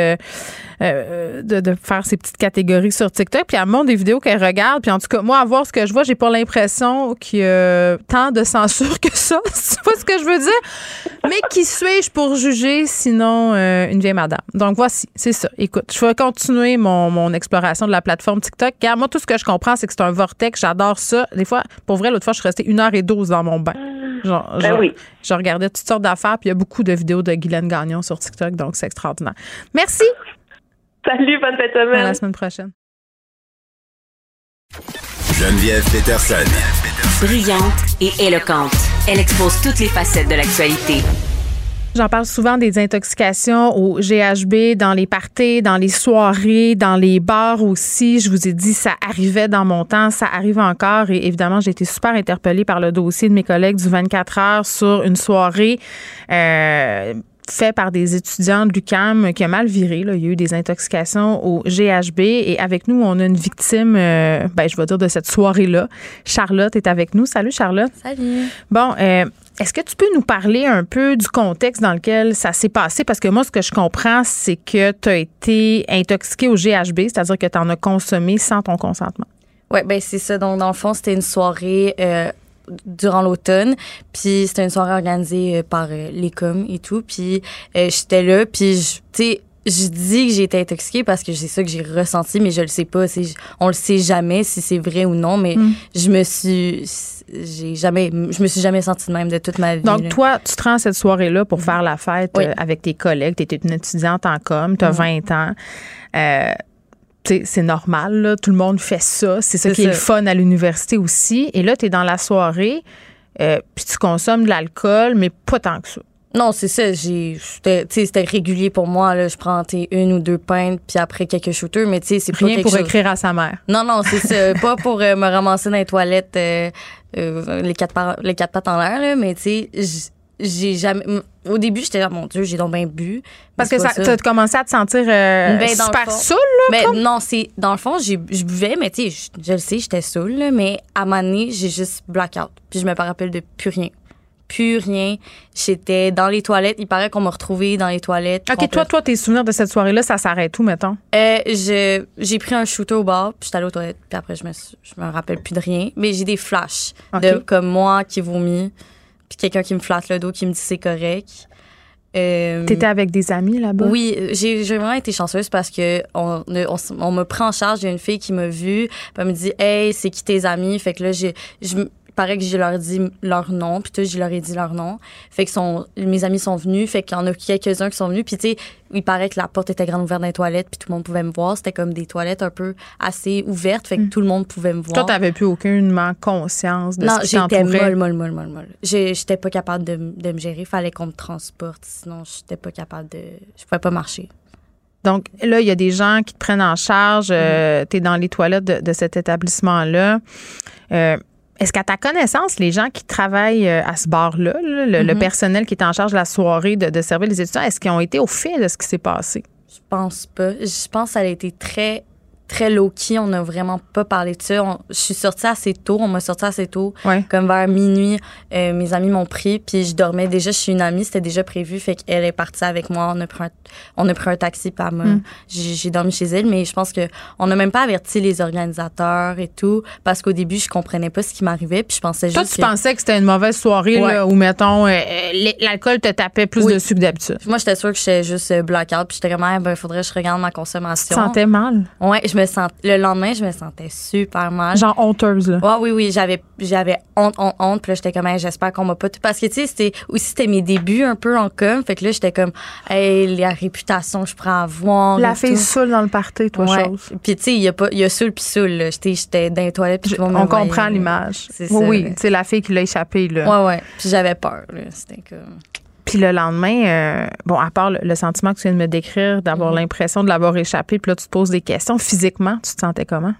Euh, de, de faire ces petites catégories sur TikTok. Puis elle montre des vidéos qu'elle regarde. Puis en tout cas, moi, à voir ce que je vois, j'ai pas l'impression qu'il y a tant de censure <laughs> que ça. tu vois ce que je veux dire? Mais qui suis-je pour juger sinon euh, une vieille madame? Donc voici, c'est ça. Écoute, je vais continuer mon, mon exploration de la plateforme TikTok. Regarde, moi, tout ce que je comprends, c'est que c'est un vortex. J'adore ça. Des fois, pour vrai, l'autre fois, je suis restée une heure et douze dans mon bain. Genre, Ben genre, oui. je regardais toutes sortes d'affaires, puis il y a beaucoup de vidéos de Guylaine Gagnon sur TikTok, donc c'est extraordinaire. Merci. Salut, bonne fête de À la semaine. semaine prochaine. Geneviève Peterson. Brillante et éloquente, elle expose toutes les facettes de l'actualité. J'en parle souvent des intoxications au GHB, dans les parties, dans les soirées, dans les bars aussi. Je vous ai dit, ça arrivait dans mon temps, ça arrive encore. Et évidemment, j'ai été super interpellée par le dossier de mes collègues du 24 heures sur une soirée. Euh, fait par des étudiants de l'UCAM qui a mal viré. Là. Il y a eu des intoxications au GHB et avec nous, on a une victime, euh, ben, je vais dire, de cette soirée-là. Charlotte est avec nous. Salut Charlotte. Salut. Bon, euh, est-ce que tu peux nous parler un peu du contexte dans lequel ça s'est passé? Parce que moi, ce que je comprends, c'est que tu as été intoxiqué au GHB, c'est-à-dire que tu en as consommé sans ton consentement. Oui, ben c'est ça. Donc, dans le fond, c'était une soirée euh, durant l'automne. Puis, c'était une soirée organisée euh, par euh, l'ECOM et tout. Puis, euh, j'étais là. Puis, je- tu sais, je dis que j'ai été intoxiquée parce que c'est ça que j'ai ressenti, mais je le sais pas. On le sait jamais si c'est vrai ou non, mais Mm. je me suis... J'ai jamais... Je me suis jamais sentie de même de toute ma vie. Donc, là. toi, tu te rends cette soirée-là pour faire la fête Oui. euh, avec tes collègues. Tu étais une étudiante en com, tu as Mhm. 20 ans. Euh, c'est normal, là. tout le monde fait ça. C'est ça qui est le fun à l'université aussi. Et là, tu es dans la soirée, euh, puis tu consommes de l'alcool, mais pas tant que ça. Non, c'est ça. J'ai, c'était, régulier pour moi. Là, je prends une ou deux pintes, puis après quelques shooters, mais tu sais, c'est pas Rien quelque pour chose- écrire à sa mère. Non, non, c'est ça. <laughs> pas pour euh, me ramasser dans les toilettes euh, euh, les quatre les quatre pattes en l'air, là, mais tu sais, j'ai jamais. Au début, j'étais là, mon Dieu, j'ai donc bien bu. Parce que ça, tu as commencé à te sentir euh, Ben, super saoul, là. Ben, comme? non, c'est. Dans le fond, j'ai- je buvais, mais tu sais, je, je le sais, j'étais saoule, là, mais à un moment donné, j'ai juste blackout. Puis je me rappelle de plus rien. Plus rien. J'étais dans les toilettes. Il paraît qu'on m'a retrouvée dans les toilettes. OK, toi, toi, tes souvenirs de cette soirée-là, ça s'arrête où, mettons? Euh, je- j'ai pris un shooter au bar, puis j'étais allée aux toilettes, puis après, je me, je me rappelle plus de rien. Mais j'ai des flashs de comme moi qui vomit, puis quelqu'un qui me flatte le dos, qui me dit c'est correct. Euh, T'étais avec des amis là-bas? oui, j'ai vraiment été chanceuse parce que on, on, me prend en charge. Il y a une fille qui m'a vue, elle me dit Hey, c'est qui tes amis? Fait que là, j'ai, je, paraît que je leur ai dit leur nom, puis tout, je leur ai dit leur nom. Fait que mes amis sont venus, fait qu'il y en a quelques-uns qui sont venus, puis tu sais, il paraît que la porte était grande ouverte dans les toilettes, puis tout le monde pouvait me voir. C'était comme des toilettes un peu assez ouvertes, fait que tout le monde pouvait me voir. Toi, t'avais plus aucunement conscience de Non, ce qui j'étais t'entourait? molle, molle, molle, molle, molle. J'ai- J'étais pas capable de, de me gérer. Fallait qu'on me transporte. Sinon, j'étais pas capable de. Je pouvais pas marcher. Donc là, il y a des gens qui te prennent en charge. Mm-hmm. euh, tu es dans les toilettes de, de cet établissement-là. Euh, Est-ce qu'à ta connaissance, les gens qui travaillent euh, à ce bar-là, là, le, le Mhm. personnel qui est en charge de la soirée de, de servir les étudiants, est-ce qu'ils ont été au fait de ce qui s'est passé? Je pense pas. Je pense que ça a été très, très low-key. On n'a vraiment pas parlé de ça. On- je suis sortie assez tôt. On m'a sorti assez tôt. Ouais. Comme vers minuit, euh, mes amis m'ont pris. Puis je dormais déjà chez une amie. C'était déjà prévu. Fait qu'elle est partie avec moi. On a pris un, on a pris un taxi. Elle m'a- Mm. j'ai dormi chez elle. Mais je pense que on n'a même pas averti les organisateurs et tout. Parce qu'au début, je comprenais pas ce qui m'arrivait. Puis je pensais Toi, juste tu que- pensais que c'était une mauvaise soirée Ouais. là, où, mettons, euh, euh, l'alcool te tapait plus Oui. dessus que d'habitude? Moi, j'étais sûre que j'étais juste blackout. Puis j'étais comme, ah, ben, faudrait que je regarde ma consommation. Tu te sentais mal? Ouais, je me. Le lendemain, je me sentais super mal. Genre honteuse, là. Ouais, oui, oui, j'avais, j'avais honte, honte, honte. Puis là, j'étais comme, Hey, j'espère qu'on m'a pas tout. Parce que, tu sais, c'était aussi, c'était mes débuts un peu en com. Fait que là, j'étais comme, hey, la réputation je prends à avoir. La fille tout. saoule dans le party, toi, Ouais. chose. Puis, tu sais, il y a pas, il y a puis saoul, là. J'étais, j'étais dans les toilettes. Puis tout le monde me On comprend l'image. C'est Oui, ça. oui. Tu sais, la fille qui l'a échappé, là. Ouais, ouais. Puis j'avais peur, là. C'était comme. Puis le lendemain, euh, bon, à part le, le sentiment que tu viens de me décrire, d'avoir Mhm. l'impression de l'avoir échappé, puis là, tu te poses des questions. Physiquement, tu te sentais comment?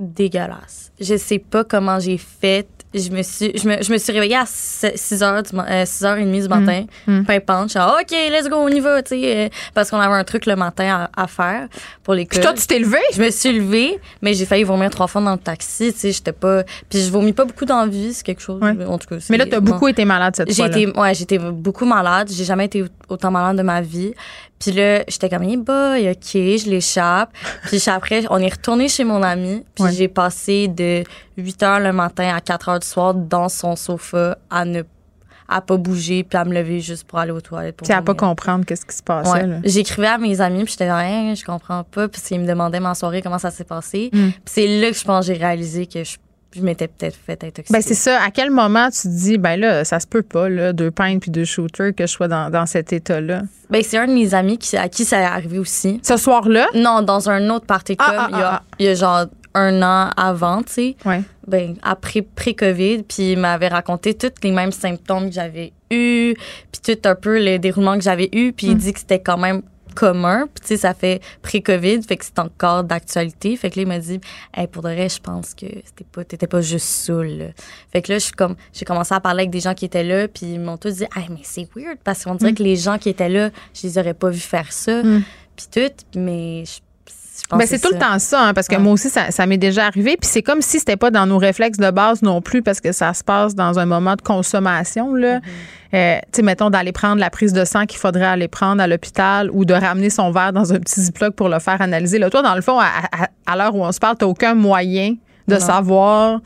dégueulasse. Je sais pas comment j'ai fait. Je me suis, je me, je me suis réveillée à 6 heures du, euh, 6h30 du matin, Mm. pimpante. Je suis genre, OK, let's go, on y va, tu sais, euh, parce qu'on avait un truc le matin à, à faire pour les Puis toi, tu t'es levé? Je me suis levée, mais j'ai failli vomir trois fois dans le taxi, tu sais, j'étais pas... Puis je vomis pas beaucoup d'envie, c'est quelque chose, Ouais. en tout cas. Mais là, c'est- tu as beaucoup été malade cette j'ai fois-là. été, ouais, j'étais beaucoup malade. J'ai jamais été autant malade de ma vie. Puis là, j'étais comme, hey boy, OK, je l'échappe. Puis après, on est retourné chez mon ami. Puis Ouais. j'ai passé de 8 heures le matin à 4 heures du soir dans son sofa à ne à pas bouger puis à me lever juste pour aller aux toilettes. Tu sais, à pas comprendre qu'est-ce qui se passait. Ouais. là. J'écrivais à mes amis, puis j'étais là, Hein, je comprends pas, puis ils me demandaient ma soirée, comment ça s'est passé. Mm. Puis c'est là que je pense que j'ai réalisé que je, je m'étais peut-être fait intoxiquer. Ben c'est ça. À quel moment tu te dis, ben là, ça se peut pas, là, deux pintes puis deux shooters, que je sois dans, dans cet état-là? Ben, c'est un de mes amis qui, à qui ça est arrivé aussi. Ce soir-là? Non, dans un autre party Ah, club, ah, il, y a, ah. il y a genre un an avant, tu sais. Ouais. Ben, après, pré-COVID, puis il m'avait raconté tous les mêmes symptômes que j'avais eus, puis tout un peu le déroulement que j'avais eu, puis il Mm. dit que c'était quand même commun, puis tu sais, ça fait pré-COVID, fait que c'est encore d'actualité. Fait que là, il m'a dit, hey, pour de vrai, je pense que c'était pas, t'étais pas juste saoul. Fait que là, je suis comme, j'ai commencé à parler avec des gens qui étaient là, puis ils m'ont tous dit, hey, mais c'est weird, parce qu'on dirait Mm. que les gens qui étaient là, je les aurais pas vus faire ça, Mm. puis tout, mais je, pense Ben, c'est tout le ça. temps ça, hein, parce que Ouais. moi aussi, ça, ça m'est déjà arrivé. Puis c'est comme si c'était pas dans nos réflexes de base non plus, parce que ça se passe dans un moment de consommation. Là. Mm-hmm. Euh, tu sais, mettons, d'aller prendre la prise de sang qu'il faudrait aller prendre à l'hôpital ou de ramener son verre dans un petit ziploc pour le faire analyser. Là, toi, dans le fond, à, à- à l'heure où on se parle, tu aucun moyen de Non. savoir.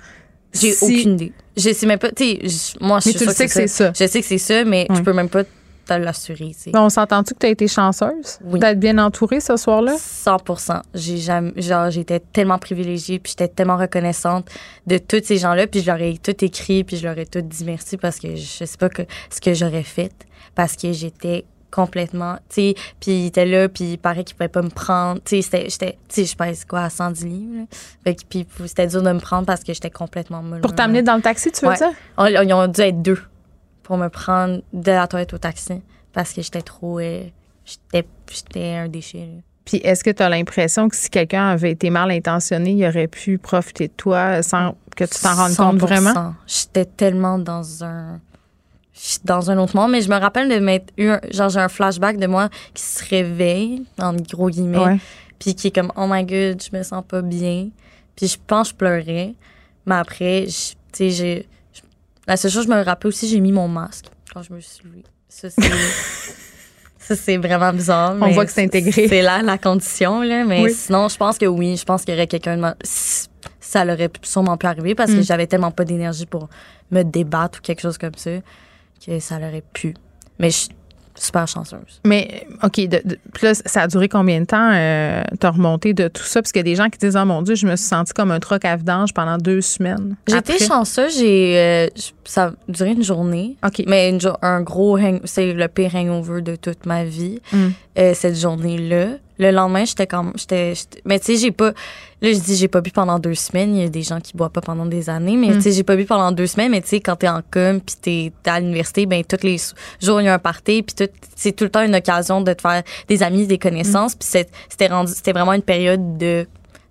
J'ai si- aucune idée. Je sais même pas. Tu sais, je- moi, je Mais tu le sais que c'est ça. Je sais que c'est ça, mais je peux même pas te l'assurer. on s'entend-tu que tu as été chanceuse Oui. d'être bien entourée ce soir-là? 100 J'ai jamais, genre, j'étais tellement privilégiée, puis j'étais tellement reconnaissante de tous ces gens-là, puis je leur ai tout écrit, puis je leur ai tout dit merci parce que je sais pas que, ce que j'aurais fait, parce que j'étais complètement, tu sais, puis il était là, puis il paraît qu'il pouvait pas me prendre, tu sais, j'étais, tu sais, je pèse quoi, à 110 livres, là. Fait que, puis c'était dur de me prendre parce que j'étais complètement molle. Pour t'amener dans le taxi, tu veux Ouais. dire? On- Ils ont dû être deux pour me prendre de la toilette au taxi parce que j'étais trop. euh, j'étais, j'étais un déchet. là. Puis est-ce que tu as l'impression que si quelqu'un avait été mal intentionné, il aurait pu profiter de toi sans que tu t'en rendes compte 100%. vraiment? J'étais tellement dans un. dans un autre monde, mais je me rappelle de m'être eu, un- genre, j'ai un flashback de moi qui se réveille, en gros guillemets, Ouais. puis qui est comme, oh my god, je me sens pas bien. Puis je pense que je pleurais. Mais après, tu sais, j'ai. La seule chose je me rappelle aussi, j'ai mis mon masque quand je me suis levée. Ça, c'est. <laughs> ça, c'est vraiment bizarre. On mais voit que c'est intégré. C'est là la condition, là. Mais Oui. sinon, je pense que oui. Je pense qu'il y aurait quelqu'un de. Ça l'aurait sûrement pu arriver parce que Mm. j'avais tellement pas d'énergie pour me débattre ou quelque chose comme ça que ça l'aurait pu. Mais je super chanceuse. Mais, OK, de, de- puis là, ça a duré combien de temps, euh, t'as remonté de tout ça? Parce qu'il y a des gens qui disent, oh mon Dieu, je me suis sentie comme un troc à vidange pendant deux semaines. Après. chanceuse, j'ai euh, ça a duré une journée. Mais une un gros c'est le pire hangover de toute ma vie. Mm. euh, cette journée-là. Le lendemain, j'étais comme j'étais mais tu sais, j'ai pas là je dis j'ai pas bu pendant deux semaines, il y a des gens qui boivent pas pendant des années, mais Mm. tu sais, j'ai pas bu pendant deux semaines, mais tu sais quand t'es en com puis t'es à l'université, ben tous les jours il y a un party puis tout c'est tout le temps une occasion de te faire des amis, des connaissances, Mm. puis c'était rendu c'était vraiment une période de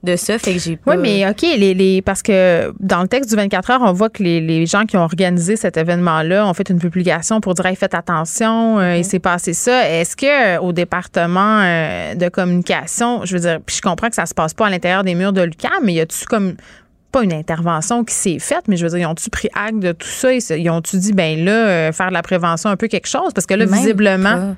de ça, fait que j'ai pas Oui, mais OK, les, les, parce que dans le texte du 24 heures, on voit que les, les gens qui ont organisé cet événement-là ont fait une publication pour dire hey, faites attention, euh, il s'est passé ça. Est-ce que euh, au département euh, de communication, je veux dire, puis je comprends que ça se passe pas à l'intérieur des murs de l'UQAM, mais y a-tu comme pas une intervention qui s'est faite, mais je veux dire, ils ont-tu pris acte de tout ça? Ils, ils ont-tu dit, ben là, euh, faire de la prévention un peu quelque chose? Parce que là, Même visiblement. pas.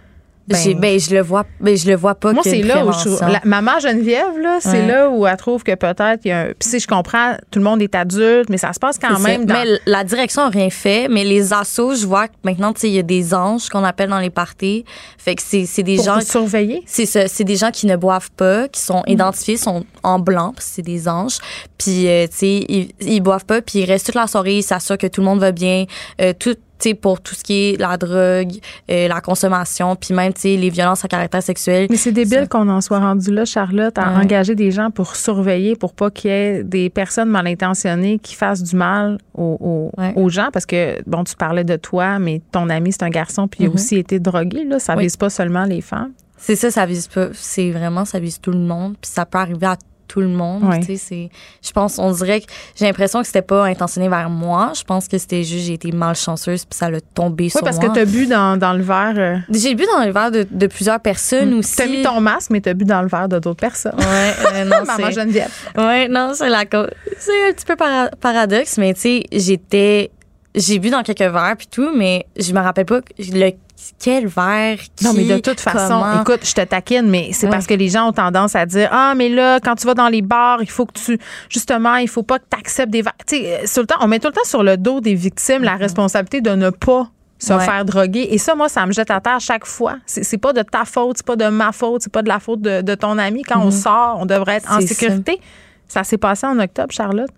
J'ai- ben, je le vois ben, je le vois pas Moi, c'est là où je trouve. la- maman Geneviève, là, c'est Ouais. là où elle trouve que peut-être il y a un. Puis, si je comprends, tout le monde est adulte, mais ça se passe quand même dans. Mais la direction n'a rien fait, mais les assos, je vois que maintenant, tu sais, il y a des anges qu'on appelle dans les parties. Fait que c'est c'est des Pour gens. vous surveiller? C'est. C'est des gens qui ne boivent pas, qui sont Mhm. identifiés, sont en blanc, parce que c'est des anges. Puis, euh, tu sais, ils, ils boivent pas, puis ils restent toute la soirée, ils s'assurent que tout le monde va bien. Euh, tout, tu sais, pour tout ce qui est la drogue, euh, la consommation, puis même, tu sais, les violences à caractère sexuel. Mais c'est débile qu'on en soit rendu là, Charlotte, à Ouais. engager des gens pour surveiller, pour pas qu'il y ait des personnes mal intentionnées qui fassent du mal aux, aux- aux gens. Parce que, bon, tu parlais de toi, mais ton ami, c'est un garçon, puis il a Mhm. aussi été drogué. Là. Ça Oui. vise pas seulement les femmes. C'est ça, ça vise pas. C'est vraiment, ça vise tout le monde. Puis ça peut arriver à tout le monde. Ouais. Tu sais, c'est. Je pense, on dirait que j'ai l'impression que c'était pas intentionné vers moi. Je pense que c'était juste, j'ai été malchanceuse puis ça l'a tombé Oui, sur parce moi. que tu as bu dans, dans le verre. euh, J'ai bu dans le verre de, de plusieurs personnes aussi. Tu as mis ton masque, mais tu as bu dans le verre de d'autres personnes. Ouais, euh, <laughs> non, Maman c'est- Geneviève. Ouais, non, c'est la co- c'est un petit peu para- paradoxe, mais tu sais, j'étais j'ai bu dans quelques verres puis tout, mais je me rappelle pas le quel verre qui Non, mais de toute façon, comment. écoute, je te taquine, mais c'est Ouais. parce que les gens ont tendance à dire Ah, mais là, quand tu vas dans les bars, il faut que tu. Justement, il faut pas que tu acceptes des verres. Tu sais, euh, sur le temps, on met tout le temps sur le dos des victimes la responsabilité de ne pas se Mm-hmm. Ouais. faire droguer. Et ça, moi, ça me jette à terre chaque fois. C'est pas de ta faute, c'est pas de ma faute, c'est pas de la faute de, de ton ami. Quand on Mhm. sort, on devrait être en sécurité. Ça, s'est passé en octobre, Charlotte.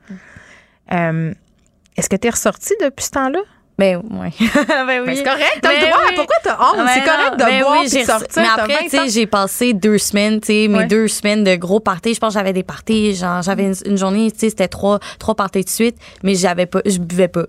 Euh, Est-ce que tu es ressortie depuis ce temps-là? Ben, ouais. <laughs> ben oui. Ben, c'est correct, t'as le Ben droit. oui. Pourquoi t'as honte? Ben C'est correct de ben boire oui, puis sortir. Mais après, 20 tu sais, j'ai passé deux semaines, tu sais, mes Ouais. deux semaines de gros parties. Je pense que j'avais des parties, genre, j'avais une, une journée, tu sais, c'était trois, trois parties de suite, mais j'avais pas, je buvais pas.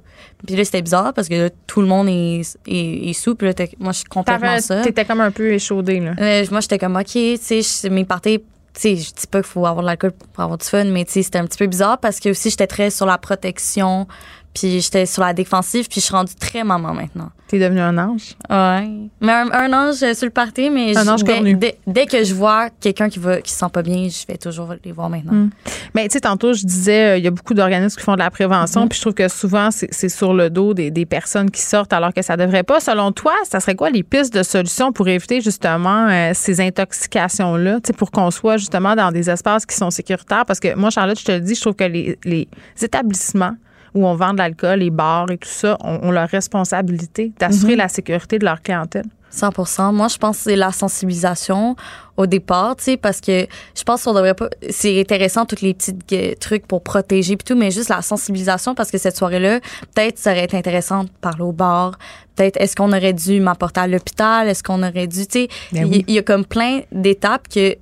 Puis là, c'était bizarre parce que là, tout le monde est, est, est sous, puis là, t'es- moi, je suis complètement ça. T'étais comme un peu échaudée, là. Euh, moi, j'étais comme, OK, tu sais, mes parties, tu sais, je dis pas qu'il faut avoir de l'alcool pour avoir du fun, mais tu sais, c'était un petit peu bizarre parce que aussi, j'étais très sur la protection, puis j'étais sur la défensive, puis je suis rendue très maman maintenant. T'es devenu un ange? Ouais. Mais un, un ange euh, sur le party, mais Un je- ange dès, dès, dès que je vois quelqu'un qui va qui se sent pas bien, je vais toujours les voir maintenant. Mm. Mais tu sais, tantôt, je disais, euh, il y a beaucoup d'organismes qui font de la prévention, Mhm. puis je trouve que souvent, c'est sur le dos des, des personnes qui sortent alors que ça devrait pas. Selon toi, ça serait quoi les pistes de solutions pour éviter justement euh, ces intoxications-là, tu sais, pour qu'on soit justement dans des espaces qui sont sécuritaires? Parce que moi, Charlotte, je te le dis, je trouve que les, les établissements où on vend de l'alcool, les bars et tout ça, ont, ont leur responsabilité d'assurer Mhm. la sécurité de leur clientèle. 100% Moi, je pense que c'est la sensibilisation au départ, tu sais, parce que je pense qu'on devrait pas. C'est intéressant, tous les petits trucs pour protéger puis tout, mais juste la sensibilisation, parce que cette soirée-là, peut-être ça aurait été intéressant de parler au bar. Peut-être est-ce qu'on aurait dû m'apporter à l'hôpital? Est-ce qu'on aurait dû, tu sais, Ben il oui. il y a comme plein d'étapes que.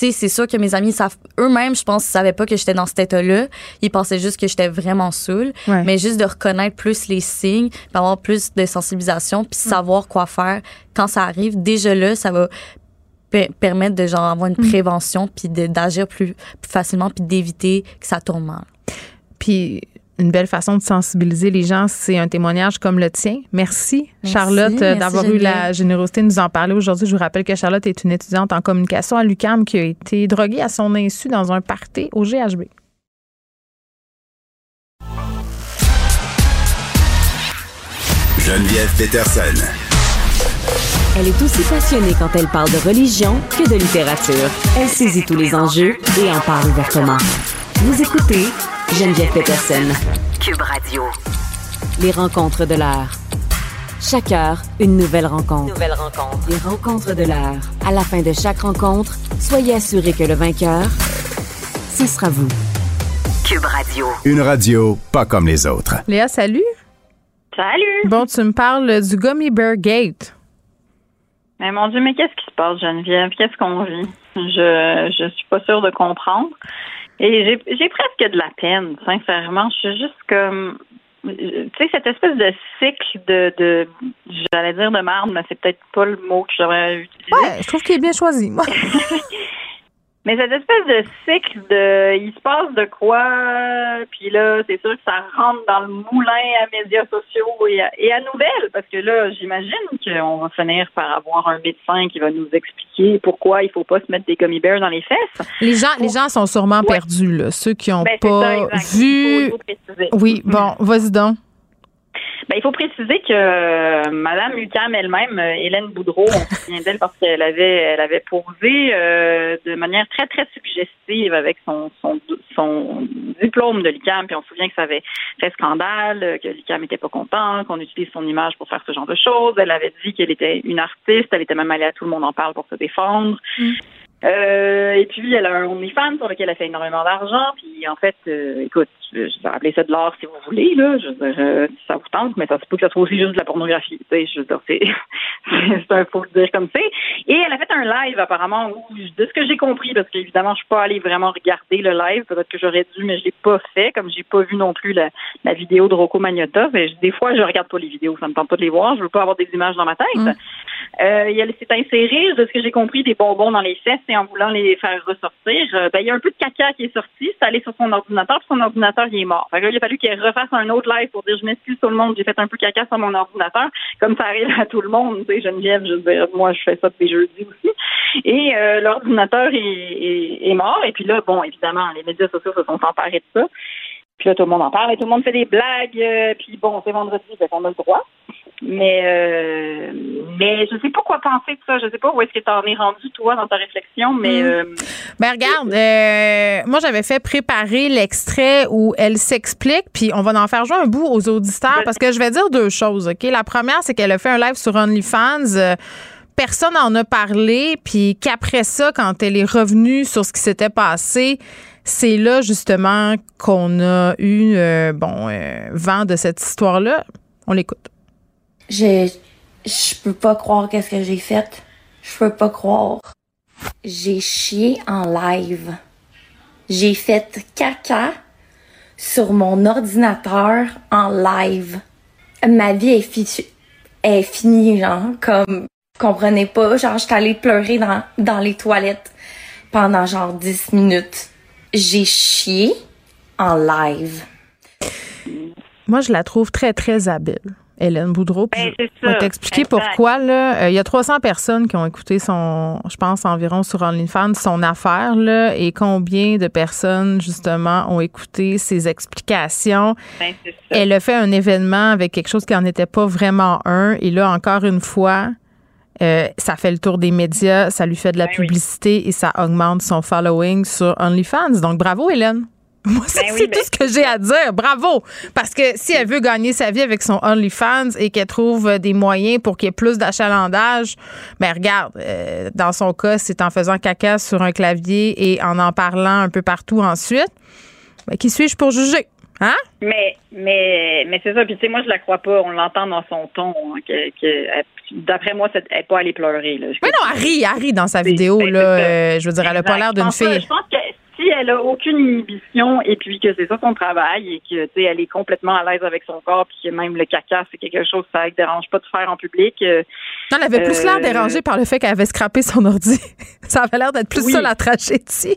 Sais, c'est sûr que mes amis savent eux-mêmes, je pense, ils savaient pas que j'étais dans cet état-là. Ils pensaient juste que j'étais vraiment saoul. Ouais. Mais juste de reconnaître plus les signes, puis avoir plus de sensibilisation, puis savoir quoi faire quand ça arrive. Déjà là, ça va per- permettre de genre avoir une prévention, puis d'agir plus, plus facilement, puis d'éviter que ça tourne mal. Puis une belle façon de sensibiliser les gens. C'est un témoignage comme le tien. Merci, Merci, Charlotte, merci, d'avoir eu la générosité de nous en parler aujourd'hui. Je vous rappelle que Charlotte est une étudiante en communication à l'UCAM qui a été droguée à son insu dans un party au GHB. Geneviève Peterson. Elle est aussi passionnée quand elle parle de religion que de littérature. Elle saisit tous les enjeux et en parle ouvertement. Vous écoutez Geneviève Peterson. Cube Radio. Les rencontres de l'heure. Chaque heure, une nouvelle rencontre. Nouvelle rencontre. Les rencontres de l'heure. À la fin de chaque rencontre, soyez assurés que le vainqueur, ce sera vous. Cube Radio. Une radio pas comme les autres. Léa, salut. Salut. Bon, tu me parles du Gummy Bear Gate. Mais mon Dieu, mais qu'est-ce qui se passe, Geneviève? Qu'est-ce qu'on vit? Je je suis pas sûre de comprendre. Et j'ai j'ai presque de la peine, sincèrement. Je suis juste comme tu sais, cette espèce de cycle de, de j'allais dire de marde, mais c'est peut-être pas le mot que j'aurais utilisé. Ouais, je trouve qu'il est bien choisi, moi. <laughs> Mais cette espèce de cycle de il se passe de quoi, puis là, c'est sûr que ça rentre dans le moulin à médias sociaux et à, et à nouvelles, parce que là, j'imagine qu'on va finir par avoir un médecin qui va nous expliquer pourquoi il faut pas se mettre des gummy bears dans les fesses. Les gens, les gens sont sûrement perdus, là. Ceux qui n'ont Ben, pas ça, vu. Faut- faut. Oui, bon, vas-y donc. Ben, il faut préciser que euh, Madame Lucam elle-même, euh, Hélène Boudreau, on se souvient d'elle parce qu'elle avait, elle avait posé euh, de manière très très suggestive avec son son, son diplôme de l'UCAM, puis on se souvient que ça avait fait scandale, que l'UCAM n'était pas content, qu'on utilise son image pour faire ce genre de choses. Elle avait dit qu'elle était une artiste, elle était même allée à tout le monde en parle pour se défendre. Euh, et puis, elle a un OnlyFans sur lequel elle fait énormément d'argent. Puis, en fait, euh, écoute, je je vais appeler ça de l'art si vous voulez, là. Je veux dire, euh, ça vous tente, mais ça se peut que ça soit aussi juste de la pornographie. Tu sais, je <laughs> c'est, un faut le dire comme c'est. Et elle a fait un live, apparemment, où, de ce que j'ai compris, parce qu'évidemment, je suis pas allée vraiment regarder le live. Peut-être que j'aurais dû, mais je l'ai pas fait, comme j'ai pas vu non plus la, la vidéo de Rocco Magnotta. Je- des fois, je regarde pas les vidéos. Ça me tente pas de les voir. Je veux pas avoir des images dans ma tête. Euh, et elle s'est insérée, de ce que j'ai compris, des bonbons dans les fesses et en voulant les faire ressortir. euh, ben, il y a un peu de caca qui est sorti, c'est allé sur son ordinateur, puis son ordinateur, il est mort. Fait il a fallu qu'elle refasse un autre live pour dire je m'excuse tout le monde, j'ai fait un peu caca sur mon ordinateur, comme ça arrive à tout le monde. Tu sais, Geneviève, je veux dire, moi, je fais ça depuis jeudi aussi. Et euh, l'ordinateur est, est mort. Et puis là, bon, évidemment, les médias sociaux se sont emparés de ça. Puis là, tout le monde en parle et tout le monde fait des blagues. euh, puis bon, c'est vendredi, fait qu'on a le droit. Mais euh, mais je sais pas quoi penser de ça. Je sais pas où est-ce que tu en es rendu, toi, dans ta réflexion, mais... Mm. euh, Ben regarde, euh, moi j'avais fait préparer l'extrait où elle s'explique, puis on va en faire jouer un bout aux auditeurs parce que je vais dire deux choses, ok? La première, c'est qu'elle a fait un live sur OnlyFans. euh, Personne n'en a parlé, puis qu'après ça, quand elle est revenue sur ce qui s'était passé, c'est là justement qu'on a eu euh, bon euh, vent de cette histoire-là. On l'écoute. Je, je peux pas croire qu'est-ce que j'ai fait. Je peux pas croire. J'ai chié en live. J'ai fait caca sur mon ordinateur en live. Ma vie est, fi- est finie, genre, comme, comprenez pas, genre, j'étais allée pleurer dans, dans les toilettes pendant genre 10 minutes. J'ai chié en live. Moi, je la trouve très, très habile. Hélène Boudreau. Puis Ben, je vais t'expliquer pourquoi. Là, Euh, il y a 300 personnes qui ont écouté son, je pense environ sur OnlyFans, son affaire. Là, et combien de personnes, justement, ont écouté ses explications. ben. Elle a fait un événement avec quelque chose qui n'en était pas vraiment un. Et là, encore une fois, euh, ça fait le tour des médias, ça lui fait de Ben la publicité et ça augmente son following sur OnlyFans. Donc, bravo, Hélène. <laughs> Moi, Ben oui, c'est ben- tout ce que j'ai à dire. Bravo! Parce que si elle veut gagner sa vie avec son OnlyFans et qu'elle trouve des moyens pour qu'il y ait plus d'achalandage, ben regarde, euh, dans son cas, c'est en faisant caca sur un clavier et en en parlant un peu partout ensuite. Ben, qui suis-je pour juger? Hein? Mais, mais, mais c'est ça. Puis, tu sais, moi, je la crois pas. On l'entend dans son ton. hein, que, d'après moi, elle n'est pas allée pleurer. Là. Mais non, elle rit, elle rit dans sa vidéo. ben, Là. Euh, je veux dire, elle n'a pas l'air d'une fille. Je pense que si elle a aucune inhibition et puis que c'est ça son travail et que tu sais elle est complètement à l'aise avec son corps puis que même le caca c'est quelque chose que ça ne dérange pas de faire en public. euh, Non, elle avait plus euh, l'air dérangée par le fait qu'elle avait scrappé son ordi. <laughs> ça avait l'air d'être plus Oui. ça la tragédie.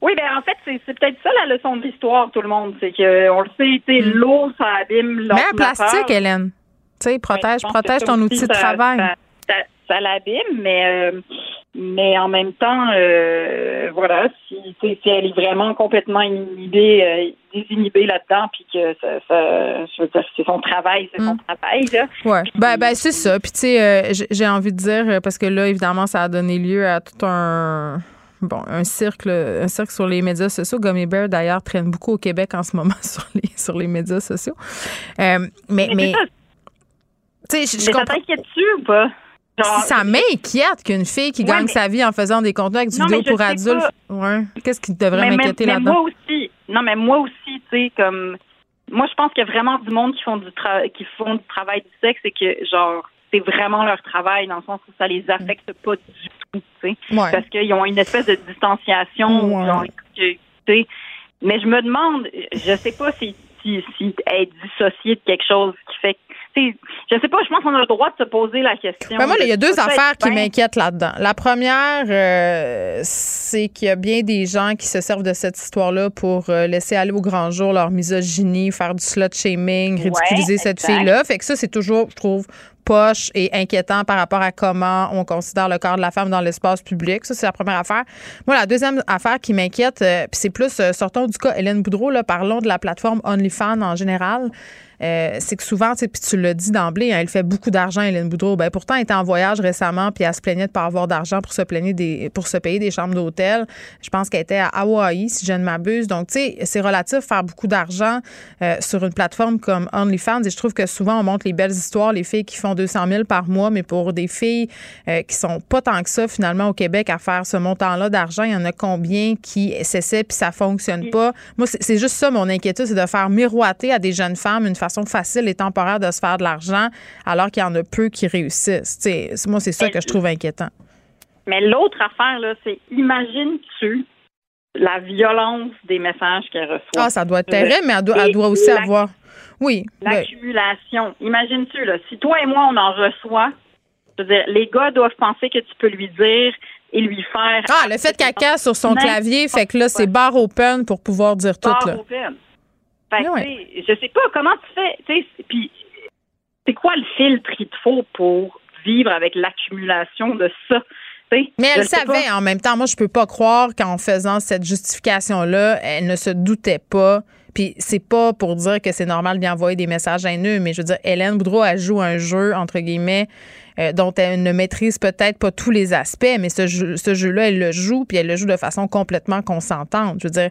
Oui, ben en fait, c'est peut-être ça la leçon de l'histoire, tout le monde. C'est qu'on le sait, mm. l'eau, ça abîme Mais en plastique, Hélène. Tu sais, protège, ben, protège ton outil de travail. Ça, l'abîme, mais euh, mais en même temps, euh, voilà, si, si, elle est vraiment complètement inhibée, euh, désinhibée là-dedans, puis que ça, ça, je veux dire, c'est son travail, c'est son mm. travail, là. Ouais. ben, ben c'est ça. Puis tu sais, j'ai envie de dire parce que là, évidemment, ça a donné lieu à tout un bon, un cercle, un cercle sur les médias sociaux. Gummy Bear, d'ailleurs, traîne beaucoup au Québec en ce moment <laughs> sur les, sur les médias sociaux. Euh, mais, mais, tu sais, je, comprends. Ça t'inquiète-tu ou pas? ça m'inquiète qu'une fille qui gagne sa vie en faisant des contenus avec du vidéo pour adultes. Ouais. Qu'est-ce qui devrait m'inquiéter là-dedans? Moi aussi. Non, mais moi aussi, tu sais, comme. Moi, je pense qu'il y a vraiment du monde qui font du, qui font du travail du sexe et que, genre, c'est vraiment leur travail dans le sens où ça les affecte pas du Parce qu'ils ont une espèce de distanciation, genre, sais. Mais je me demande, je sais pas si, si, si être dissocié de quelque chose qui fait je sais pas, je pense qu'on a le droit de se poser la question. Ben moi, il y a deux affaires qui m'inquiètent là-dedans. La première, euh, c'est qu'il y a bien des gens qui se servent de cette histoire-là pour euh, laisser aller au grand jour leur misogynie, faire du slut shaming, ridiculiser cette fille-là. Fait que ça, c'est toujours, je trouve, poche et inquiétant par rapport à comment on considère le corps de la femme dans l'espace public. Ça, c'est la première affaire. Moi, la deuxième affaire qui m'inquiète, euh, puis c'est plus, sortons du cas Hélène Boudreau, là, parlons de la plateforme OnlyFans en général. Euh, c'est que souvent, puis tu le dis d'emblée, hein, elle fait beaucoup d'argent, Hélène Boudreau. Ben, pourtant, elle était en voyage récemment, puis elle se plaignait de pas avoir d'argent pour se plaigner des, pour se payer des chambres d'hôtel. Je pense qu'elle était à Hawaï, si je ne m'abuse. Donc, tu sais, c'est relatif faire beaucoup d'argent euh, sur une plateforme comme OnlyFans. Et je trouve que souvent, on montre les belles histoires, les filles qui font 200 000 par mois, mais pour des filles euh, qui sont pas tant que ça, finalement, au Québec, à faire ce montant-là d'argent, il y en a combien qui s'essaient puis ça fonctionne pas? Moi, c'est juste ça, mon inquiétude, c'est de faire miroiter à des jeunes femmes une façon facile et temporaire de se faire de l'argent alors qu'il y en a peu qui réussissent. moi, c'est ça que je trouve inquiétant. Mais l'autre affaire, là, c'est imagines-tu la violence des messages qu'elle reçoit? Ah, ça doit être terrible, mais elle doit, aussi avoir. Oui. L'accumulation. Imagines-tu, là, si toi et moi, on en reçoit, je veux dire, les gars doivent penser que tu peux lui dire et lui faire. Ah, le fait qu'elle casse sur son clavier, fait que là, c'est bar open pour pouvoir dire tout. Là. Open. Fait que, je sais pas comment tu fais. Puis, c'est quoi le filtre qu'il te faut pour vivre avec l'accumulation de ça? Mais elle savait en même temps. Moi, je peux pas croire qu'en faisant cette justification-là, elle ne se doutait pas. Puis c'est pas pour dire que c'est normal d'y envoyer des messages haineux, mais je veux dire, Hélène Boudreau, elle joue un jeu, entre guillemets, euh, dont elle ne maîtrise peut-être pas tous les aspects, mais ce, jeu, ce jeu-là, elle le joue, puis elle le joue de façon complètement consentante. Je veux dire,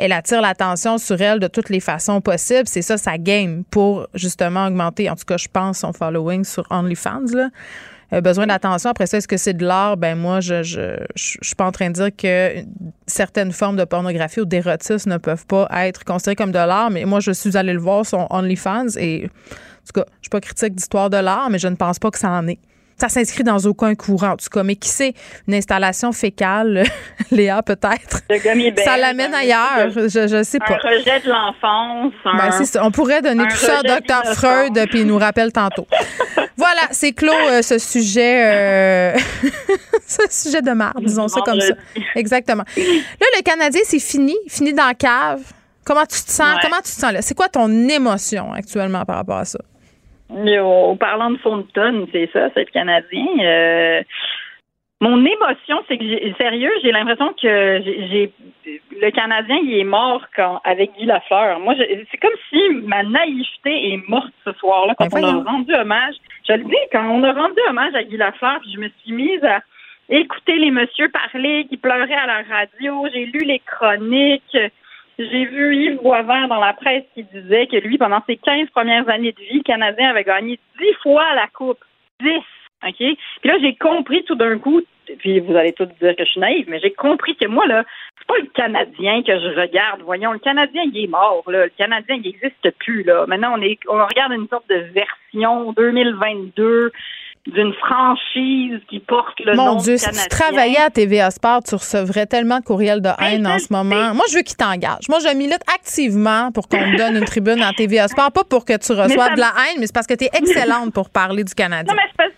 elle attire l'attention sur elle de toutes les façons possibles. C'est ça sa game pour justement augmenter, en tout cas, je pense, son following sur OnlyFans. Là. besoin d'attention. Après ça, est-ce que c'est de l'art? Ben moi, je, je, je, suis pas en train de dire que certaines formes de pornographie ou d'érotisme ne peuvent pas être considérées comme de l'art, mais moi, je suis allée le voir sur OnlyFans et, en tout cas, je suis pas critique d'histoire de l'art, mais je ne pense pas que ça en est ça s'inscrit dans aucun courant, en tout cas. Mais qui sait, une installation fécale, <laughs> Léa, peut-être. Ça l'amène ailleurs. Je, ne sais pas. Un rejet de l'enfance. Ben, On pourrait donner tout ça à Dr. Freud, puis il nous rappelle tantôt. <laughs> voilà, c'est clos euh, ce sujet. Euh, <laughs> ce sujet de marre, disons ça comme ça. Exactement. Là, le Canadien, c'est fini. Fini dans la cave. Comment tu te sens? Comment tu te sens là? C'est quoi ton émotion actuellement par rapport à ça? Au parlant de Thornton, c'est ça, c'est le Canadien. Euh, mon émotion, c'est que j'ai, sérieux, j'ai l'impression que j'ai, le Canadien, il est mort quand avec Guy Lafleur. Moi, c'est comme si ma naïveté est morte ce soir-là quand ben on a rendu hommage. Je le dis, quand on a rendu hommage à Guy Lafleur, puis je me suis mise à écouter les messieurs parler, qui pleuraient à la radio. J'ai lu les chroniques. J'ai vu Yves Boisvert dans la presse qui disait que lui, pendant ses 15 premières années de vie, le Canadien avait gagné 10 fois la Coupe. 10. OK? Puis là, j'ai compris tout d'un coup, puis vous allez tous dire que je suis naïve, mais j'ai compris que moi, là, c'est pas le Canadien que je regarde. Voyons, le Canadien, il est mort, là. Le Canadien, il n'existe plus, là. Maintenant, on est, on regarde une sorte de version 2022 d'une franchise qui porte le nom Dieu, si tu travaillais à TVA Sport, tu recevrais tellement de courriels de haine en ce moment. Moi, je veux qu'il t'engage. Moi, je milite activement pour qu'on me donne une tribune à TVA Sport, pas pour que tu <laughs> reçoives de la haine, mais c'est parce que tu es excellente pour parler du Canadien. Non, mais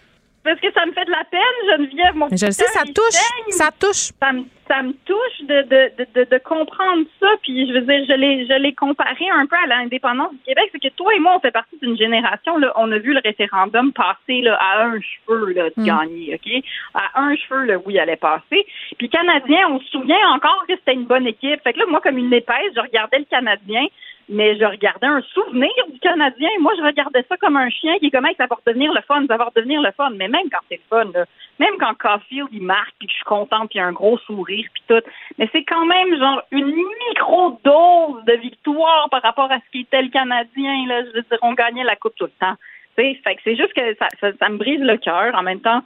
parce que ça me fait de la peine, Geneviève. Mon je le sais, ça touche. Ça touche. Ça me, ça me touche de, de, de, de, comprendre ça. Puis, je veux dire, je l'ai, je l'ai comparé un peu à l'indépendance du Québec. C'est que toi et moi, on fait partie d'une génération, là, on a vu le référendum passer là, à un cheveu là, de mm. gagner, OK? À un cheveu, là, où il allait passer. Puis, Canadien, on se souvient encore que c'était une bonne équipe. Fait que là, moi, comme une épaisse, je regardais le Canadien mais je regardais un souvenir du Canadien. Moi, je regardais ça comme un chien qui est comme, ça va redevenir le fun, ça va le fun. Mais même quand c'est le fun, même quand Caulfield, il marque, puis je suis contente, puis il y a un gros sourire, puis tout. Mais c'est quand même, genre, une micro-dose de victoire par rapport à ce qui était le Canadien, là. Je veux dire, on gagnait la Coupe tout le temps. fait que c'est juste que ça, ça me brise le cœur. En même temps,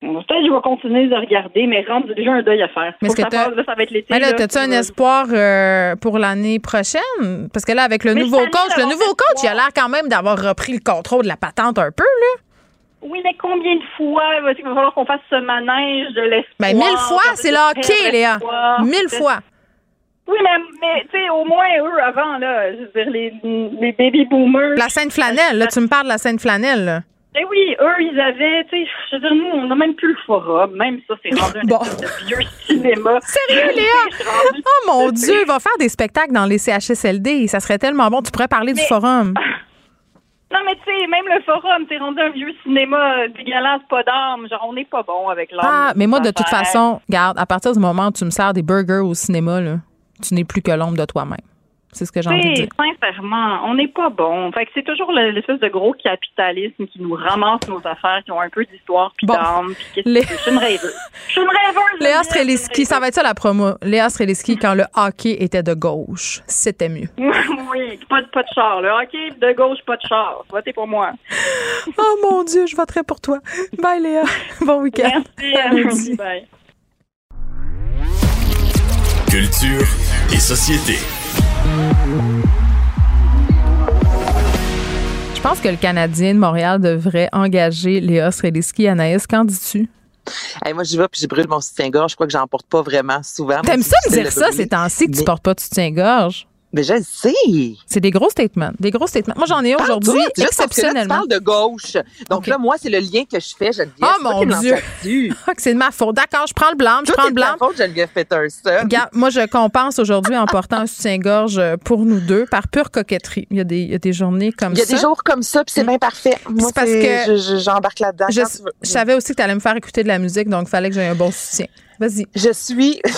Peut-être je vais continuer de regarder, mais rentre déjà un deuil à faire. Mais que ça, ça va être l'été. Mais là, as-tu un espoir euh, pour l'année prochaine? Parce que là, avec le nouveau coach, le nouveau coach, il a l'air quand même d'avoir repris le contrôle de la patente un peu, là. Oui, mais combien de fois il va falloir qu'on fasse ce manège de l'espoir? Ben, mille fois, c'est le hockey, Léa. Mille fois. Oui, mais, mais tu sais, au moins eux avant, là, je veux dire, les, les baby boomers. La scène flanelle, là, tu me parles de la scène flanelle, là. Eh oui, eux, ils avaient, tu sais, je veux dire, nous, on n'a même plus le forum. Même ça, c'est rendu un bon. vieux cinéma. <laughs> Sérieux, Léa? oh mon Dieu, il va faire des spectacles dans les CHSLD. Ça serait tellement bon. Tu pourrais parler du forum. <laughs> Non, mais tu sais, même le forum, t'es rendu un vieux cinéma dégueulasse, pas d'âme. Genre, on n'est pas bon avec l'âme. Ah, mais moi, de toute façon, regarde, à partir du moment où tu me sers des burgers au cinéma, là, tu n'es plus que l'ombre de toi-même. C'est ce que j'ai envie de dire. Sincèrement, on n'est pas bon. Fait que c'est toujours l'espèce de gros capitalisme qui nous ramasse nos affaires, qui ont un peu d'histoire puis d'âme. Les... Je suis une rêveuse. Je suis une rêveuse. Léa Streliski, ça va être ça la promo. Léa Streliski, quand le hockey était de gauche, c'était mieux. <laughs> oui, pas, pas de char. Le hockey de gauche, pas de char. Votez pour moi. <laughs> oh mon Dieu, je voterai pour toi. Bye Léa. <laughs> Bon week-end. Merci. Bye. Culture et société. Je pense que le Canadien de Montréal devrait engager Léa Sreliski. Anaïs, qu'en dis-tu? moi, j'y vais puis je brûle mon soutien-gorge. Je crois que j'en porte pas vraiment souvent. T'aimes ça me dire ça ces temps-ci que tu portes pas de soutien-gorge? Mais je le sais. C'est des gros statements. Des gros statements. Moi, j'en ai aujourd'hui exceptionnellement. Parce que là, tu parles de gauche. Donc là, moi, c'est le lien que je fais. Geneviève. Oh mon Dieu. <laughs> Ah, c'est de ma faute. D'accord, je prends le blanc. Je prends le blanc. C'est faute, Geneviève Peterson. Regarde, moi, je compense aujourd'hui en portant un soutien-gorge pour nous deux par pure coquetterie. Il y a des, il y a des journées comme ça. Il y a des jours comme ça, puis c'est mm. bien parfait. Moi, parce que j'embarque là-dedans. Je, je savais aussi que tu allais me faire écouter de la musique, donc il fallait que j'aie un bon soutien. Vas-y. Je suis. <laughs>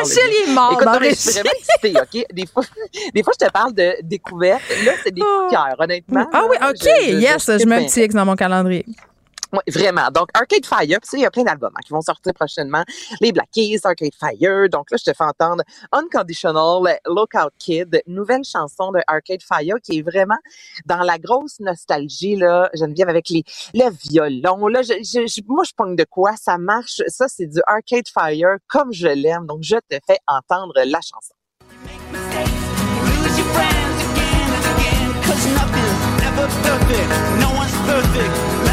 Achille est mort. Écoute, je suis vraiment excitée, OK? Des fois, <laughs> des fois, je te parle de découvertes. Là, c'est des coups de cœur, honnêtement. Ah oui, OK. yes, je, mets un petit X dans mon calendrier. Oui, vraiment. Donc, Arcade Fire, puis il y a plein d'albums hein, qui vont sortir prochainement. Les Black Keys, Arcade Fire. Donc là, je te fais entendre Unconditional, Lookout Kid, nouvelle chanson de Arcade Fire qui est vraiment dans la grosse nostalgie, là, Geneviève, avec les, le violon. Là, je, je, moi, je pogne de quoi? Ça marche. Ça, c'est du Arcade Fire comme je l'aime. Donc, je te fais entendre la chanson. No one's perfect.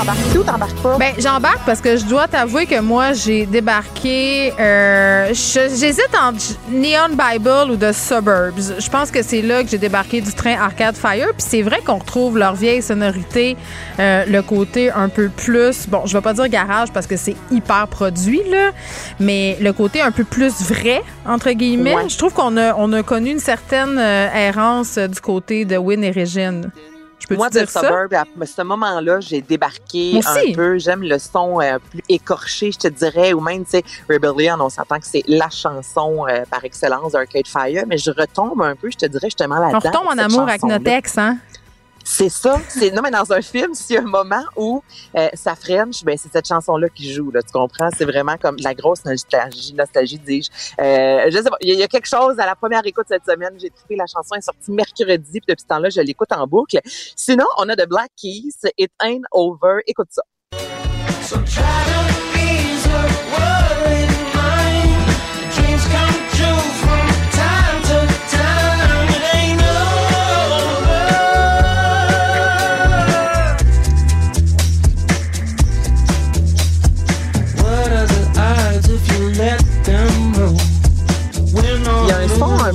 t'embarques tout, t'embarques pas? Ben, j'embarque parce que je dois t'avouer que moi, j'ai débarqué. Euh, j'hésite entre Neon Bible ou The Suburbs. Je pense que c'est là que j'ai débarqué du train Arcade Fire. Puis c'est vrai qu'on retrouve leur vieille sonorité, euh, le côté un peu plus. Bon, je vais pas dire garage parce que c'est hyper produit, là, mais le côté un peu plus vrai, entre guillemets. Je trouve qu'on a, on a connu une certaine euh, errance du côté de Win et Moi, de Suburb, à ce moment-là, j'ai débarqué un peu. J'aime le son euh, plus écorché, je te dirais, ou même, tu sais, Rebellion, on s'entend que c'est la chanson euh, par excellence d'Arcade Fire, mais je retombe un peu, je te dirais, justement là-dedans. On retombe en amour avec notre ex, hein? C'est ça. C'est non mais dans un film, s'il y a un moment où euh, ça French, ben c'est cette chanson-là qui joue. Là, tu comprends? C'est vraiment comme la grosse nostalgie, nostalgie dis-je. Euh, je sais pas. Il y, a quelque chose à la première écoute cette semaine. J'ai trouvé la chanson est sortie mercredi, puis depuis ce temps-là, je l'écoute en boucle. Sinon, on a de Black Keys, It Ain't Over. Écoute ça.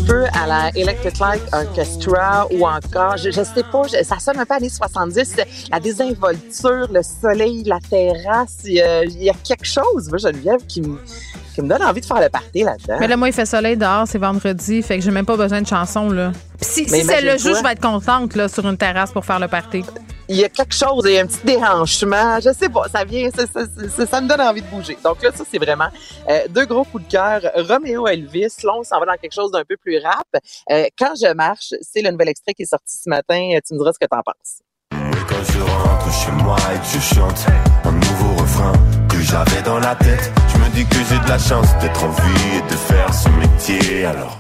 Peu à la Electric Light Orchestra ou encore, je, je sais pas, je- ça sonne un peu années 70, la désinvolture, le soleil, la terrasse, il y a, il y a quelque chose, moi, Geneviève, qui me, qui me donne envie de faire le party là-dedans. Mais là, moi, il fait soleil dehors, c'est vendredi, fait que j'ai même pas besoin de chansons, là. Puis si, c'est le jour, je vais être contente, là, sur une terrasse pour faire le party. Il y a quelque chose, il y a un petit déhanchement, je sais pas, ça vient, ça, ça, ça- ça me donne envie de bouger. Donc là, ça, c'est vraiment euh, deux gros coups de cœur. Roméo Elvis, là, on s'en va dans quelque chose d'un peu plus rap. Euh, quand je marche, c'est le nouvel extrait qui est sorti ce matin. Euh, Tu me diras ce que t'en penses. Quand je rentre chez moi et que je chante un nouveau refrain que j'avais dans la tête, je me dis que j'ai de la chance d'être en vie et de faire ce métier. Alors,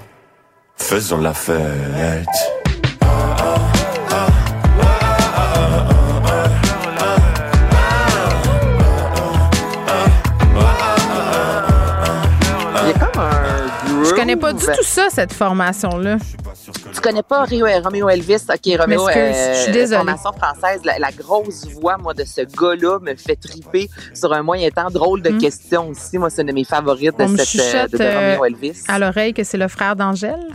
faisons la fête. Je connais pas du tout ça, cette formation-là. Tu connais pas Rio, euh, Roméo Elvis? OK, Roméo, M'excuse, je suis désolée. formation française. La, la grosse voix, moi, de ce gars-là me fait triper sur un moyen temps. Drôle de question aussi. Moi, c'est une de mes favorites Hmm. On de, cette, euh, chuchote de, de euh, Roméo Elvis. à l'oreille que c'est le frère d'Angèle.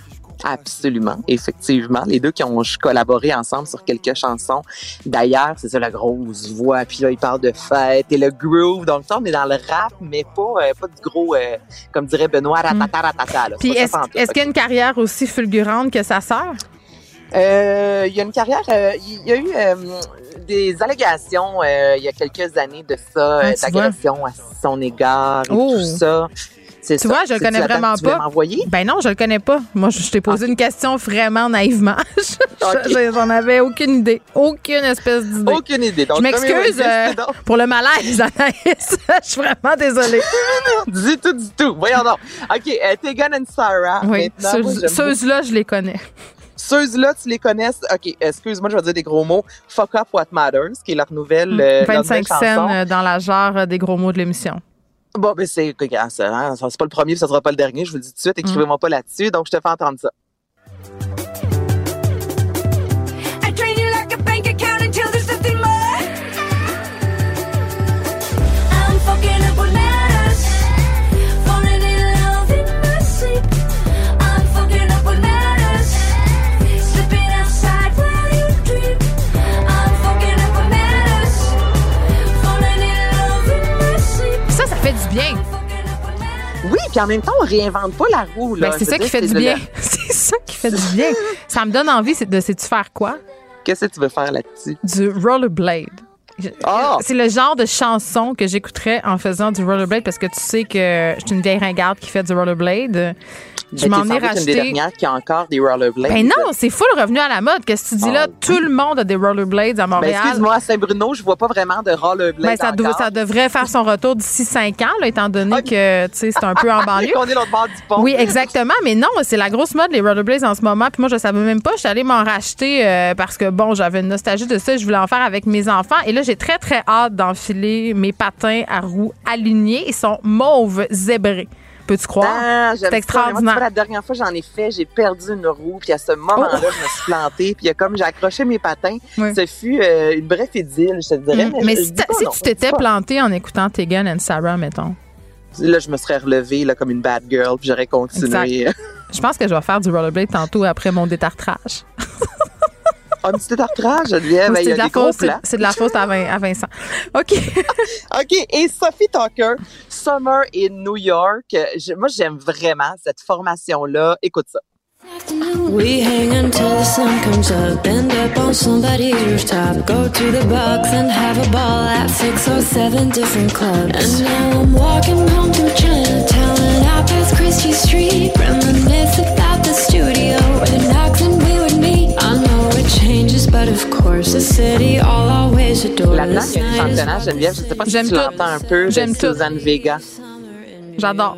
Absolument, effectivement. Les deux qui ont collaboré ensemble sur quelques chansons. D'ailleurs, c'est ça la grosse voix. Puis là, ils parlent de fête et le groove. Donc, ça, on est dans le rap, mais pas, euh, pas du gros, euh, comme dirait Benoît, ratata, ratata. là. Puis est-ce qu'il y a une carrière aussi fulgurante que sa sœur? Euh, il y a une carrière, euh, il y a eu euh, des allégations il y a quelques années de ça, Ah, d'agression à son égard et Oh. tout ça. Tu ça. vois, je le connais vraiment pas. Ben non, je le connais pas. Moi, je, t'ai posé une question vraiment naïvement. <laughs> Je- je- J'en avais aucune idée. Aucune espèce d'idée. Aucune idée. Donc, je m'excuse euh, pour le malaise, <laughs> Anaïs. <laughs> je suis vraiment désolée. du tout, du tout. Voyons donc. OK, euh, Tegan and Sarah. Oui, ceux- j'aime ceux-là, je les connais. Ceux-là, tu les connais. OK, excuse-moi, je vais dire des gros mots. Fuck Up What Matters, qui est leur nouvelle, euh, leur 25 nouvelle chanson. scènes euh, dans la genre euh, des gros mots de l'émission. Bon, ben c'est hein, c'est pas le premier, ça sera pas le dernier, je vous le dis tout de suite. Écrivez-moi pas là-dessus, donc je te fais entendre ça. Puis en même temps, on réinvente pas la roue. Là. Ben, <laughs> c'est ça qui fait du bien. C'est ça qui fait du bien. Ça me donne envie de sais-tu faire quoi? Qu'est-ce que tu veux faire là-dessus? Du rollerblade. Ah! C'est le genre de chanson que j'écouterais en faisant du rollerblade parce que tu sais que je suis une vieille ringarde qui fait du rollerblade. Je Ben, m'en ai semblé qu'une des racheté. dernières qui a encore des rollerblades. Ben non, c'est full revenu à la mode. Qu'est-ce que tu dis là? Ah, Tout le monde a des rollerblades à Ben, Montréal. excuse-moi, à Saint-Bruno, je vois pas vraiment de rollerblades Ben, ça, encore. ça devrait faire son retour d'ici cinq ans, là, étant donné que c'est un peu en <laughs> banlieue. Qu'on est l'autre bord du pont. Oui, exactement. Mais non, c'est la grosse mode, les rollerblades en ce moment. Puis moi, je savais même pas. Je suis allée m'en racheter euh, parce que, bon, j'avais une nostalgie de ça. Je voulais en faire avec mes enfants. Et là, j'ai très, très hâte d'enfiler mes patins à roues alignés. Ils sont mauves zébrés. Peux-tu croire? Ah, c'est j'aime ça. Mais moi, tu extraordinaire. la dernière fois, j'en ai fait, j'ai perdu une roue, puis à ce moment-là, Oh. je me suis plantée, puis comme j'ai accroché mes patins. Oui. Ce fut euh, une bref idylle, je te dirais. Mm. Mais, Mais je- si, je dis t'a- pas si non, tu t'étais pas. planté en écoutant Tegan and Sarah, mettons, Là, je me serais relevée là, comme une bad girl, puis j'aurais continué. Exact. <laughs> je pense que je vais faire du rollerblade tantôt après mon détartrage. <laughs> Un petit détartrage, Geneviève, Ou il y c'est a de la fausse, c'est- de la fausse à, Vin- à Vincent. <laughs> OK. <laughs> OK, et Sophie Tucker, Summer in New York. Je- moi, j'aime vraiment cette formation-là. Écoute ça. We hang until the sun comes up, end up on somebody's rooftop, go to the box and have a ball at six or seven different clubs. And now I'm walking home to Chinatown and out past Christie Street, reminisce about the studio where Knox and Là-dedans, Oh, il y a une chanteuse, Geneviève. Je ne sais pas si J'aime tu tout. l'entends un peu. de J'aime tout. Suzanne Vega. J'adore.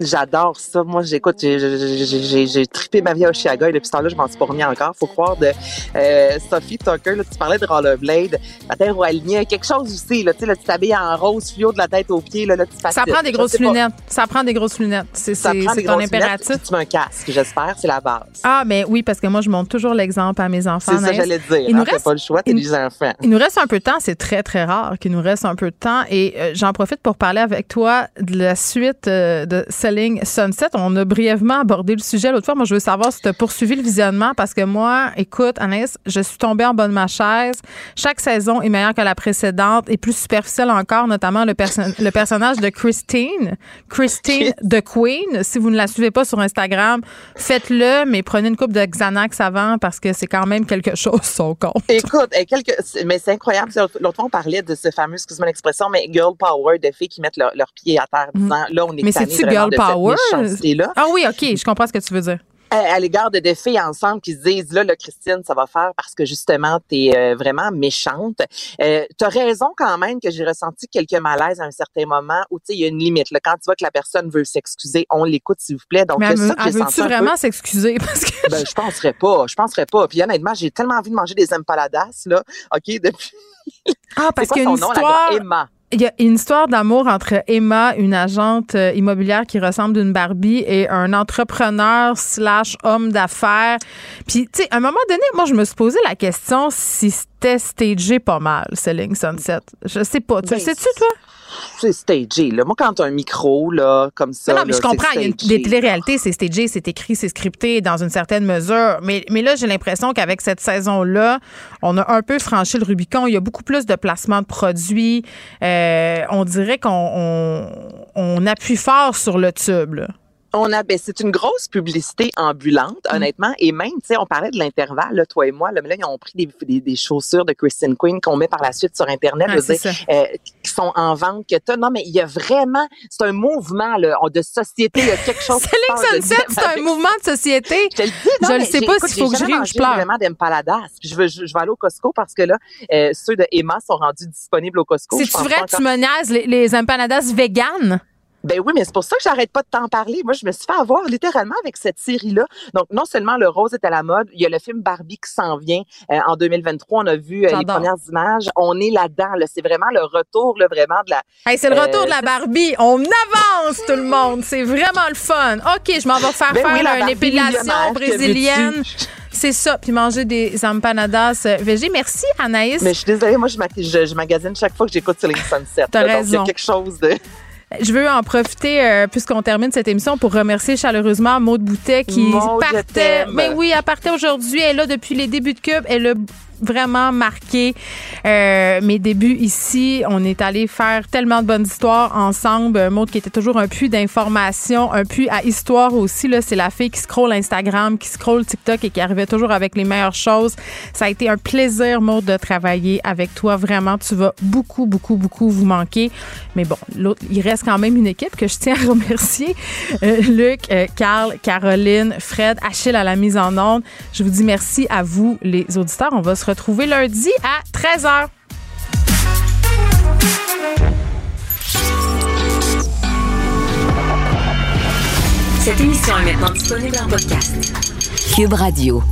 J'adore ça. Moi, j'écoute, j'ai- trippé ma vie à Oshiaga et depuis ce temps-là, je m'en suis pas remis encore. Faut croire de euh, Sophie Tucker. Là, tu parlais de rollerblade. La terre alignée. Quelque chose aussi. Là, tu sais, là, tu t'habilles en rose, fluo de la tête aux pieds. Là, là, tu Ça prend des grosses lunettes. Ça prend des grosses lunettes. C'est ton impératif. Tu mets un casque, j'espère. C'est la base. Ah, mais oui, parce que moi, je montre toujours l'exemple à mes enfants. C'est ça, j'allais dire. Il nous hein, T'as reste pas le choix, t'es des enfants. Il nous reste un peu de temps, c'est très, très rare qu'il nous reste un peu de temps. Et euh, j'en profite pour parler avec toi de la suite euh, de Selling Sunset. On a brièvement abordé le sujet l'autre fois. Moi, je veux savoir si tu as poursuivi le visionnement parce que moi, écoute, Anaïs, je suis tombée en bas de ma chaise. Chaque saison est meilleure que la précédente et plus superficielle encore, notamment le, le personnage de Christine. Christine the Queen. Si vous ne la suivez pas sur Instagram, faites-le, mais prenez une coupe de Xanax avant parce que c'est quand même quelque chose, son compte. Écoute, mais c'est incroyable. L'autre fois, on parlait de ce fameux, excuse-moi l'expression, mais girl power, de filles qui mettent leurs leur pieds à terre disant, mm. là, on est Mais c'est-tu girl power? Ah oui, OK, je comprends ce que tu veux dire à, l'égard de deux filles ensemble qui se disent là, là, Christine, ça va faire parce que justement, tu es euh, vraiment méchante. Euh, tu as raison quand même que j'ai ressenti quelques malaises à un certain moment où tu sais, il y a une limite. Là, quand tu vois que la personne veut s'excuser, on l'écoute, s'il vous plaît. Donc, Mais elle, veut-tu vraiment s'excuser? <laughs> Parce que ben, je penserais pas. Je penserais pas. Puis honnêtement, j'ai tellement envie de manger des empaladas, là. OK, depuis. Ah, <laughs> parce qu'il y a une histoire. Emma? Il y a une histoire d'amour entre Emma, une agente euh, immobilière qui ressemble d'une Barbie, et un entrepreneur slash homme d'affaires. Puis, tu sais, à un moment donné, moi, je me suis posé la question si c'était stagé pas mal, Selling Sunset. Je sais pas. Tu le ben, sais-tu, toi? C'est stagé. Là. Moi, quand tu as un micro, là, comme ça. Non, mais je comprends. Il y a des télé-réalités, c'est stagé, c'est écrit, c'est scripté dans une certaine mesure. Mais, mais là, j'ai l'impression qu'avec cette saison-là, on a un peu franchi le Rubicon. Il y a beaucoup plus de placements de produits. Euh, on dirait qu'on on, appuie fort sur le tube. Là. On a, ben, c'est une grosse publicité ambulante, mm. honnêtement. Et même, tu sais, on parlait de l'intervalle, toi et moi. Là, mais là, ils ont pris des, des, chaussures de Christine Queen qu'on met par la suite sur Internet, euh, qui sont en vente. Que non, mais il y a vraiment, c'est un mouvement là, de société. Il y a quelque <laughs> chose. c'est Sunset, c'est un mouvement de société. Je, le dis, non, je ne sais pas s'il faut que je rie ou je pleure. vraiment d'empaladas. Je veux, je, vais aller au Costco parce que là, euh, ceux de Emma sont rendus disponibles au Costco. C'est vrai, tu me niaises les, les empanadas véganes? Ben oui, mais c'est pour ça que j'arrête pas de t'en parler. Moi, je me suis fait avoir littéralement avec cette série-là. Donc, non seulement le rose est à la mode, il y a le film Barbie qui s'en vient euh, en 2023. On a vu euh, les premières images. On est là-dedans. C'est vraiment le retour, là, vraiment de la. Hey, c'est le retour de la euh, Barbie. On avance, tout le monde. C'est vraiment le fun. OK, je m'en vais faire ben faire une épilation brésilienne. C'est ça, puis manger des empanadas végé. Merci, Anaïs. Mais je suis désolée, moi, je, je, magasine chaque fois que j'écoute Selling Sunset. T'as raison. il y a quelque chose de... Je veux en profiter, euh, puisqu'on termine cette émission, pour remercier chaleureusement Maude Boutet qui partait. Mais ben oui, elle partait aujourd'hui. Elle est là depuis les débuts de Cube. Elle a vraiment marqué euh, mes débuts ici. On est allé faire tellement de bonnes histoires ensemble. Mot qui était toujours un puits d'information, un puits à histoire aussi. Là, c'est la fille qui scrolle Instagram, qui scrolle TikTok et qui arrivait toujours avec les meilleures choses. Ça a été un plaisir, Maud, de travailler avec toi. Vraiment, tu vas beaucoup, beaucoup, beaucoup vous manquer. Mais bon, l'autre, il reste quand même une équipe que je tiens à <laughs> remercier. Euh, Luc, euh, Carl, Caroline, Fred, Achille à la mise en onde. Je vous dis merci à vous, les auditeurs. On va se retrouver lundi à 13h. Cette émission est maintenant disponible en podcast. Cube Radio.